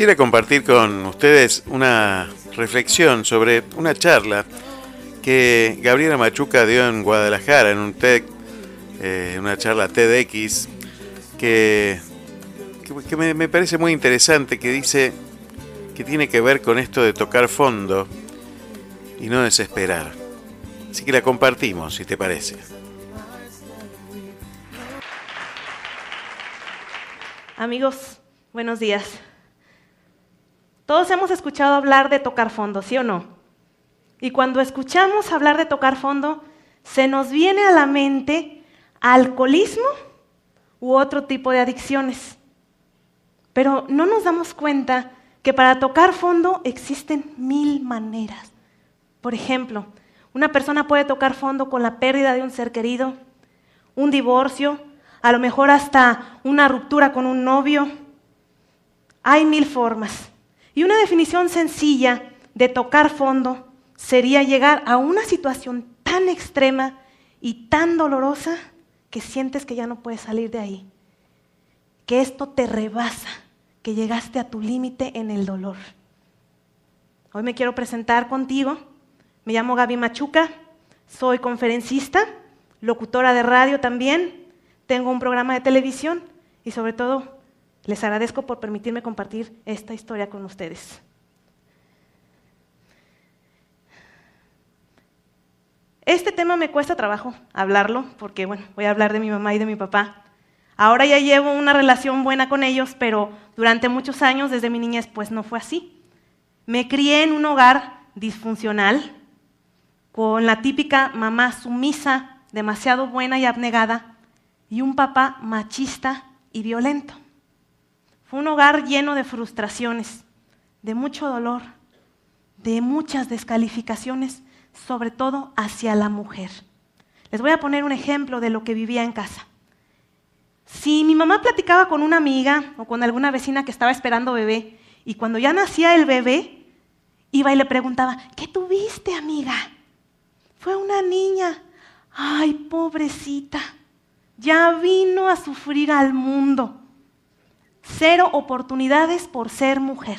Quisiera compartir con ustedes una reflexión sobre una charla que Gabriela Machuca dio en Guadalajara, en un TED, eh, una charla TEDx, que, que me, me parece muy interesante, que dice que tiene que ver con esto de tocar fondo y no desesperar. Así que la compartimos, si te parece. Amigos, buenos días. Todos hemos escuchado hablar de tocar fondo, ¿sí o no? Y cuando escuchamos hablar de tocar fondo, se nos viene a la mente alcoholismo u otro tipo de adicciones. Pero no nos damos cuenta que para tocar fondo existen mil maneras. Por ejemplo, una persona puede tocar fondo con la pérdida de un ser querido, un divorcio, a lo mejor hasta una ruptura con un novio. Hay mil formas. Y una definición sencilla de tocar fondo sería llegar a una situación tan extrema y tan dolorosa que sientes que ya no puedes salir de ahí. Que esto te rebasa, que llegaste a tu límite en el dolor. Hoy me quiero presentar contigo. Me llamo Gaby Machuca, soy conferencista, locutora de radio también, tengo un programa de televisión y sobre todo les agradezco por permitirme compartir esta historia con ustedes. Este tema me cuesta trabajo hablarlo porque, bueno, voy a hablar de mi mamá y de mi papá. Ahora ya llevo una relación buena con ellos, pero durante muchos años, desde mi niñez, pues no fue así. Me crié en un hogar disfuncional, con la típica mamá sumisa, demasiado buena y abnegada, y un papá machista y violento. Fue un hogar lleno de frustraciones, de mucho dolor, de muchas descalificaciones, sobre todo hacia la mujer. Les voy a poner un ejemplo de lo que vivía en casa. Si mi mamá platicaba con una amiga o con alguna vecina que estaba esperando bebé, y cuando ya nacía el bebé, iba y le preguntaba, ¿qué tuviste, amiga? Fue una niña. Ay, pobrecita. Ya vino a sufrir al mundo. Cero oportunidades por ser mujer.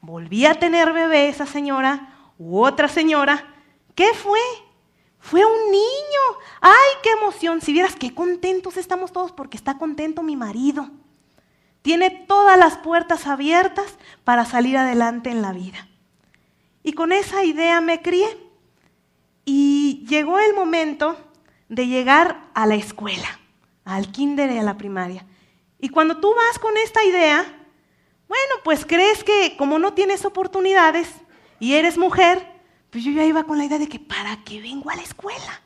Volví a tener bebé esa señora u otra señora. ¿Qué fue? Fue un niño. ¡Ay, qué emoción! Si vieras qué contentos estamos todos porque está contento mi marido. Tiene todas las puertas abiertas para salir adelante en la vida. Y con esa idea me crié. Y llegó el momento de llegar a la escuela, al kinder y a la primaria. Y cuando tú vas con esta idea, bueno, pues crees que como no tienes oportunidades y eres mujer, pues yo ya iba con la idea de que para qué vengo a la escuela.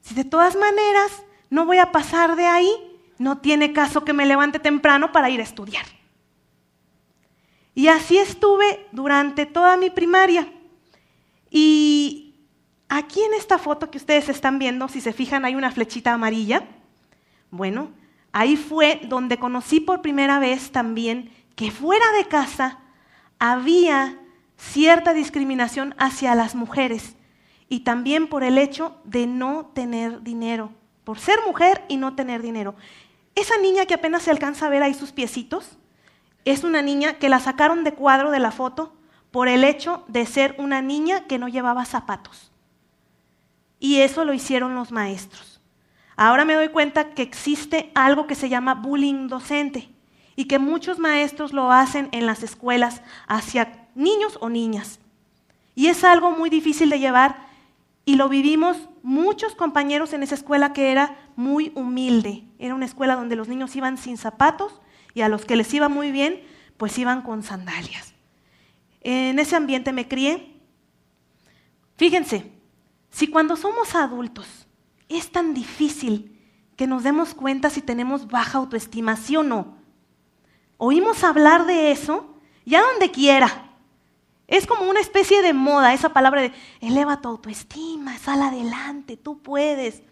Si de todas maneras no voy a pasar de ahí, no tiene caso que me levante temprano para ir a estudiar. Y así estuve durante toda mi primaria. Y Aquí en esta foto que ustedes están viendo, si se fijan, hay una flechita amarilla. Bueno, ahí fue donde conocí por primera vez también que fuera de casa había cierta discriminación hacia las mujeres y también por el hecho de no tener dinero, por ser mujer y no tener dinero. Esa niña que apenas se alcanza a ver ahí sus piecitos, es una niña que la sacaron de cuadro de la foto por el hecho de ser una niña que no llevaba zapatos. Y eso lo hicieron los maestros. Ahora me doy cuenta que existe algo que se llama bullying docente y que muchos maestros lo hacen en las escuelas hacia niños o niñas. Y es algo muy difícil de llevar y lo vivimos muchos compañeros en esa escuela que era muy humilde. Era una escuela donde los niños iban sin zapatos y a los que les iba muy bien, pues iban con sandalias. En ese ambiente me crié. Fíjense, si cuando somos adultos es tan difícil que nos demos cuenta si tenemos baja autoestima, sí o no, oímos hablar de eso ya donde quiera. Es como una especie de moda, esa palabra de eleva tu autoestima, sal adelante, tú puedes.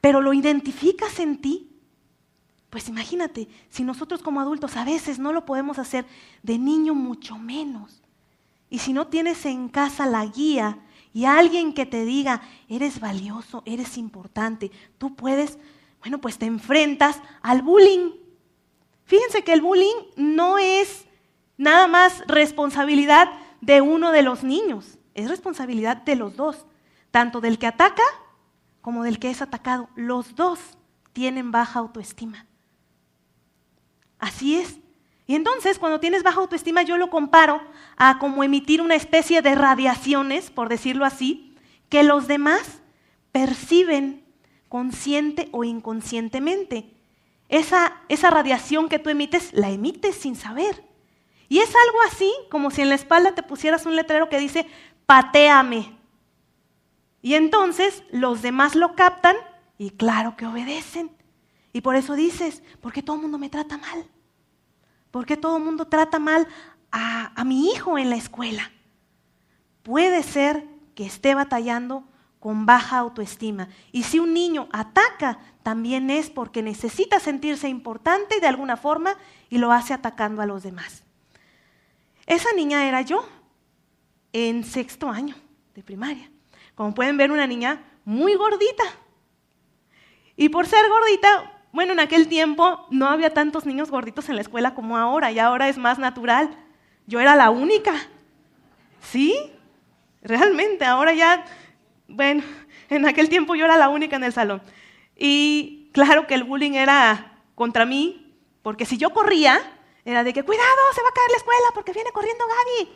Pero lo identificas en ti. Pues imagínate, si nosotros como adultos a veces no lo podemos hacer, de niño mucho menos. Y si no tienes en casa la guía y alguien que te diga, eres valioso, eres importante, tú puedes, bueno, pues te enfrentas al bullying. Fíjense que el bullying no es nada más responsabilidad de uno de los niños, es responsabilidad de los dos, tanto del que ataca como del que es atacado. Los dos tienen baja autoestima. Así es. Y entonces, cuando tienes baja autoestima, yo lo comparo a como emitir una especie de radiaciones, por decirlo así, que los demás perciben consciente o inconscientemente. Esa, esa radiación que tú emites, la emites sin saber. Y es algo así como si en la espalda te pusieras un letrero que dice, patéame. Y entonces los demás lo captan y claro que obedecen. Y por eso dices, ¿por qué todo el mundo me trata mal? ¿Por qué todo el mundo trata mal a, a mi hijo en la escuela? Puede ser que esté batallando con baja autoestima. Y si un niño ataca, también es porque necesita sentirse importante de alguna forma y lo hace atacando a los demás. Esa niña era yo en sexto año de primaria. Como pueden ver, una niña muy gordita. Y por ser gordita, bueno, en aquel tiempo no había tantos niños gorditos en la escuela como ahora, y ahora es más natural. Yo era la única. ¿Sí? Realmente, ahora ya bueno, en aquel tiempo yo era la única en el salón. Y claro que el bullying era contra mí, porque si yo corría, era de que, cuidado, se va a caer la escuela porque viene corriendo Gaby.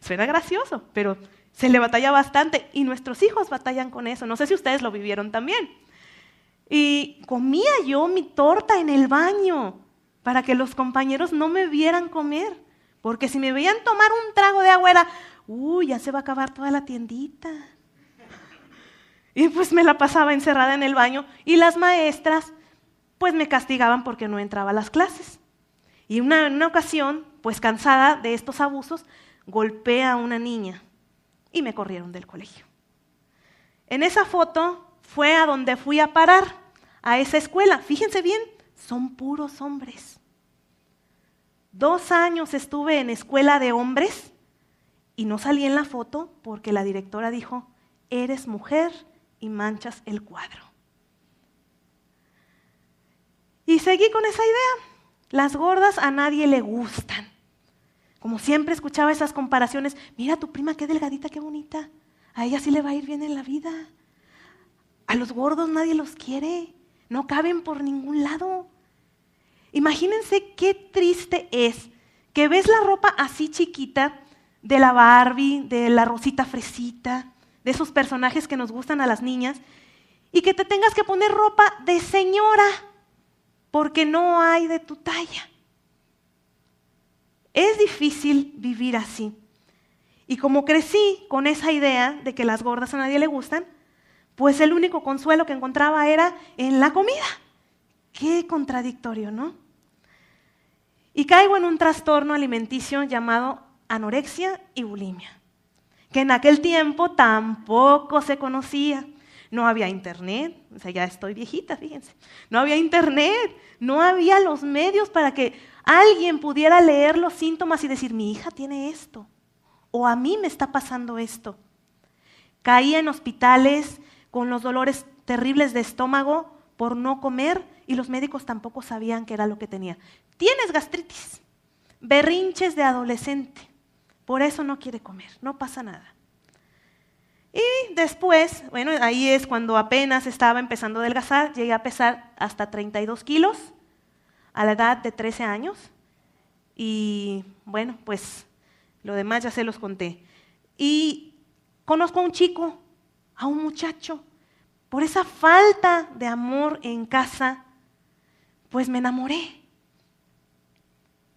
Suena gracioso, pero se le batalla bastante y nuestros hijos batallan con eso. No sé si ustedes lo vivieron también. Y comía yo mi torta en el baño para que los compañeros no me vieran comer. Porque si me veían tomar un trago de agua era, uy, ya se va a acabar toda la tiendita. Y pues me la pasaba encerrada en el baño y las maestras pues me castigaban porque no entraba a las clases. Y una, en una ocasión, pues cansada de estos abusos, golpeé a una niña y me corrieron del colegio. En esa foto fue a donde fui a parar, a esa escuela. Fíjense bien, son puros hombres. Dos años estuve en escuela de hombres y no salí en la foto porque la directora dijo, eres mujer y manchas el cuadro. Y seguí con esa idea. Las gordas a nadie le gustan. Como siempre escuchaba esas comparaciones, mira tu prima qué delgadita, qué bonita. A ella sí le va a ir bien en la vida. A los gordos nadie los quiere. No caben por ningún lado. Imagínense qué triste es que ves la ropa así chiquita de la Barbie, de la Rosita Fresita, de esos personajes que nos gustan a las niñas, y que te tengas que poner ropa de señora porque no hay de tu talla. Es difícil vivir así. Y como crecí con esa idea de que las gordas a nadie le gustan, pues el único consuelo que encontraba era en la comida. Qué contradictorio, ¿no? Y caigo en un trastorno alimenticio llamado anorexia y bulimia, que en aquel tiempo tampoco se conocía. No había internet, o sea, ya estoy viejita, fíjense. No había internet, no había los medios para que alguien pudiera leer los síntomas y decir, mi hija tiene esto, o a mí me está pasando esto. Caía en hospitales con los dolores terribles de estómago por no comer y los médicos tampoco sabían qué era lo que tenía. Tienes gastritis, berrinches de adolescente, por eso no quiere comer, no pasa nada. Y después, bueno, ahí es cuando apenas estaba empezando a adelgazar, llegué a pesar hasta 32 kilos a la edad de 13 años. Y bueno, pues lo demás ya se los conté. Y conozco a un chico, a un muchacho, por esa falta de amor en casa, pues me enamoré.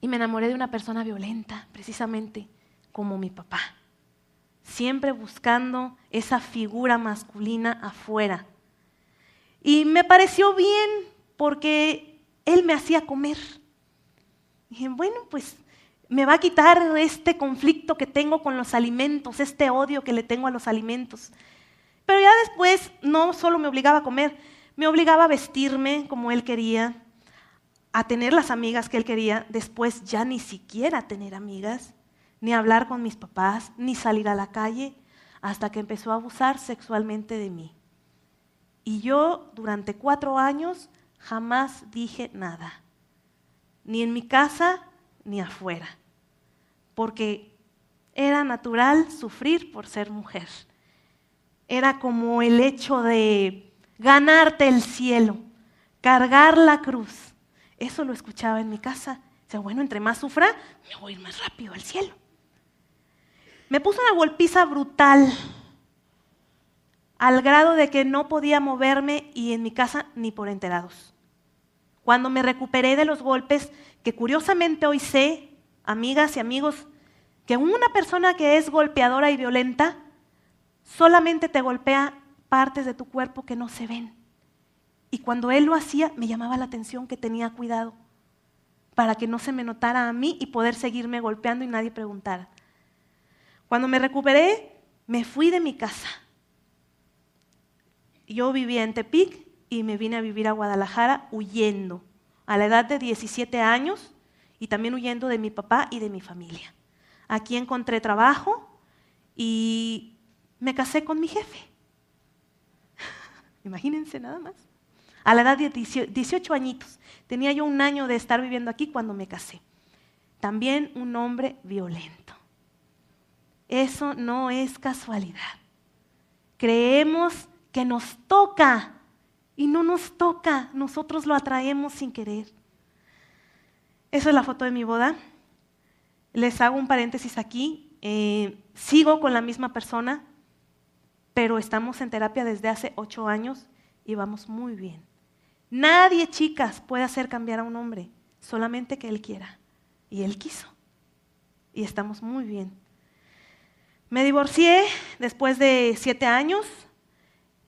Y me enamoré de una persona violenta, precisamente como mi papá, siempre buscando esa figura masculina afuera. Y me pareció bien porque él me hacía comer. dije, bueno, pues me va a quitar este conflicto que tengo con los alimentos, este odio que le tengo a los alimentos. Pero ya después no solo me obligaba a comer, me obligaba a vestirme como él quería, a tener las amigas que él quería, después ya ni siquiera tener amigas ni hablar con mis papás, ni salir a la calle, hasta que empezó a abusar sexualmente de mí. Y yo durante cuatro años jamás dije nada, ni en mi casa, ni afuera, porque era natural sufrir por ser mujer. Era como el hecho de ganarte el cielo, cargar la cruz. Eso lo escuchaba en mi casa. Sea, bueno, entre más sufra, me voy a ir más rápido al cielo. Me puso una golpiza brutal, al grado de que no podía moverme y en mi casa ni por enterados. Cuando me recuperé de los golpes, que curiosamente hoy sé, amigas y amigos, que una persona que es golpeadora y violenta solamente te golpea partes de tu cuerpo que no se ven. Y cuando él lo hacía, me llamaba la atención que tenía cuidado para que no se me notara a mí y poder seguirme golpeando y nadie preguntara. Cuando me recuperé, me fui de mi casa. Yo vivía en Tepic y me vine a vivir a Guadalajara huyendo, a la edad de 17 años y también huyendo de mi papá y de mi familia. Aquí encontré trabajo y me casé con mi jefe. [LAUGHS] Imagínense nada más. A la edad de 18 añitos. Tenía yo un año de estar viviendo aquí cuando me casé. También un hombre violento. Eso no es casualidad. Creemos que nos toca y no nos toca. Nosotros lo atraemos sin querer. Esa es la foto de mi boda. Les hago un paréntesis aquí. Eh, sigo con la misma persona, pero estamos en terapia desde hace ocho años y vamos muy bien. Nadie, chicas, puede hacer cambiar a un hombre, solamente que él quiera. Y él quiso. Y estamos muy bien. Me divorcié después de siete años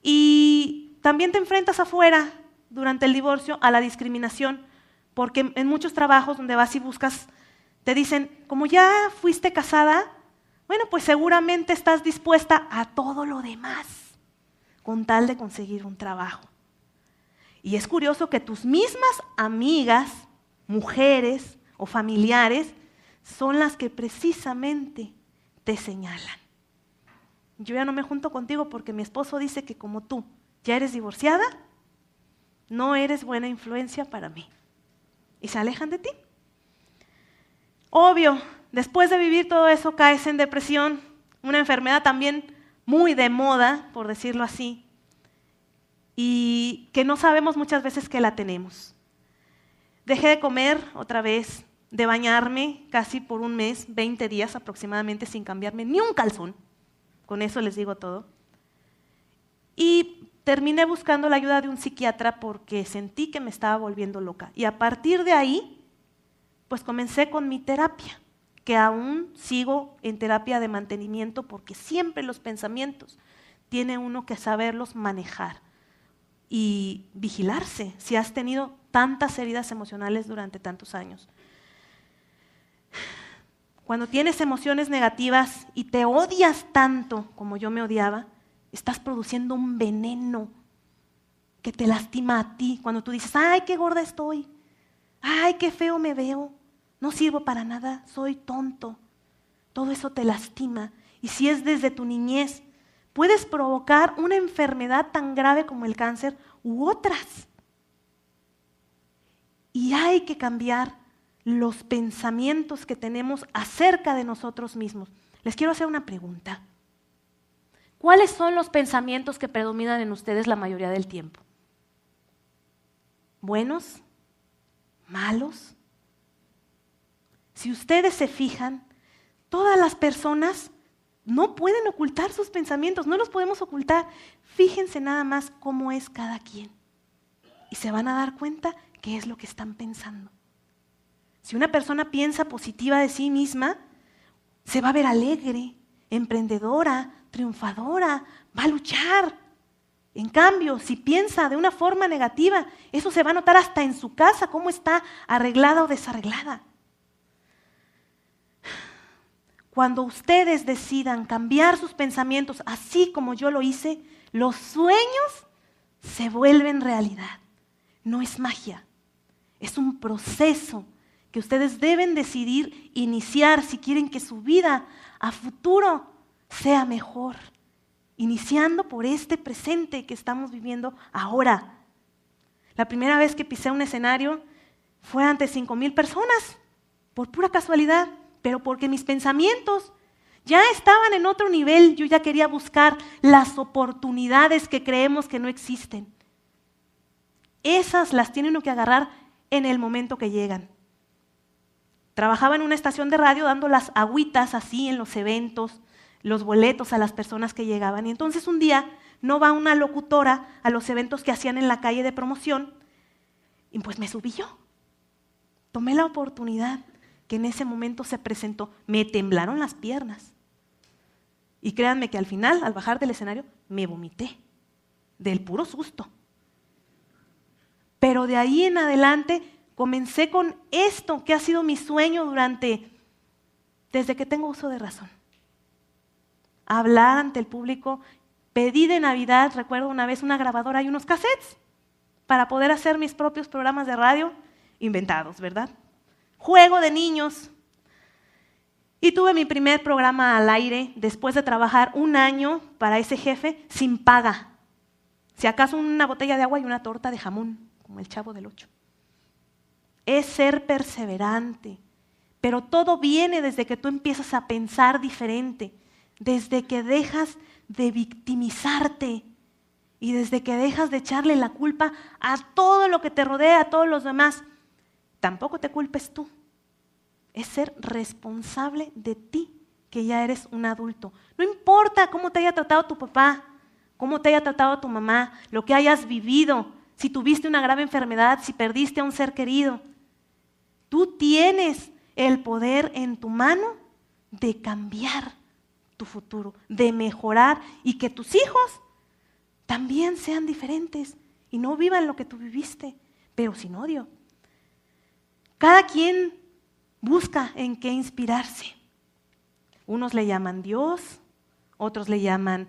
y también te enfrentas afuera durante el divorcio a la discriminación, porque en muchos trabajos donde vas y buscas te dicen, como ya fuiste casada, bueno, pues seguramente estás dispuesta a todo lo demás con tal de conseguir un trabajo. Y es curioso que tus mismas amigas, mujeres o familiares, son las que precisamente te señalan. Yo ya no me junto contigo porque mi esposo dice que como tú ya eres divorciada, no eres buena influencia para mí. Y se alejan de ti. Obvio, después de vivir todo eso caes en depresión, una enfermedad también muy de moda, por decirlo así, y que no sabemos muchas veces que la tenemos. Dejé de comer otra vez, de bañarme casi por un mes, 20 días aproximadamente sin cambiarme ni un calzón. Con eso les digo todo. Y terminé buscando la ayuda de un psiquiatra porque sentí que me estaba volviendo loca. Y a partir de ahí pues comencé con mi terapia, que aún sigo en terapia de mantenimiento porque siempre los pensamientos tiene uno que saberlos manejar y vigilarse si has tenido tantas heridas emocionales durante tantos años. Cuando tienes emociones negativas y te odias tanto como yo me odiaba, estás produciendo un veneno que te lastima a ti. Cuando tú dices, ay, qué gorda estoy, ay, qué feo me veo, no sirvo para nada, soy tonto. Todo eso te lastima. Y si es desde tu niñez, puedes provocar una enfermedad tan grave como el cáncer u otras. Y hay que cambiar los pensamientos que tenemos acerca de nosotros mismos. Les quiero hacer una pregunta. ¿Cuáles son los pensamientos que predominan en ustedes la mayoría del tiempo? ¿Buenos? ¿Malos? Si ustedes se fijan, todas las personas no pueden ocultar sus pensamientos, no los podemos ocultar. Fíjense nada más cómo es cada quien. Y se van a dar cuenta qué es lo que están pensando. Si una persona piensa positiva de sí misma, se va a ver alegre, emprendedora, triunfadora, va a luchar. En cambio, si piensa de una forma negativa, eso se va a notar hasta en su casa, cómo está arreglada o desarreglada. Cuando ustedes decidan cambiar sus pensamientos, así como yo lo hice, los sueños se vuelven realidad. No es magia, es un proceso que ustedes deben decidir iniciar si quieren que su vida a futuro sea mejor. Iniciando por este presente que estamos viviendo ahora. La primera vez que pisé un escenario fue ante cinco mil personas por pura casualidad, pero porque mis pensamientos ya estaban en otro nivel, yo ya quería buscar las oportunidades que creemos que no existen. Esas las tiene uno que agarrar en el momento que llegan. Trabajaba en una estación de radio dando las agüitas así en los eventos, los boletos a las personas que llegaban. Y entonces un día no va una locutora a los eventos que hacían en la calle de promoción y pues me subí yo. Tomé la oportunidad que en ese momento se presentó. Me temblaron las piernas. Y créanme que al final, al bajar del escenario, me vomité del puro susto. Pero de ahí en adelante comencé con esto que ha sido mi sueño durante, desde que tengo uso de razón. Hablar ante el público. Pedí de Navidad, recuerdo una vez, una grabadora y unos cassettes para poder hacer mis propios programas de radio inventados, ¿verdad? Juego de niños, y tuve mi primer programa al aire después de trabajar un año para ese jefe sin paga. Si acaso una botella de agua y una torta de jamón, como el chavo del ocho. Es ser perseverante, pero todo viene desde que tú empiezas a pensar diferente, desde que dejas de victimizarte y desde que dejas de echarle la culpa a todo lo que te rodea, a todos los demás. Tampoco te culpes tú es ser responsable de ti, que ya eres un adulto. No importa cómo te haya tratado tu papá, cómo te haya tratado tu mamá, lo que hayas vivido, si tuviste una grave enfermedad, si perdiste a un ser querido. Tú tienes el poder en tu mano de cambiar tu futuro, de mejorar y que tus hijos también sean diferentes y no vivan lo que tú viviste, pero sin odio. Cada quien busca en qué inspirarse. Unos le llaman Dios, otros le llaman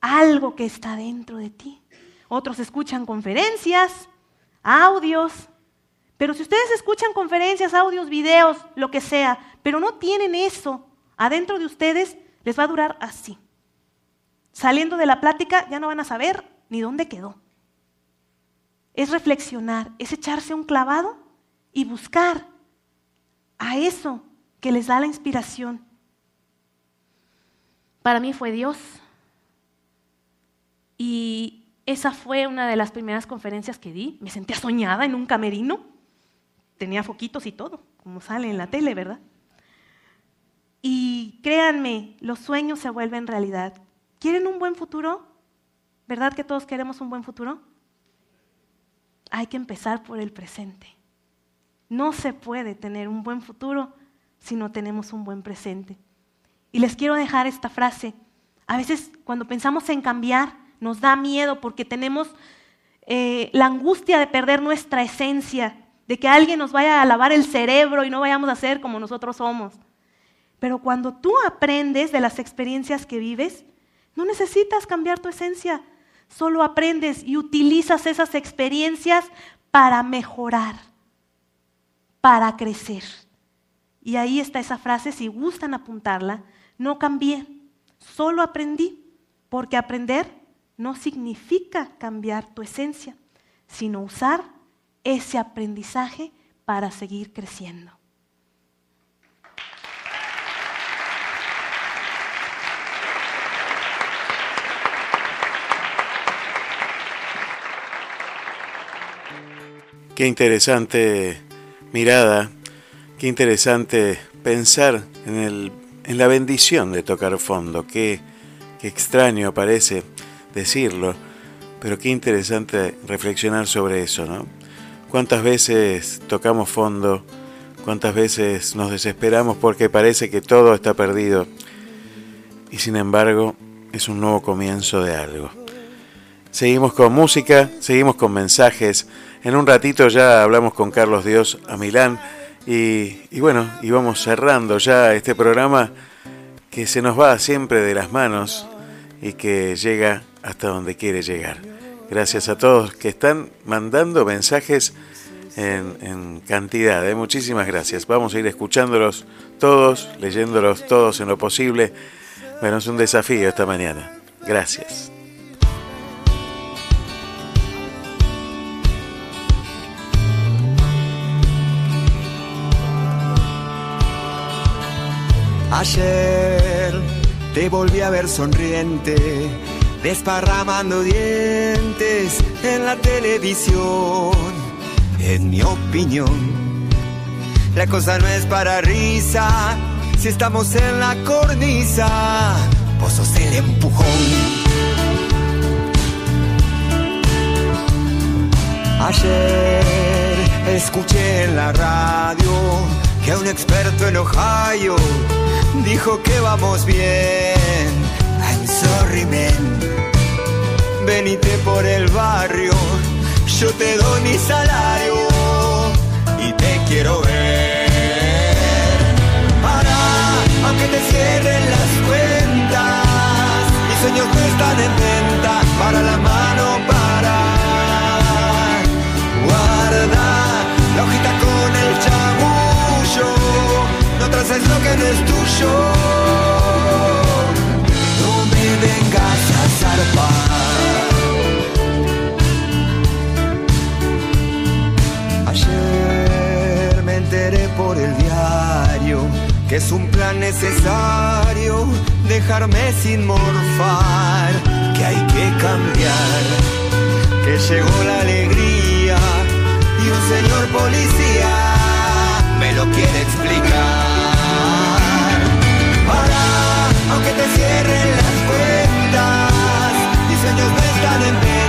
algo que está dentro de ti. Otros escuchan conferencias, audios. Pero si ustedes escuchan conferencias, audios, videos, lo que sea, pero no tienen eso adentro de ustedes, les va a durar así. Saliendo de la plática ya no van a saber ni dónde quedó. Es reflexionar, es echarse un clavado y buscar a eso que les da la inspiración. Para mí fue Dios. Y esa fue una de las primeras conferencias que di. Me sentía soñada en un camerino. Tenía foquitos y todo, como sale en la tele, ¿verdad? Y créanme, los sueños se vuelven realidad. ¿Quieren un buen futuro? ¿Verdad que todos queremos un buen futuro? Hay que empezar por el presente. No se puede tener un buen futuro si no tenemos un buen presente. Y les quiero dejar esta frase. A veces cuando pensamos en cambiar nos da miedo porque tenemos eh, la angustia de perder nuestra esencia, de que alguien nos vaya a lavar el cerebro y no vayamos a ser como nosotros somos. Pero cuando tú aprendes de las experiencias que vives, no necesitas cambiar tu esencia, solo aprendes y utilizas esas experiencias para mejorar para crecer. Y ahí está esa frase, si gustan apuntarla, no cambié, solo aprendí, porque aprender no significa cambiar tu esencia, sino usar ese aprendizaje para seguir creciendo. Qué interesante mirada, qué interesante pensar en, el, en la bendición de tocar fondo, qué, qué extraño parece decirlo, pero qué interesante reflexionar sobre eso, ¿no? ¿Cuántas veces tocamos fondo? ¿Cuántas veces nos desesperamos porque parece que todo está perdido? Y sin embargo, es un nuevo comienzo de algo. Seguimos con música, seguimos con mensajes. En un ratito ya hablamos con Carlos Dios a Milán y, bueno, y vamos cerrando ya este programa que se nos va siempre de las manos y que llega hasta donde quiere llegar. Gracias a todos que están mandando mensajes en, en cantidad. ¿eh? Muchísimas gracias. Vamos a ir escuchándolos todos, leyéndolos todos en lo posible. Bueno, es un desafío esta mañana. Gracias. Ayer te volví a ver sonriente, desparramando dientes en la televisión. En mi opinión, la cosa no es para risa si estamos en la cornisa. Vos sos el empujón. Ayer escuché en la radio que un experto en Ohio dijo que vamos bien. I'm sorry, man. Venite por el barrio, yo te doy mi salario y te quiero ver. Para, aunque te cierren las cuentas, mis sueños no están en venta. Para la mano, para. Guarda la hojita con el chamullo, no traces lo que no es No me vengas a zarpar. Ayer me enteré por el diario que es un plan necesario dejarme sin morfar, que hay que cambiar, que llegó la alegría y un señor policía me lo quiere aunque te cierren las cuentas, mis sueños no están en venta,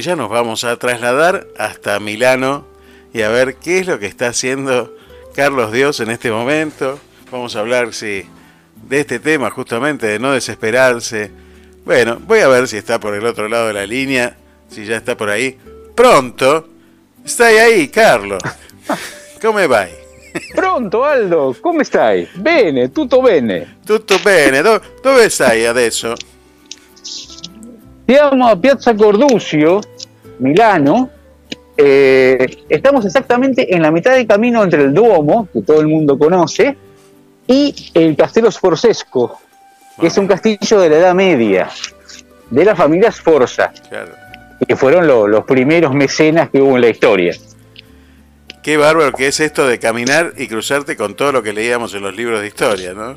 Ya nos vamos a trasladar hasta Milano y a ver qué es lo que está haciendo Carlos Dios en este momento. Vamos a hablar sí, de este tema justamente, de no desesperarse. Bueno, voy a ver si está por el otro lado de la línea, si ya está por ahí. Pronto. Stai ahí, Carlo. [LAUGHS] Come vai? Pronto Aldo, come stai? Bene, tutto bene. Tutto bene. Do- dove stai adesso? Siamo a Piazza Cordusio, Milano. Eh, estamos exactamente en la mitad del camino entre el Duomo, que todo el mundo conoce, y el Castello Sforzesco, que es un castillo de la Edad Media, de la familia Sforza, Claro. que fueron lo- los primeros mecenas que hubo en la historia. Qué bárbaro que es esto de caminar y cruzarte con todo lo que leíamos en los libros de historia, ¿no?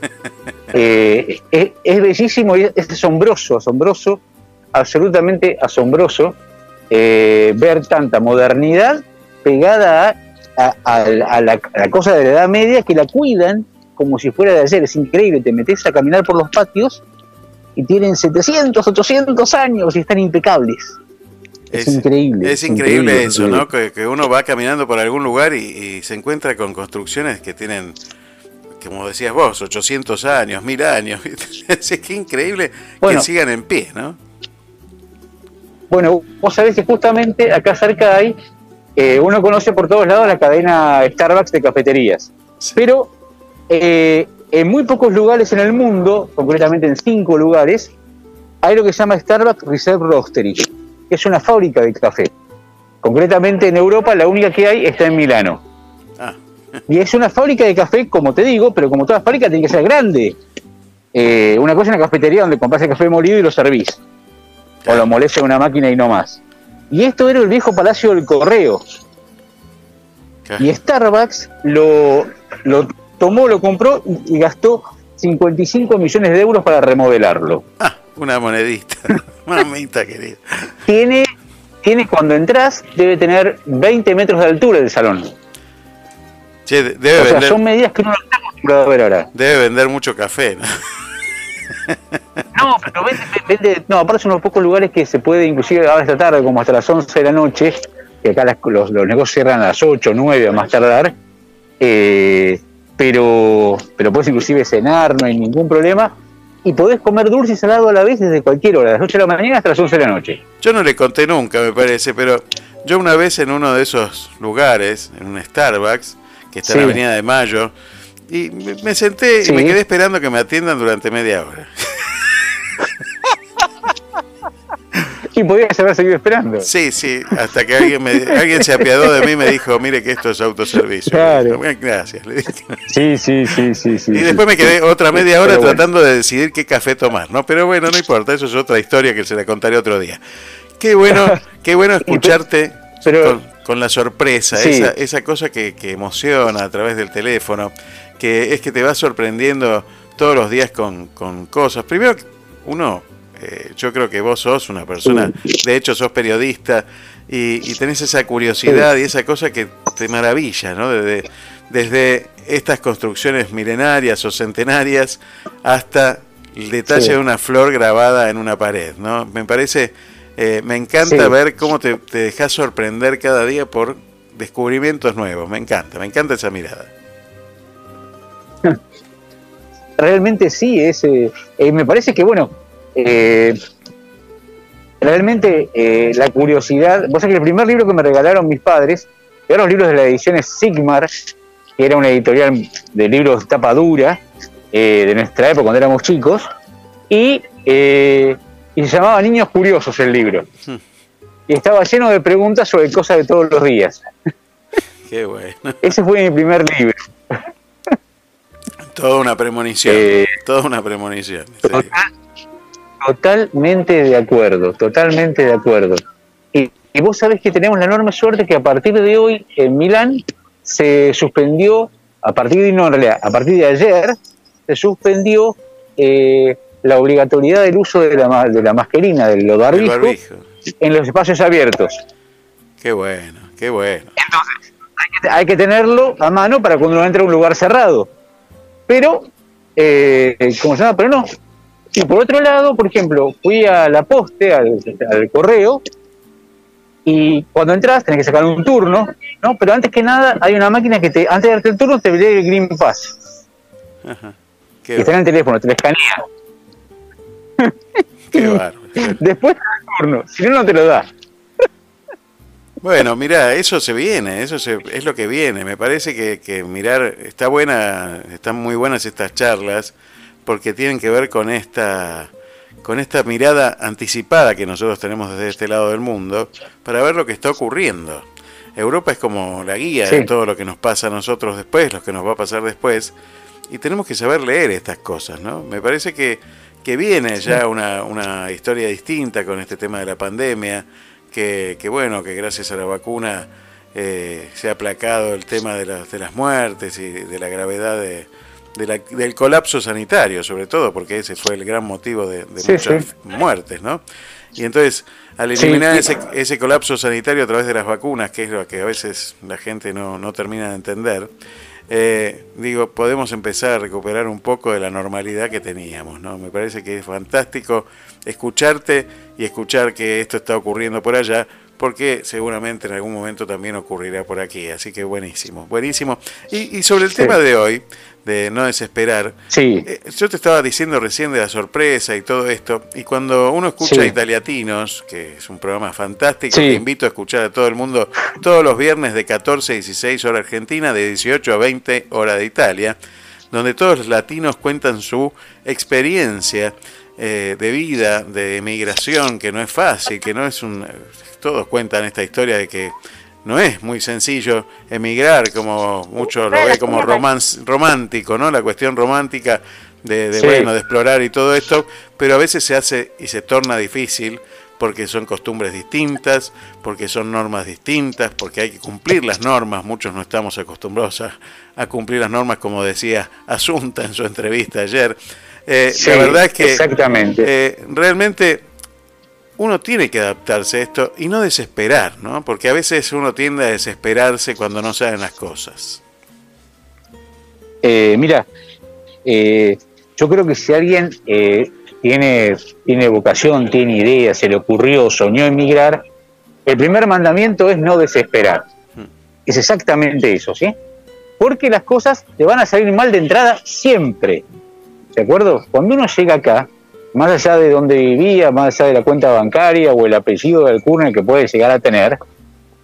[LAUGHS] Eh, es, es bellísimo y es asombroso, asombroso, absolutamente asombroso eh, ver tanta modernidad pegada a, a- a la, a la- a la cosa de la Edad Media que la cuidan como si fuera de ayer. Es increíble, te metes a caminar por los patios y tienen 700, 800 años y están impecables. Es, increíble. Es increíble eso, increíble. ¿no? Que, que uno va caminando por algún lugar y, y se encuentra con construcciones que tienen, como decías vos, 800 años, 1000 años. [LAUGHS] es que increíble Bueno. que sigan en pie, ¿no? Bueno, vos sabés que justamente acá cerca hay eh, uno conoce por todos lados la cadena Starbucks de cafeterías, pero eh, en muy pocos lugares en el mundo, concretamente en cinco lugares, hay lo que se llama Starbucks Reserve Roastery, que es una fábrica de café. Concretamente en Europa la única que hay está en Milano. Y es una fábrica de café, como te digo, pero como toda fábrica tiene que ser grande. Eh, una cosa es una cafetería donde compras el café molido y lo servís. O lo molés en una máquina y no más. Y esto era el viejo Palacio del Correo. Y Starbucks lo, lo tomó, lo compró y, y gastó 55 millones de euros para remodelarlo. Ah, una monedita. [LAUGHS] Mamita querida. Tiene, tiene, cuando entras, debe tener 20 metros de altura el salón. Che, debe o sea, vender, son medidas que uno no está acostumbrado a ver ahora. debe vender mucho café, ¿no? [LAUGHS] No, pero vende, vende- no, aparte son unos pocos lugares que se puede, inclusive ahora esta tarde, como hasta las 11 de la noche, que acá las- los, los negocios cierran a las 8, 9 a más tardar, eh, pero, pero puedes inclusive cenar, no hay ningún problema, y podés comer dulce y salado a la vez desde cualquier hora, de las 8 de la mañana hasta las 11 de la noche. Yo no le conté nunca, me parece, pero yo una vez en uno de esos lugares, en un Starbucks, que está en la Avenida de Mayo, y me me senté Sí. y me quedé esperando que me atiendan durante media hora. [LAUGHS] Y podías haber seguido esperando. Sí, sí, hasta que alguien, me, alguien se apiadó de mí y me dijo, mire que esto es autoservicio. Claro. Bueno, Gracias, le dije. Sí, sí, sí, sí, sí. Y sí. después me quedé otra media hora Pero bueno. tratando de decidir qué café tomar, ¿no? Pero bueno, no importa, eso es otra historia que se la contaré otro día. Qué bueno, qué bueno [LAUGHS] escucharte con, con la sorpresa, Sí. esa, esa cosa que, que emociona a través del teléfono, que es que te va sorprendiendo todos los días con, con cosas. Primero, uno, eh, yo creo que vos sos una persona, de hecho sos periodista, y, y tenés esa curiosidad y esa cosa que te maravilla, ¿no? Desde, desde estas construcciones milenarias o centenarias hasta el detalle Sí. de una flor grabada en una pared, ¿no? Me parece, eh, me encanta Sí. ver cómo te, te dejas sorprender cada día por descubrimientos nuevos, me encanta, me encanta esa mirada. [LAUGHS] realmente sí, es, eh, eh, me parece que, bueno, eh, realmente eh, la curiosidad, vos sabés que el primer libro que me regalaron mis padres eran los libros de la edición Sigmar, que era una editorial de libros tapa dura de nuestra época cuando éramos chicos, y, y se llamaba Niños Curiosos el libro. Y estaba lleno de preguntas sobre cosas de todos los días. Qué bueno. Ese fue mi primer libro. Toda una premonición, Eh, toda una premonición. sí. Totalmente de acuerdo, totalmente de acuerdo. Y, y vos sabés que tenemos la enorme suerte que a partir de hoy en Milán se suspendió, a partir de, no, en realidad, a partir de ayer, se suspendió eh, la obligatoriedad del uso de la, ma- de la mascarina, del El barbijo, barbijo. en los espacios abiertos. Qué bueno, qué bueno. Hay que tenerlo a mano para cuando uno entra a un lugar cerrado. Pero, eh, ¿cómo se llama? Pero no. Y por otro lado, por ejemplo, fui a la poste, al, al correo, y cuando entras tenés que sacar un turno, ¿no? Pero antes que nada, hay una máquina que te, antes de darte el turno, te lee el Green Pass. Ajá. Que Qué, está en el teléfono, te lo escanea. [LAUGHS] qué bárbaro. Después te da el turno, si no, no te lo da. Bueno, mira, eso se viene, eso se- es lo que viene. Me parece que, que mirar, está buena, están muy buenas estas charlas, porque tienen que ver con esta, con esta mirada anticipada que nosotros tenemos desde este lado del mundo, para ver lo que está ocurriendo. Europa es como la guía de Sí. todo lo que nos pasa a nosotros después, lo que nos va a pasar después, y tenemos que saber leer estas cosas, ¿no? Me parece que, que viene ya una, una historia distinta con este tema de la pandemia, que, que bueno, que gracias a la vacuna eh, se ha aplacado el tema de las, de las muertes y de la gravedad de, de la- del colapso sanitario, sobre todo, porque ese fue el gran motivo de, Sí, muchas sí. muertes, ¿no? Y entonces, al eliminar ese, ese colapso sanitario a través de las vacunas, que es lo que a veces la gente no, no termina de entender, eh, digo, podemos empezar a recuperar un poco de la normalidad que teníamos, ¿no? Me parece que es fantástico escucharte y escuchar que esto está ocurriendo por allá, porque seguramente en algún momento también ocurrirá por aquí. Así que buenísimo, buenísimo. Y, y sobre el tema de hoy, de no desesperar, Sí. eh, yo te estaba diciendo recién de la sorpresa y todo esto, y cuando uno escucha Sí. a Italiatinos, que es un programa fantástico, que invito a escuchar a todo el mundo todos los viernes de 14 a 16 hora Argentina, de 18 a 20 hora de Italia, donde todos los latinos cuentan su experiencia eh, de vida, de emigración, que no es fácil, que no es un... Todos cuentan esta historia de que no es muy sencillo emigrar, como muchos lo ve como romance, romántico, ¿no? La cuestión romántica de, de, Sí. bueno, de explorar y todo esto, pero a veces se hace y se torna difícil porque son costumbres distintas, porque son normas distintas, porque hay que cumplir las normas, muchos no estamos acostumbrados a, a cumplir las normas, como decía Asunta en su entrevista ayer. Eh, Sí, la verdad es que exactamente. eh, realmente uno tiene que adaptarse a esto y no desesperar, ¿no? Porque a veces uno tiende a desesperarse cuando no saben las cosas. Eh, mira, eh, yo creo que si alguien eh, tiene, tiene vocación, tiene idea, se le ocurrió, soñó emigrar, el primer mandamiento es no desesperar. Es exactamente eso, ¿sí? Porque las cosas te van a salir mal de entrada siempre. ¿De acuerdo? Cuando uno llega acá, más allá de donde vivía, más allá de la cuenta bancaria o el apellido del curne que puede llegar a tener,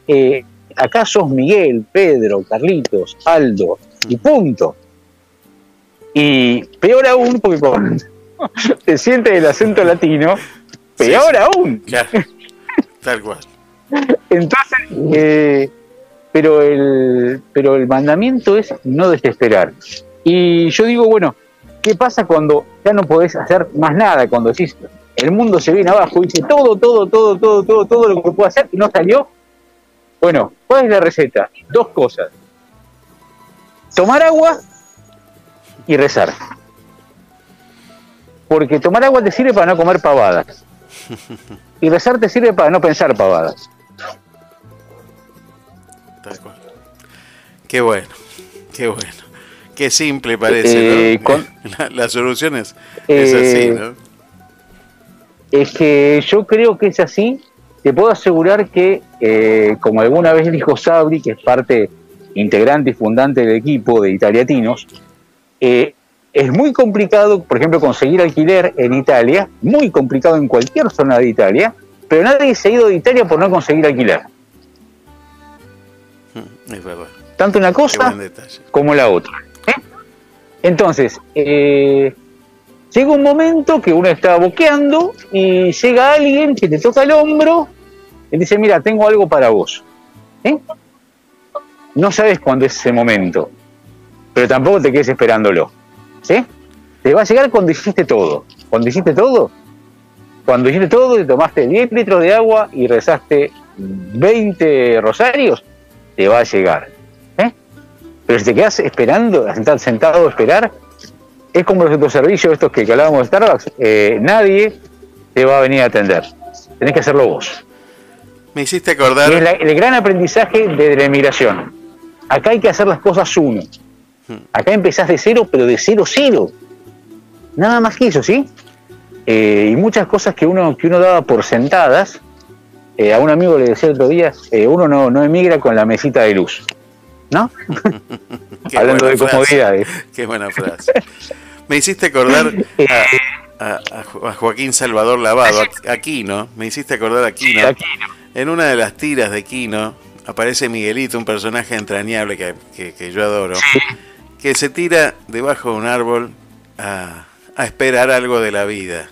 eh, acá sos Miguel, Pedro, Carlitos, Aldo, y punto. Y peor aún, porque [LAUGHS] te sientes el acento latino, peor aún. Claro, tal cual. Entonces, eh, pero, el, pero el mandamiento es no desesperar. Y yo digo, bueno, ¿qué pasa cuando ya no podés hacer más nada? Cuando decís, el mundo se viene abajo, hice todo, todo, todo, todo, todo, todo lo que puedo hacer y no salió. Bueno, ¿cuál es la receta? Dos cosas. Tomar agua y rezar. Porque tomar agua te sirve para no comer pavadas. Y rezar te sirve para no pensar pavadas. Tal cual. Qué bueno, qué bueno. Qué simple parece, Eh, ¿no? con- [LAUGHS] La, la solución es, es Eh, así, ¿no? Es que yo creo que es así. Te puedo asegurar que, eh, como alguna vez dijo Sabri, que es parte integrante y fundante del equipo de Italiatinos, eh, es muy complicado, por ejemplo, conseguir alquiler en Italia, muy complicado en cualquier zona de Italia, pero nadie se ha ido de Italia por no conseguir alquiler. Es verdad. Tanto una cosa como la otra. Entonces, eh, llega un momento que uno está boqueando y llega alguien que te toca el hombro y dice, mira, tengo algo para vos. ¿eh? No sabes cuándo es ese momento, pero tampoco te quedes esperándolo. ¿sí? Te va a llegar cuando hiciste todo. Cuando hiciste todo, cuando hiciste todo, te tomaste 10 litros de agua y rezaste 20 rosarios, te va a llegar. Pero si te quedas esperando, sentado, sentado a esperar, es como los autoservicios estos que, que hablábamos de Starbucks, eh, nadie te va a venir a atender. Tenés que hacerlo vos. Me hiciste acordar. Y es la- el gran aprendizaje de la emigración. Acá hay que hacer las cosas uno. Acá empezás de cero, pero de cero, cero. Nada más que eso, ¿sí? Eh, y muchas cosas que uno, que uno daba por sentadas. eh, a un amigo le decía el otro día, eh, uno no, no emigra con la mesita de luz. ¿No? [LAUGHS] Qué Hablando buena de frase. comodidades. [LAUGHS] Qué buena frase. Me hiciste acordar [LAUGHS] a, a- a Jo- a Joaquín Salvador Lavado, a Aquino. Me hiciste acordar a Aquino. En una de las tiras de Quino aparece Miguelito, un personaje entrañable que, que- que yo adoro, que se tira debajo de un árbol a, a esperar algo de la vida.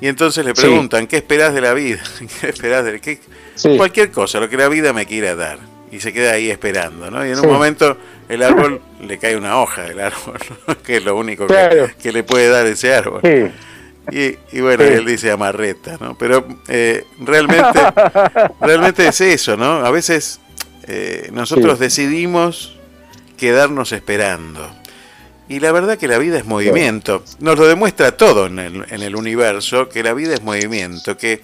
Y entonces le Sí. preguntan, ¿qué esperás de la vida? ¿Qué esperás de qué? Sí. Cualquier cosa, lo que la vida me quiera dar. Y se queda ahí esperando, ¿no? Y en Sí. un momento el árbol le cae una hoja del árbol, ¿no? [LAUGHS] que es lo único que- le puede dar ese árbol. Sí. Y, y bueno, Sí. él dice amarreta, ¿no? Pero eh, realmente, [LAUGHS] realmente es eso, ¿no? A veces eh, nosotros Sí. decidimos quedarnos esperando. Y la verdad que la vida es movimiento. Nos lo demuestra todo en el, en el universo, que la vida es movimiento, que,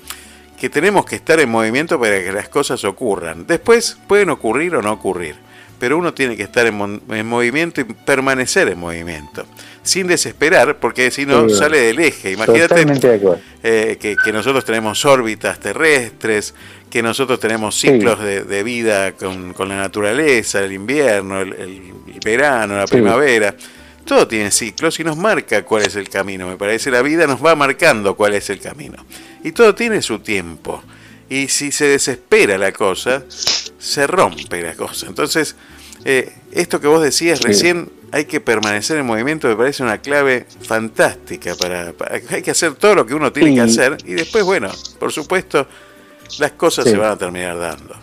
que tenemos que estar en movimiento para que las cosas ocurran. Después pueden ocurrir o no ocurrir. pero uno tiene que estar en, en movimiento y permanecer en movimiento, sin desesperar, porque si no Sí. sale del eje. Imagínate eh, que, que nosotros tenemos órbitas terrestres, que nosotros tenemos ciclos de, de vida con, con la naturaleza, el invierno, el, el verano, la Sí. primavera. Todo tiene ciclos y nos marca cuál es el camino. Me parece la vida nos va marcando cuál es el camino. Y todo tiene su tiempo. Y si se desespera la cosa, se rompe la cosa. Entonces, eh, esto que vos decías recién, hay que permanecer en movimiento, me parece una clave fantástica. Para, para- hay que hacer todo lo que uno tiene que hacer. Y después, bueno, por supuesto, las cosas Sí. se van a terminar dando.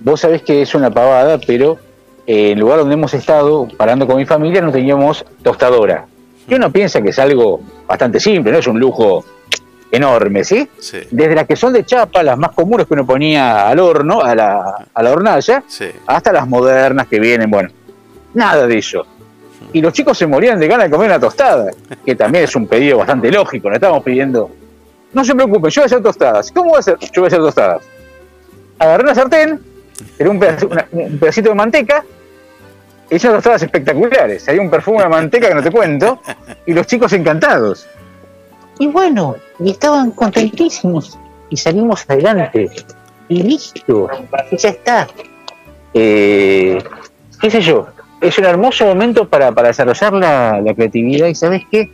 Vos sabés que es una pavada, pero eh, el lugar donde hemos estado, parando con mi familia, no teníamos tostadora. Y uno piensa que es algo bastante simple, no es un lujo enorme, ¿sí? Sí. Desde las que son de chapa, las más comunes que uno ponía al horno, a la, a la hornalla, Sí. hasta las modernas que vienen, bueno, nada de eso. Y los chicos se morían de ganas de comer una tostada, que también es un pedido bastante lógico, no estamos pidiendo, no se preocupen, yo voy a hacer tostadas. ¿Cómo voy a hacer? Yo voy a hacer tostadas. Agarré una sartén, era un pedacito, una- un pedacito de manteca, e unas tostadas espectaculares. Hay un perfume de manteca que no te cuento, y los chicos encantados. Y bueno, y estaban contentísimos, y salimos adelante. Y listo, y ya está. Eh, qué sé yo, es un hermoso momento para, para desarrollar la, la creatividad y, ¿sabes qué?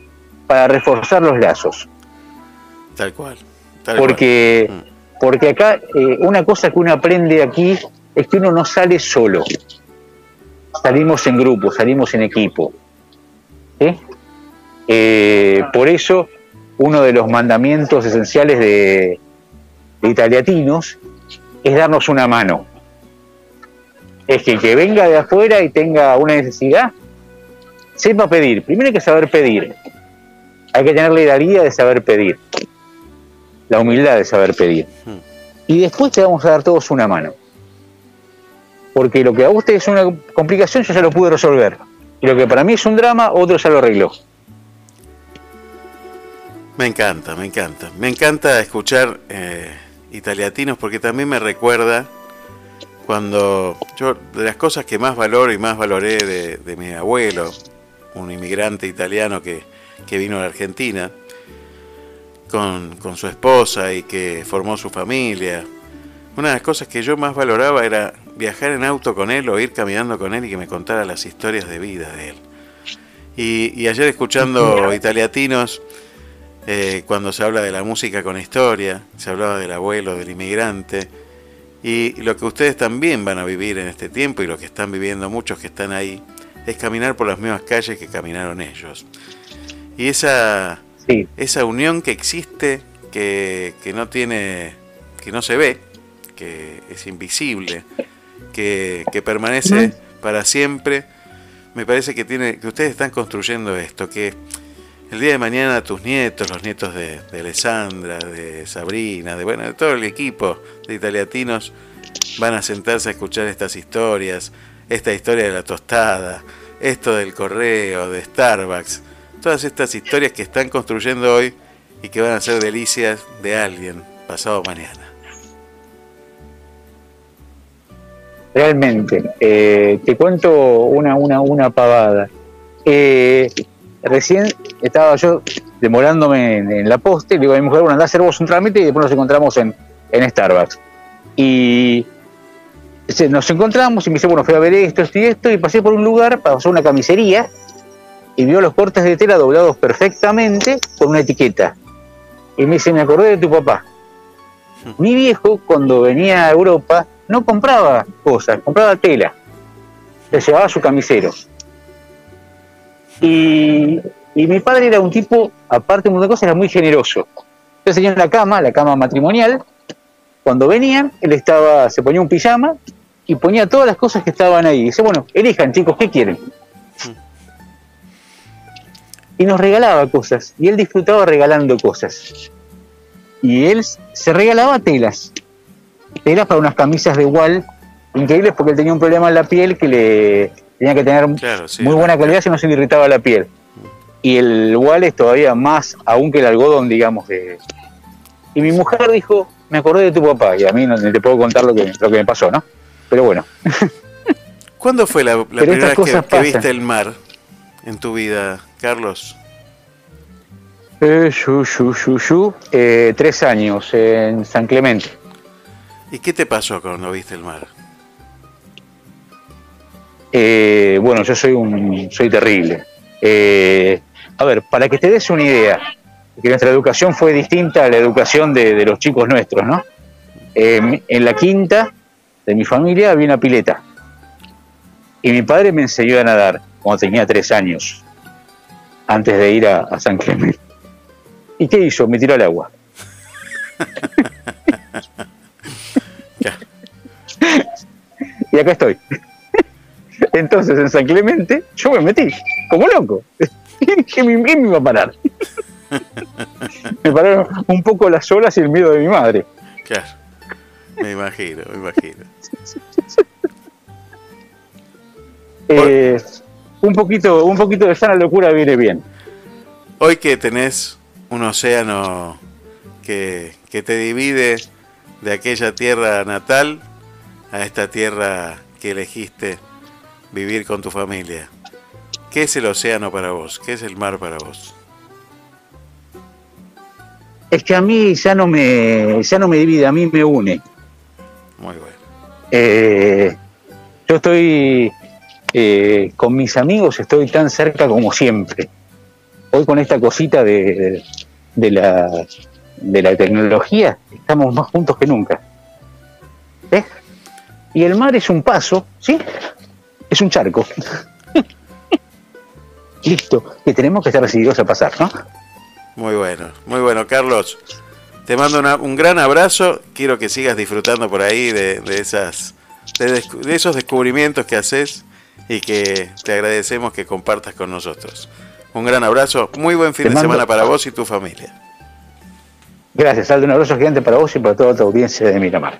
Para reforzar los lazos. Tal cual. tal Porque, porque acá eh, una cosa que uno aprende aquí es que uno no sale solo. Salimos en grupo, salimos en equipo. ¿sí? Eh, por eso, uno de los mandamientos esenciales de, Italiatinos es darnos una mano. Es que el que venga de afuera y tenga una necesidad, sepa pedir. Primero hay que saber pedir. Hay que tener la hidalguía de saber pedir. La humildad de saber pedir. Y después te vamos a dar todos una mano. Porque lo que a usted es una complicación, yo ya lo pude resolver. Y lo que para mí es un drama, otro ya lo arregló. Me encanta, me encanta. Me encanta escuchar eh, italiatinos porque también me recuerda cuando yo, de las cosas que más valoro y más valoré de, de mi abuelo, un inmigrante italiano que, que vino a la Argentina con, con su esposa y que formó su familia. Una de las cosas que yo más valoraba era viajar en auto con él o ir caminando con él y que me contara las historias de vida de él. Y, y ayer escuchando italiatinos, eh, cuando se habla de la música con historia, se hablaba del abuelo, del inmigrante, y lo que ustedes también van a vivir en este tiempo y lo que están viviendo muchos que están ahí, es caminar por las mismas calles que caminaron ellos. Y esa, esa unión que existe, que, que no tiene, que no se ve, que es invisible, que, que permanece para siempre, me parece que tiene, que ustedes están construyendo esto, que el día de mañana tus nietos, los nietos de, Alessandra, de Sabrina, de bueno, de todo el equipo de italiatinos, van a sentarse a escuchar estas historias, esta historia de la tostada, esto del correo, de Starbucks, todas estas historias que están construyendo hoy y que van a ser delicias de alguien pasado mañana. Realmente. Eh, te cuento una, una, una pavada. Eh, recién estaba yo demorándome en, la poste, le digo a mi mujer, bueno, anda a hacer vos un trámite y después nos encontramos en, en Starbucks. Y nos encontramos y me dice, bueno, fui a ver esto, esto y esto, y pasé por un lugar, pasó una camisería, y vio los cortes de tela doblados perfectamente con una etiqueta. Y me dice, me acordé de tu papá. Mi viejo, cuando venía a Europa, no compraba cosas, compraba tela. Se llevaba su camisero. Y, mi padre era un tipo, aparte de un montón de cosas, era muy generoso. Entonces tenía la cama, la cama matrimonial. Cuando venían, él estaba, se ponía un pijama y ponía todas las cosas que estaban ahí. dice, bueno, elijan chicos, ¿qué quieren? Y nos regalaba cosas. Y él disfrutaba regalando cosas. Y él se regalaba telas. Telas para unas camisas de igual increíbles porque él tenía un problema en la piel que le tenía que tener muy buena calidad si no se le irritaba la piel. Y el wall es todavía más aún que el algodón, digamos. De... Y mi mujer dijo, me acordé de tu papá, y a mí no te puedo contar lo que, lo que me pasó, ¿no? Pero bueno. [LAUGHS] ¿Cuándo fue la, primera vez que, viste el mar en tu vida, Carlos? Eh, yu, yu, yu, yu, eh, tres años en San Clemente. ¿Y qué te pasó cuando viste el mar? Eh, bueno, yo soy un soy terrible. Eh, a ver, para que te des una idea, que nuestra educación fue distinta a la educación de, de los chicos nuestros, ¿no? Eh, en la quinta de mi familia había una pileta. Y mi padre me enseñó a nadar cuando tenía tres años, antes de ir a, a San Clemente. ¿Y qué hizo? Me tiró al agua. [LAUGHS] [LAUGHS] y acá estoy. Entonces en San Clemente yo me metí, como loco. ¿Qué me, qué me iba a parar? [LAUGHS] me pararon un poco las olas y el miedo de mi madre. Claro. Me imagino, me imagino. [LAUGHS] Eh, un poquito, un poquito de sana locura viene bien. Hoy que tenés un océano que, que te divide de aquella tierra natal a esta tierra que elegiste vivir con tu familia. ¿Qué es el océano para vos? ¿Qué es el mar para vos? Es que a mí ya no me, ya no me divide, a mí me une. Muy bueno. Eh, yo estoy eh, con mis amigos, estoy tan cerca como siempre. Hoy con esta cosita de, de la, de la tecnología, estamos más juntos que nunca. ¿Ves? Y el mar es un paso, ¿sí? Es un charco. [LAUGHS] Listo, que tenemos que estar decididos a pasar, ¿no? Muy bueno, muy bueno, Carlos. Te mando una- un gran abrazo. Quiero que sigas disfrutando por ahí de, de esas, de, esos descubrimientos que haces y que te agradecemos que compartas con nosotros. Un gran abrazo, muy buen fin Te de mando- semana para vos y tu familia. Gracias, Aldo. Un abrazo gigante para vos y para toda tu audiencia de Miramar.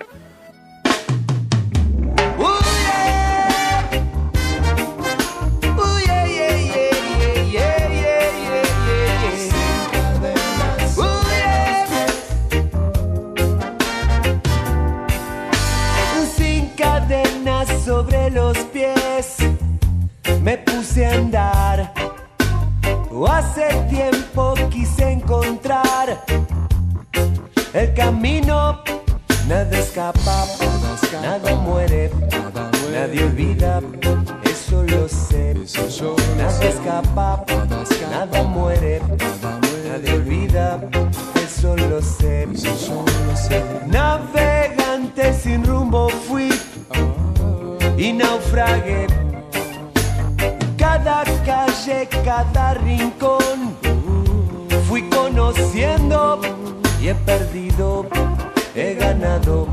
Me puse a andar. Hace tiempo quise encontrar el camino. Nada escapa, nada muere, nadie olvida, eso lo sé. Nada escapa, nada muere, nadie olvida, eso lo sé. Navegante sin rumbo fui. Y naufragué. Cada calle, cada rincón fui conociendo y he perdido, he ganado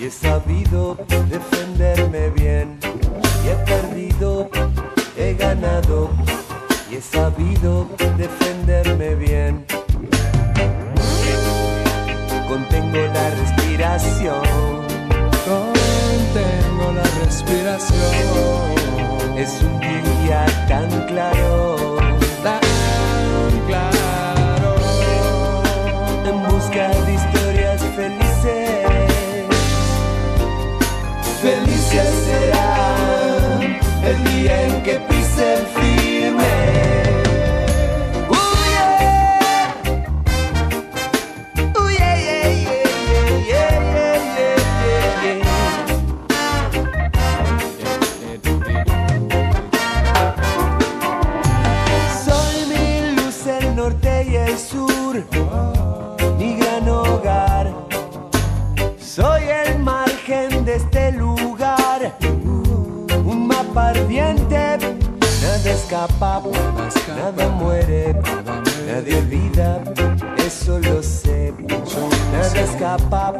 y he sabido defenderme bien. Y he perdido, he ganado y he sabido defenderme bien. Contengo la respiración. Contengo la respiración. Es un día tan claro. Nada muere, nadie olvida, eso lo sé. Nada escapa,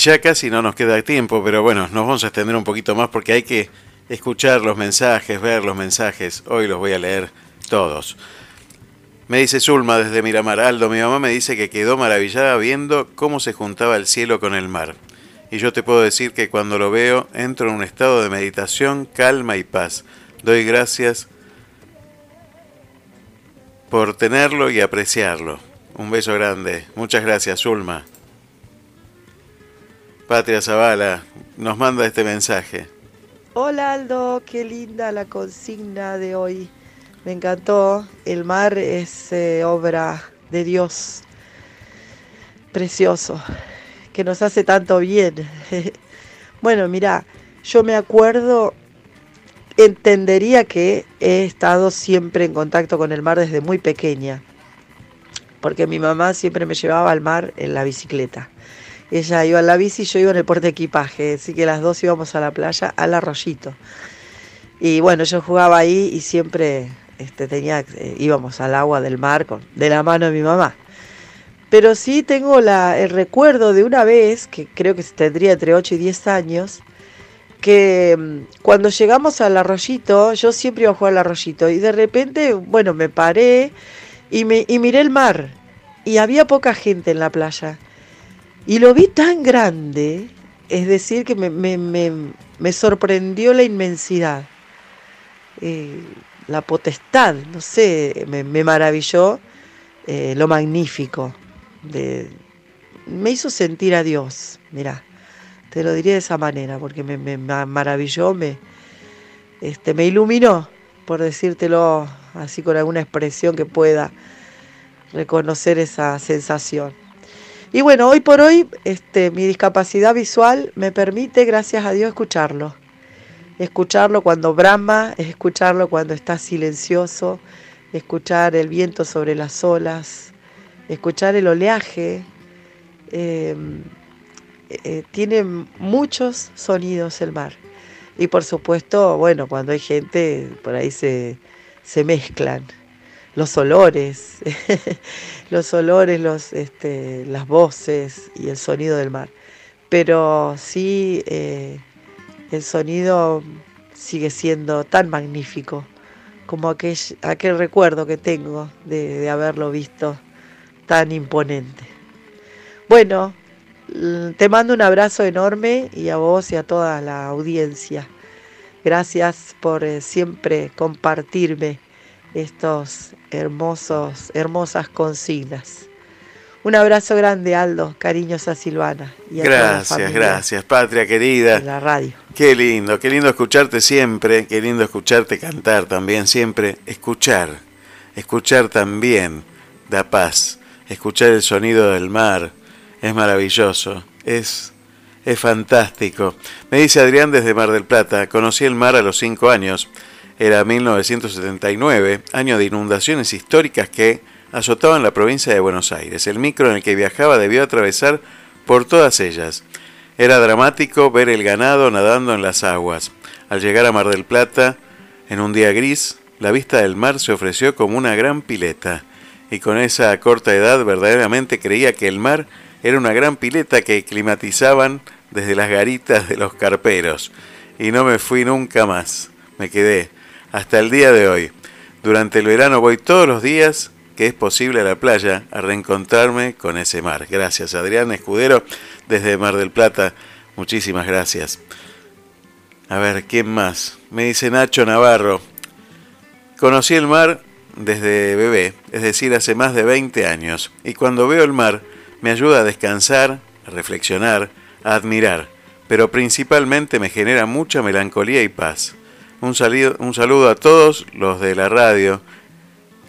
ya casi no nos queda tiempo, pero bueno, nos vamos a extender un poquito más porque hay que escuchar los mensajes, ver los mensajes. Hoy los voy a leer todos. Me dice Zulma desde Miramar, Aldo, mi mamá me dice que quedó maravillada viendo cómo se juntaba el cielo con el mar. Y yo te puedo decir que cuando lo veo entro en un estado de meditación, calma y paz. Doy gracias por tenerlo y apreciarlo. Un beso grande. Muchas gracias, Zulma. Patria Zavala nos manda este mensaje. Hola Aldo, qué linda la consigna de hoy. Me encantó. El mar es eh, obra de Dios. Precioso. Que nos hace tanto bien. [LAUGHS] bueno, mira, yo me acuerdo, entendería que he estado siempre en contacto con el mar desde muy pequeña. Porque mi mamá siempre me llevaba al mar en la bicicleta. Ella iba en la bici y yo iba en el porte equipaje, así que las dos íbamos a la playa, al arroyito. Y bueno, yo jugaba ahí y siempre este, tenía, eh, íbamos al agua del mar con, de la mano de mi mamá. Pero sí tengo la, el recuerdo de una vez, que creo que tendría entre 8 y 10 años, que mm, cuando llegamos al arroyito, yo siempre iba a jugar al arroyito, y de repente, bueno, me paré y, me, y miré el mar, y había poca gente en la playa. Y lo vi tan grande, es decir, que me, me- me- me sorprendió la inmensidad, eh, la potestad, no sé, me, maravilló eh, lo magnífico. De, me hizo sentir a Dios, mira, te lo diría de esa manera, porque me, me ma- maravilló, me, este, me iluminó, por decírtelo así con alguna expresión que pueda reconocer esa sensación. Y bueno, hoy por hoy este, mi discapacidad visual me permite, gracias a Dios, escucharlo. Escucharlo cuando brama, escucharlo cuando está silencioso, escuchar el viento sobre las olas, escuchar el oleaje. Eh, eh, tiene muchos sonidos el mar. Y por supuesto, bueno, cuando hay gente, por ahí se, se mezclan los olores, [LAUGHS] los olores, los, este, las voces y el sonido del mar. Pero sí, eh, el sonido sigue siendo tan magnífico como aquel, aquel recuerdo que tengo de, haberlo visto tan imponente. Bueno, te mando un abrazo enorme y a vos y a toda la audiencia. Gracias por eh, siempre compartirme estos hermosos, hermosas consignas. Un abrazo grande, Aldo. Cariños a Silvana. Y a toda la Gracias, gracias, patria querida. de la radio. Qué lindo, qué lindo escucharte siempre, qué lindo escucharte cantar también siempre. Escuchar, escuchar también da paz, escuchar el sonido del mar, es maravilloso, es, es fantástico. Me dice Adrián desde Mar del Plata, conocí el mar a los cinco años, era 1979, año de inundaciones históricas que azotaban la provincia de Buenos Aires. El micro en el que viajaba debió atravesar por todas ellas. Era dramático ver el ganado nadando en las aguas. Al llegar a Mar del Plata, en un día gris, la vista del mar se ofreció como una gran pileta. y con esa corta edad verdaderamente creía que el mar era una gran pileta que climatizaban desde las garitas de los carperos. Y no me fui nunca más. Me quedé hasta el día de hoy. Durante el verano voy todos los días que es posible a la playa a reencontrarme con ese mar. Gracias, Adrián Escudero, desde Mar del Plata. Muchísimas gracias. A ver, ¿quién más? Me dice Nacho Navarro. Conocí el mar desde bebé, es decir, hace más de 20 años, y cuando veo el mar me ayuda a descansar, a reflexionar, a admirar, pero principalmente me genera mucha melancolía y paz. Un saludo, un saludo a todos los de la radio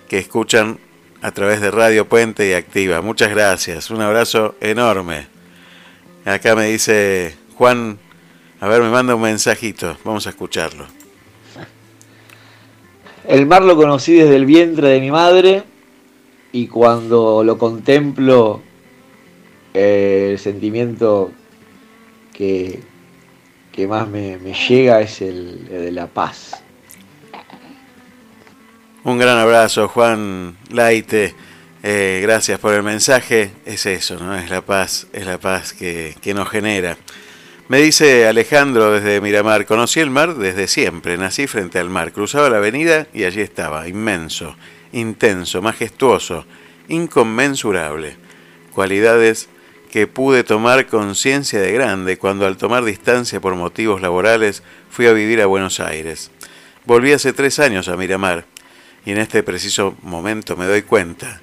que escuchan a través de Radio Puente y Activa. Muchas gracias, un abrazo enorme. Acá me dice Juan, a ver, me manda un mensajito, vamos a escucharlo. El mar lo conocí desde el vientre de mi madre y cuando lo contemplo, eh, el sentimiento que, que más me, llega es el, el de la paz. Un gran abrazo, Juan Laite. Eh, gracias por el mensaje. Es eso, ¿no? Es la paz, es la paz que, que nos genera. Me dice Alejandro desde Miramar, conocí el mar desde siempre, nací frente al mar, cruzaba la avenida y allí estaba, inmenso, intenso, majestuoso, inconmensurable. Cualidades que pude tomar conciencia de grande cuando al tomar distancia por motivos laborales fui a vivir a Buenos Aires. Volví hace tres años a Miramar y en este preciso momento me doy cuenta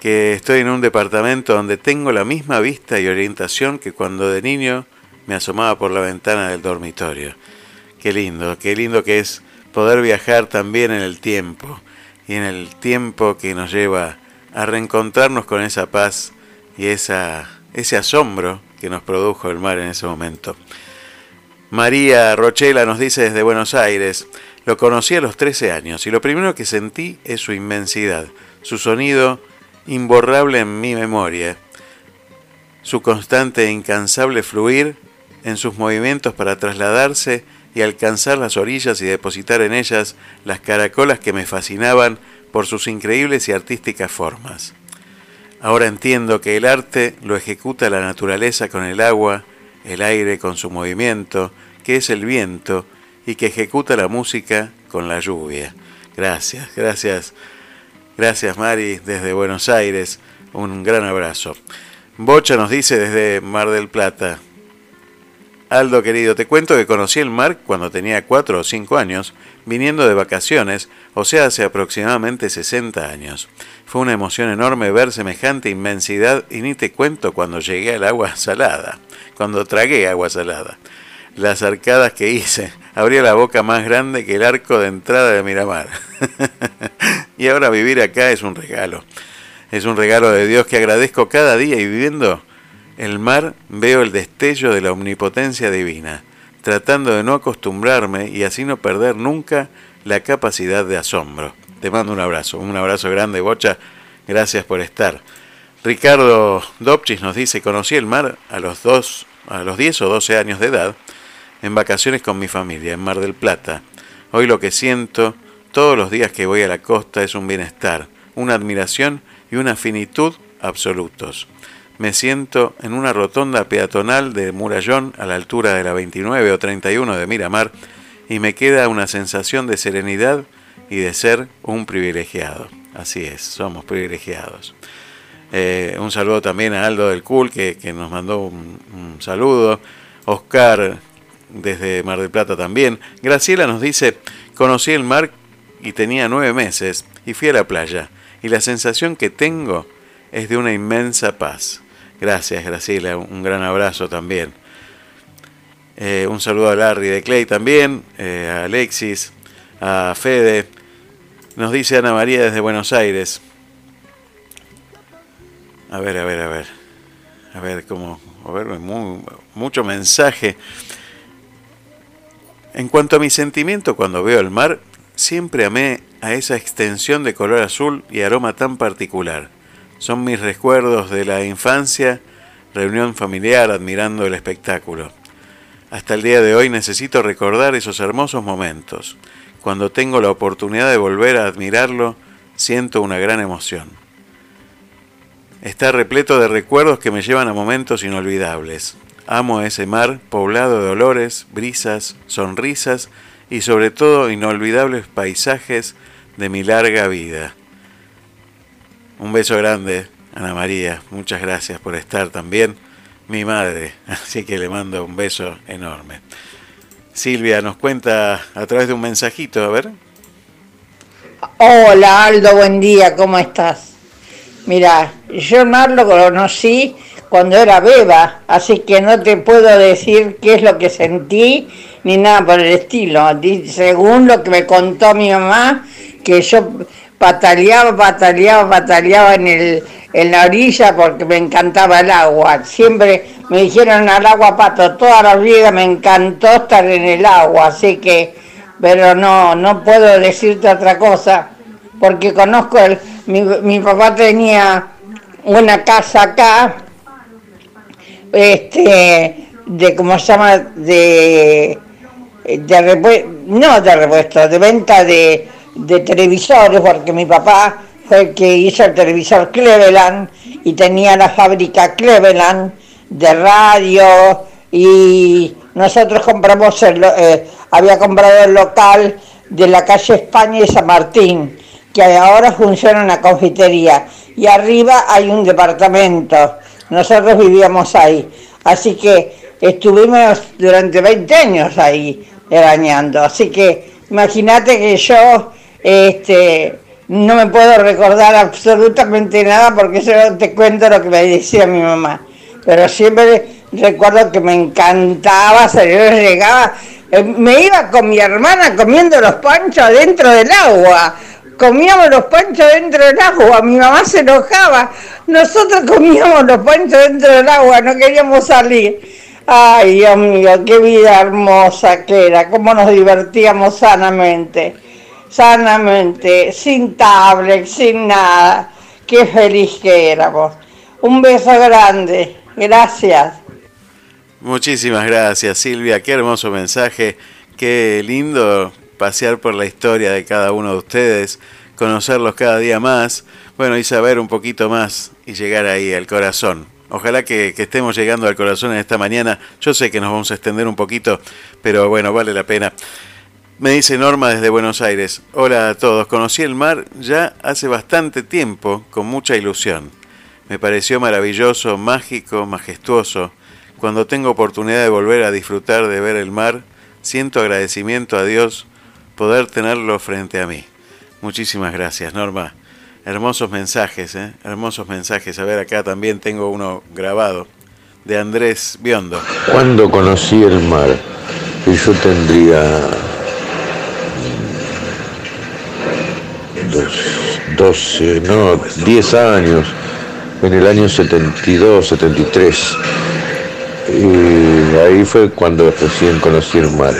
que estoy en un departamento donde tengo la misma vista y orientación que cuando de niño me asomaba por la ventana del dormitorio. Qué lindo, qué lindo que es poder viajar también en el tiempo y en el tiempo que nos lleva a reencontrarnos con esa paz y esa, ese asombro que nos produjo el mar en ese momento. María Rochela nos dice desde Buenos Aires, lo conocí a los 13 años y lo primero que sentí es su inmensidad, su sonido imborrable en mi memoria, su constante e incansable fluir en sus movimientos para trasladarse y alcanzar las orillas y depositar en ellas las caracolas que me fascinaban por sus increíbles y artísticas formas. Ahora entiendo que el arte lo ejecuta la naturaleza con el agua, el aire con su movimiento, que es el viento, y que ejecuta la música con la lluvia. Gracias, gracias, gracias Mari desde Buenos Aires, un gran abrazo. Bocha nos dice desde Mar del Plata, Aldo querido, te cuento que conocí el mar cuando tenía 4 o 5 años, viniendo de vacaciones, o sea, hace aproximadamente 60 años. Fue una emoción enorme ver semejante inmensidad y ni te cuento cuando llegué al agua salada, cuando tragué agua salada. Las arcadas que hice, abría la boca más grande que el arco de entrada de Miramar. [LAUGHS] y ahora vivir acá es un regalo. Es un regalo de Dios que agradezco cada día y viviendo el mar veo el destello de la omnipotencia divina, tratando de no acostumbrarme y así no perder nunca la capacidad de asombro. Te mando un abrazo, un abrazo grande, Bocha. Gracias por estar. Ricardo Dopchis nos dice, conocí el mar a los, dos, a los 10 o 12 años de edad, en vacaciones con mi familia, en Mar del Plata. Hoy lo que siento todos los días que voy a la costa es un bienestar, una admiración y una finitud absolutos me siento en una rotonda peatonal de Murallón a la altura de la 29 o 31 de Miramar y me queda una sensación de serenidad y de ser un privilegiado. Así es, somos privilegiados. Eh, un saludo también a Aldo del Cool que, nos mandó un, un, saludo. Oscar desde Mar del Plata también. Graciela nos dice, conocí el mar y tenía nueve meses y fui a la playa y la sensación que tengo es de una inmensa paz. Gracias, Graciela. Un gran abrazo también. Eh, un saludo a Larry de Clay también, eh, a Alexis, a Fede. Nos dice Ana María desde Buenos Aires. A ver, a ver, a ver. A ver cómo. A ver, mucho mensaje. En cuanto a mi sentimiento cuando veo el mar, siempre amé a esa extensión de color azul y aroma tan particular. Son mis recuerdos de la infancia, reunión familiar admirando el espectáculo. Hasta el día de hoy necesito recordar esos hermosos momentos. Cuando tengo la oportunidad de volver a admirarlo, siento una gran emoción. está repleto de recuerdos que me llevan a momentos inolvidables. Amo ese mar poblado de olores, brisas, sonrisas y sobre todo inolvidables paisajes de mi larga vida. Un beso grande, Ana María. Muchas gracias por estar también. Mi madre. [LAUGHS] Así que le mando un beso enorme. Silvia nos cuenta a través de un mensajito, a ver. Hola Aldo, buen día, ¿cómo estás? Mira, yo Mar lo conocí cuando era beba, así que no te puedo decir qué es lo que sentí ni nada por el estilo. Según lo que me contó mi mamá, que yo pataleaba, pataleaba, pataleaba en, el, en la orilla porque me encantaba el agua. Siempre me dijeron al agua pato, toda la vida me encantó estar en el agua, así que, pero no, no puedo decirte otra cosa, porque conozco, el, mi, mi papá tenía una casa acá, este, de, ¿cómo se llama? De, de repue- no de repuesto, de venta de, de televisores, porque mi papá fue el que hizo el televisor Cleveland y tenía la fábrica Cleveland de radio y nosotros compramos, el, eh, había comprado el local de la calle España y San Martín, que ahora funciona una confitería y arriba hay un departamento. Nosotros vivíamos ahí. Así que estuvimos durante 20 años ahí arañando. Así que imagínate que yo este, no me puedo recordar absolutamente nada porque solo te cuento lo que me decía mi mamá. Pero siempre recuerdo que me encantaba, yo llegaba, eh, me iba con mi hermana comiendo los panchos dentro del agua comíamos los panchos dentro del agua, mi mamá se enojaba, nosotros comíamos los panchos dentro del agua, no queríamos salir. Ay, Dios mío, qué vida hermosa que era, cómo nos divertíamos sanamente, sanamente, sin tablet, sin nada, qué feliz que éramos. Un beso grande, gracias. Muchísimas gracias Silvia, qué hermoso mensaje, qué lindo pasear por la historia de cada uno de ustedes, conocerlos cada día más, bueno, y saber un poquito más y llegar ahí al corazón. Ojalá que, que estemos llegando al corazón en esta mañana. Yo sé que nos vamos a extender un poquito, pero bueno, vale la pena. Me dice Norma desde Buenos Aires. Hola a todos. Conocí el mar ya hace bastante tiempo, con mucha ilusión. Me pareció maravilloso, mágico, majestuoso. Cuando tengo oportunidad de volver a disfrutar de ver el mar, siento agradecimiento a Dios poder tenerlo frente a mí. Muchísimas gracias, Norma. Hermosos mensajes, ¿eh? Hermosos mensajes. A ver, acá también tengo uno grabado de Andrés Biondo. Cuando conocí el mar, yo tendría 12, no, 10 años, en el año 72, 73. Y ahí fue cuando recién conocí el mar.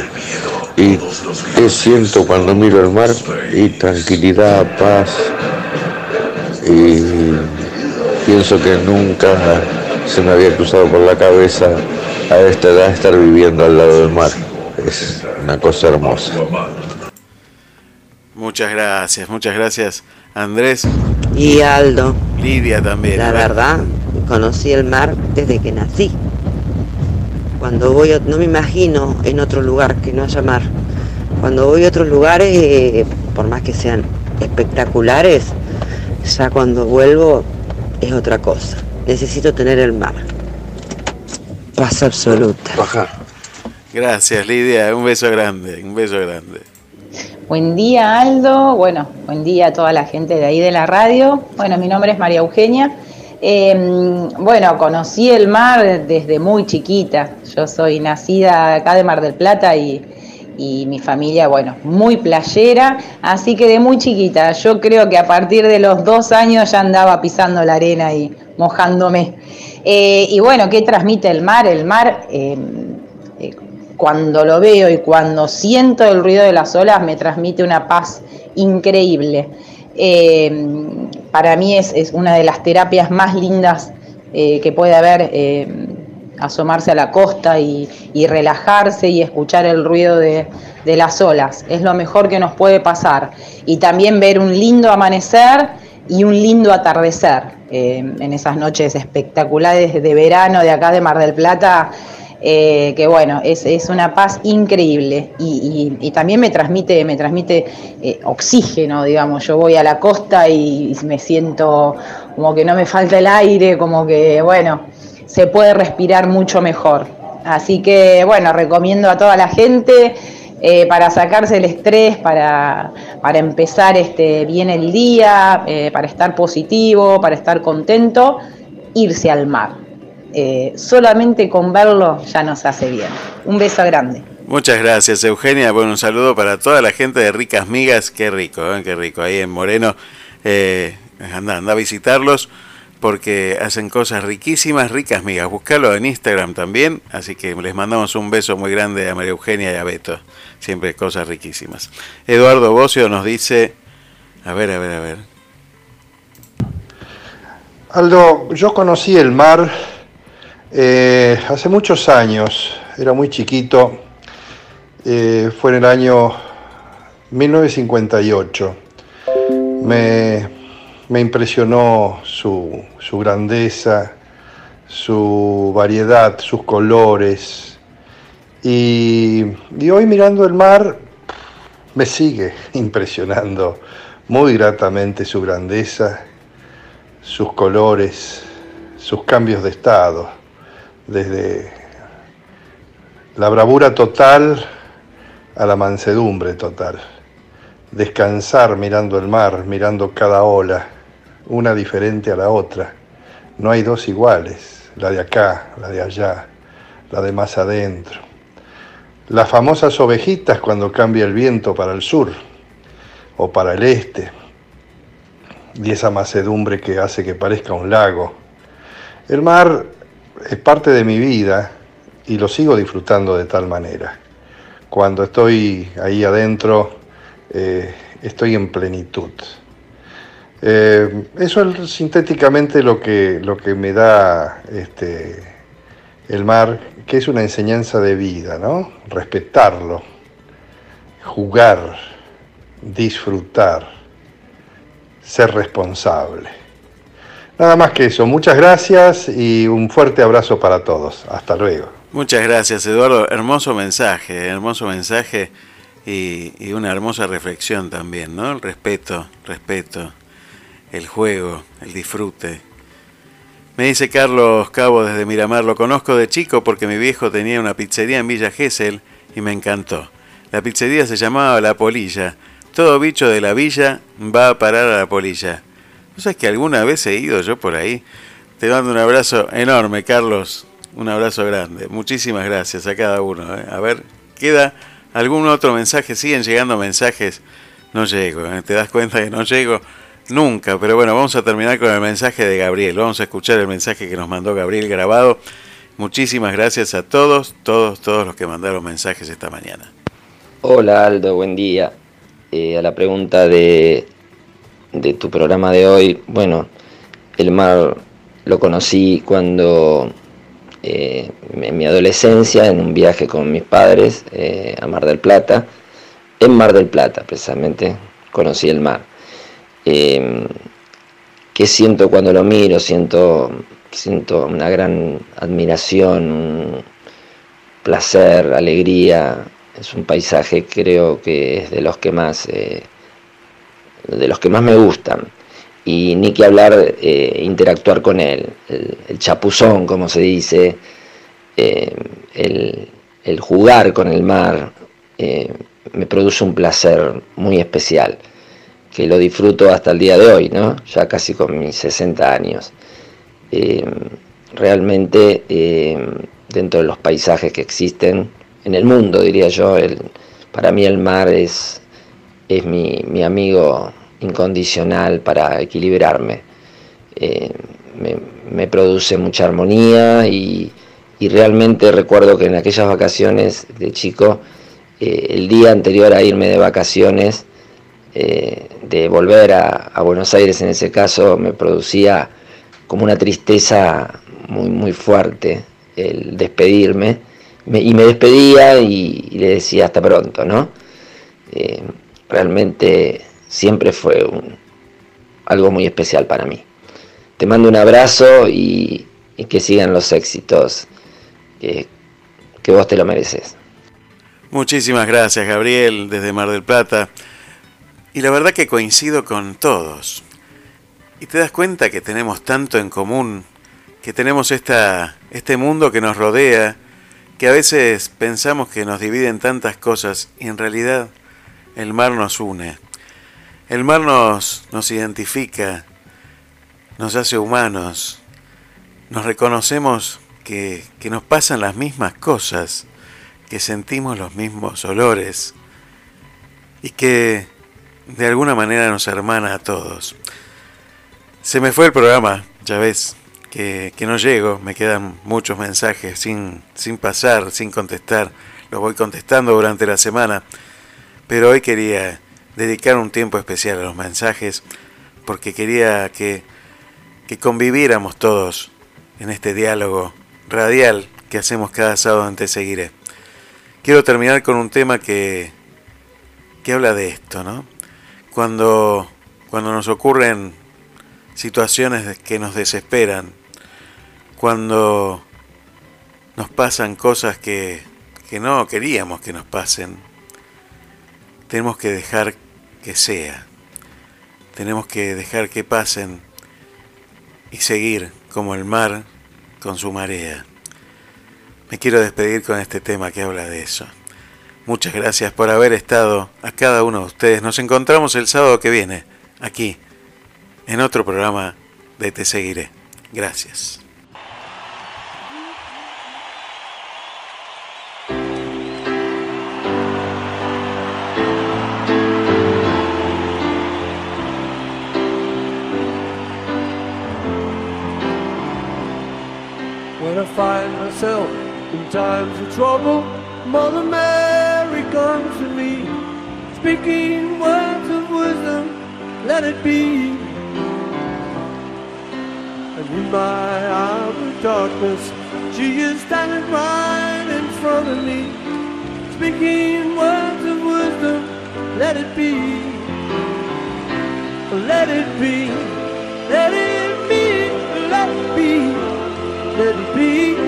¿Y qué siento cuando miro el mar? Y tranquilidad, paz. Y pienso que nunca se me había cruzado por la cabeza a esta edad estar viviendo al lado del mar. Es una cosa hermosa. Muchas gracias, muchas gracias, Andrés. Y Aldo, Lidia también. la verdad, conocí el mar desde que nací. Cuando voy, a- no me imagino en otro lugar que no haya mar. Cuando voy a otros lugares, eh, por más que sean espectaculares, ya cuando vuelvo es otra cosa. Necesito tener el mar. Paz absoluta. Gracias, Lidia. Un beso grande, un beso grande. Buen día Aldo, bueno, buen día a toda la gente de ahí de la radio. Bueno, mi nombre es María Eugenia. Eh, bueno, conocí el mar desde muy chiquita. Yo soy nacida acá de Mar del Plata y, y mi familia, bueno, muy playera, así que de muy chiquita. Yo creo que a partir de los dos años ya andaba pisando la arena y mojándome. Eh, y bueno, ¿qué transmite el mar? El mar... eh, cuando lo veo y cuando siento el ruido de las olas me transmite una paz increíble. Eh, para mí es, una de las terapias más lindas eh, que puede haber, eh, asomarse a la costa y, relajarse y escuchar el ruido de, las olas. Es lo mejor que nos puede pasar. Y también ver un lindo amanecer y un lindo atardecer en esas noches espectaculares de verano de acá de Mar del Plata. Eh, que bueno, es, es una paz increíble y, también me transmite, me transmite eh, oxígeno, digamos, yo voy a la costa y, me siento como que no me falta el aire, como que bueno, se puede respirar mucho mejor. Así que bueno, recomiendo a toda la gente eh, para sacarse el estrés, para, para empezar este, bien el día, para estar positivo, para estar contento, irse al mar. Eh, solamente con verlo ya nos hace bien. Un beso grande. Muchas gracias, Eugenia. Bueno, un saludo para toda la gente de Ricas Migas. Qué rico, ¿eh? qué rico. Ahí en Moreno, eh, anda, anda a visitarlos porque hacen cosas riquísimas, ricas migas. Buscalo en Instagram también. Así que les mandamos un beso muy grande a María Eugenia y a Beto. Siempre cosas riquísimas. Eduardo Bocio nos dice, a ver, a ver, a ver. Aldo, yo conocí el mar eh, hace muchos años, era muy chiquito, eh, fue en el año 1958. Me, me impresionó su, su grandeza, su variedad, sus colores. Y, y hoy mirando el mar me sigue [LAUGHS] impresionando muy gratamente su grandeza, sus colores, sus cambios de estado, desde la bravura total a la mansedumbre total. Descansar mirando el mar, mirando cada ola, una diferente a la otra. No hay dos iguales, la de acá, la de allá, la de más adentro. Las famosas ovejitas cuando cambia el viento para el sur o para el este, y esa macedumbre que hace que parezca un lago. El mar es parte de mi vida y lo sigo disfrutando de tal manera. Cuando estoy ahí adentro, eh, estoy en plenitud. Eh, eso es sintéticamente lo que, lo que me da este, el mar, que es una enseñanza de vida, ¿no? Respetarlo, jugar, disfrutar, ser responsable. Nada más que eso. Muchas gracias y un fuerte abrazo para todos. Hasta luego. Muchas gracias, Eduardo. Hermoso mensaje, hermoso mensaje y, una hermosa reflexión también, ¿no? El respeto, respeto, el juego, el disfrute. Me dice Carlos Cabo desde Miramar, lo conozco de chico porque mi viejo tenía una pizzería en Villa Gesell y me encantó. La pizzería se llamaba La Polilla. Todo bicho de la villa va a parar a la polilla. ¿No sabes que alguna vez he ido yo por ahí? Te mando un abrazo enorme, Carlos. Un abrazo grande. Muchísimas gracias a cada uno. ¿eh? A ver, ¿queda algún otro mensaje? Siguen llegando mensajes. No llego, ¿eh? te das cuenta que no llego nunca. Pero bueno, vamos a terminar con el mensaje de Gabriel. Vamos a escuchar el mensaje que nos mandó Gabriel grabado. Muchísimas gracias a todos, todos, todos los que mandaron mensajes esta mañana. Hola Aldo, buen día. Eh, a la pregunta de, de tu programa de hoy, bueno, el mar lo conocí cuando eh, en mi adolescencia, en un viaje con mis padres eh, a Mar del Plata. En Mar del Plata, precisamente, conocí el mar. Eh, ¿Qué siento cuando lo miro? Siento, siento una gran admiración, un placer, alegría. Es un paisaje creo que es de los que más, eh, de los que más me gustan. Y ni que hablar, eh, interactuar con él, el, chapuzón, como se dice, eh, el, jugar con el mar, eh, me produce un placer muy especial, que lo disfruto hasta el día de hoy, ¿no? ya casi con mis 60 años. Realmente, dentro de los paisajes que existen en el mundo, diría yo, el, para mí el mar es, es mi, mi amigo incondicional para equilibrarme. Eh, me, produce mucha armonía y, realmente recuerdo que en aquellas vacaciones de chico, eh, el día anterior a irme de vacaciones, eh, de volver a, Buenos Aires en ese caso, me producía como una tristeza muy, muy fuerte el despedirme. Me, y me despedía y, y, le decía hasta pronto, ¿no? Realmente siempre fue un, algo muy especial para mí. Te mando un abrazo y, que sigan los éxitos, que, que vos te lo mereces. Muchísimas gracias, Gabriel, desde Mar del Plata. Y la verdad que coincido con todos. Y te das cuenta que tenemos tanto en común, que tenemos esta, este mundo que nos rodea, que a veces pensamos que nos dividen tantas cosas y en realidad el mar nos une. El mar nos, nos identifica, nos hace humanos, nos reconocemos que, que nos pasan las mismas cosas, que sentimos los mismos olores y que de alguna manera nos hermana a todos. Se me fue el programa, ya ves, que, que, no llego, me quedan muchos mensajes sin, sin pasar, sin contestar, los voy contestando durante la semana, pero hoy quería dedicar un tiempo especial a los mensajes porque quería que, que conviviéramos todos en este diálogo radial que hacemos cada sábado en Te Seguiré. Quiero terminar con un tema que, que habla de esto, ¿no? Cuando, cuando nos ocurren situaciones que nos desesperan, cuando nos pasan cosas que, que no queríamos que nos pasen, tenemos que dejar que sea, tenemos que dejar que pasen y seguir como el mar con su marea. Me quiero despedir con este tema que habla de eso. Muchas gracias por haber estado a cada uno de ustedes. Nos encontramos el sábado que viene, aquí, en otro programa de Te Seguiré. Gracias. Myself in times of trouble, Mother Mary comes to me, speaking words of wisdom, let it be. And in my hour of darkness, she is standing right in front of me, speaking words of wisdom, let it be. Let it be, let it be, let it be, let it be.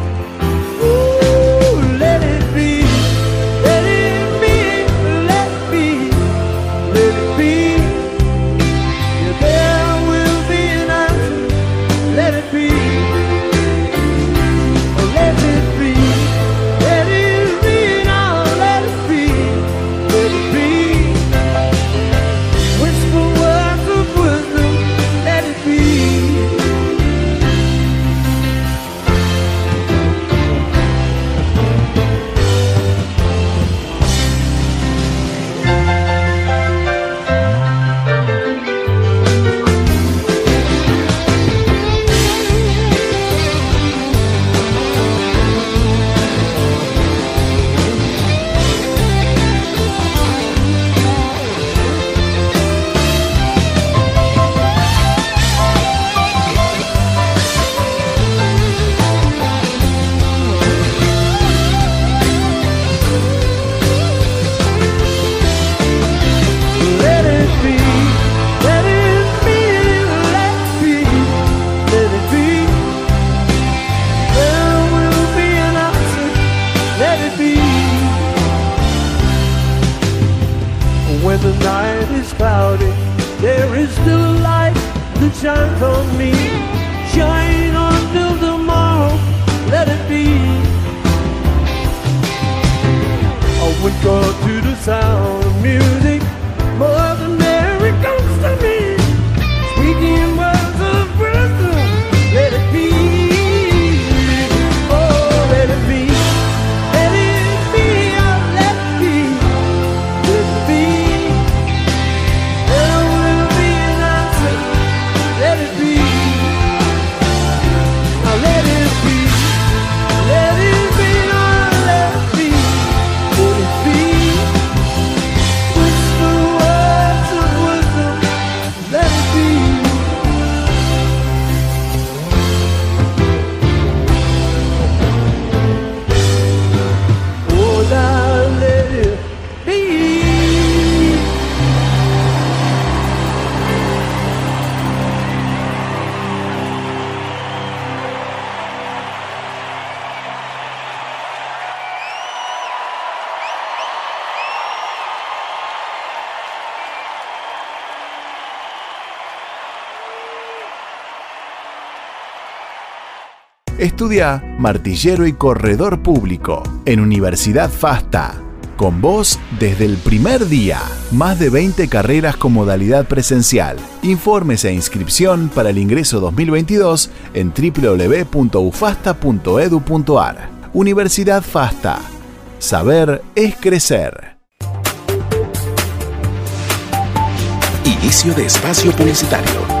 Shines on me. Shine until tomorrow, let it be. I wake up to the sound of music. Estudia martillero y corredor público en Universidad FASTA. Con vos desde el primer día. Más de 20 carreras con modalidad presencial. Informes e inscripción para el ingreso 2022 en www.ufasta.edu.ar. Universidad FASTA. Saber es crecer. Inicio de espacio publicitario.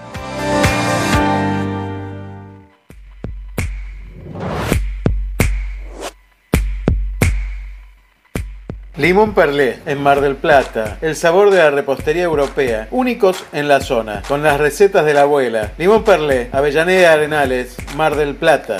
Limón Perlé, en Mar del Plata. El sabor de la repostería europea. Únicos en la zona. Con las recetas de la abuela. Limón Perlé, Avellaneda Arenales, Mar del Plata.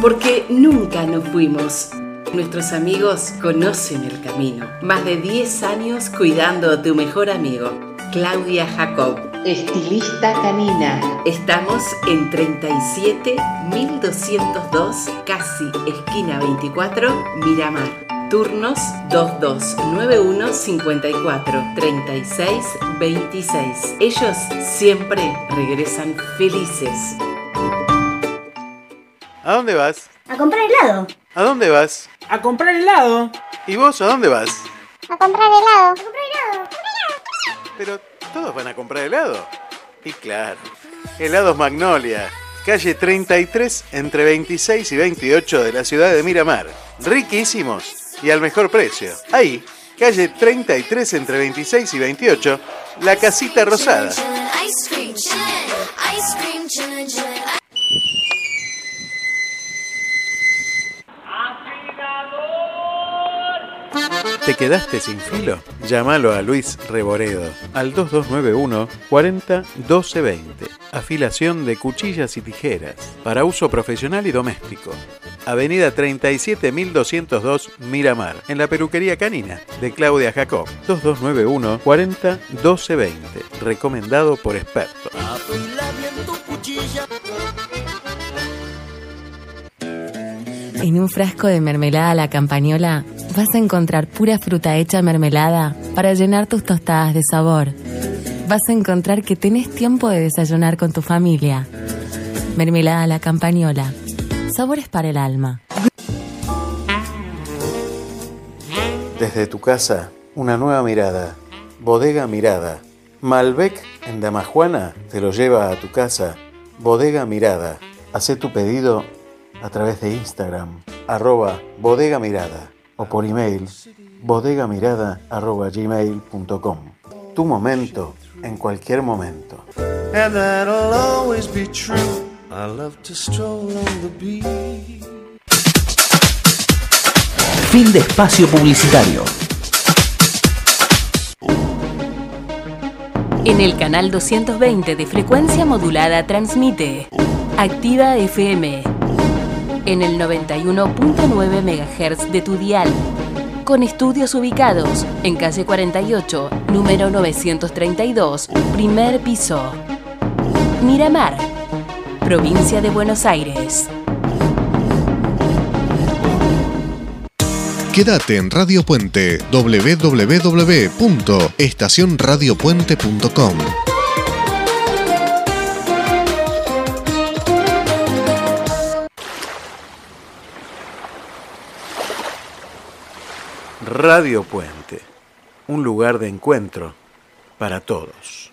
Porque nunca nos fuimos. Nuestros amigos conocen el camino. Más de 10 años cuidando a tu mejor amigo. Claudia Jacob. Estilista canina. Estamos en 37 1202, casi esquina 24, Miramar. Turnos 2291 54 36 26. Ellos siempre regresan felices. ¿A dónde vas? A comprar helado. ¿A dónde vas? A comprar helado. ¿Y vos a dónde vas? A comprar helado. A comprar helado. Pero todos van a comprar helado. Y claro, helados Magnolia, calle 33 entre 26 y 28 de la ciudad de Miramar. Riquísimos y al mejor precio. Ahí, calle 33 entre 26 y 28, La Casita Rosada. ¿Te quedaste sin filo? Llámalo a Luis Reboredo al 2291 40 12 20. Afilación de cuchillas y tijeras para uso profesional y doméstico. Avenida 37202 Miramar, en la peluquería canina de Claudia Jacob. 2291 40 12 20. Recomendado por expertos. En un frasco de mermelada a la campañola vas a encontrar pura fruta hecha mermelada para llenar tus tostadas de sabor. Vas a encontrar que tenés tiempo de desayunar con tu familia. Mermelada a la campañola. Sabores para el alma. Desde tu casa, una nueva mirada. Bodega Mirada. Malbec en Damajuana te lo lleva a tu casa. Bodega Mirada. Haz tu pedido a través de Instagram, arroba bodega mirada o por email bodegamirada arroba gmail.com. Tu momento en cualquier momento. And that'll always be true. I love to stroll on the beach. Fin de espacio publicitario. En el canal 220 de frecuencia modulada transmite Activa FM en el 91.9 MHz de tu dial, con estudios ubicados en calle 48, número 932, primer piso. Miramar, provincia de Buenos Aires. Quédate en Radio Puente www.estacionradiopuente.com. Radio Puente, un lugar de encuentro para todos.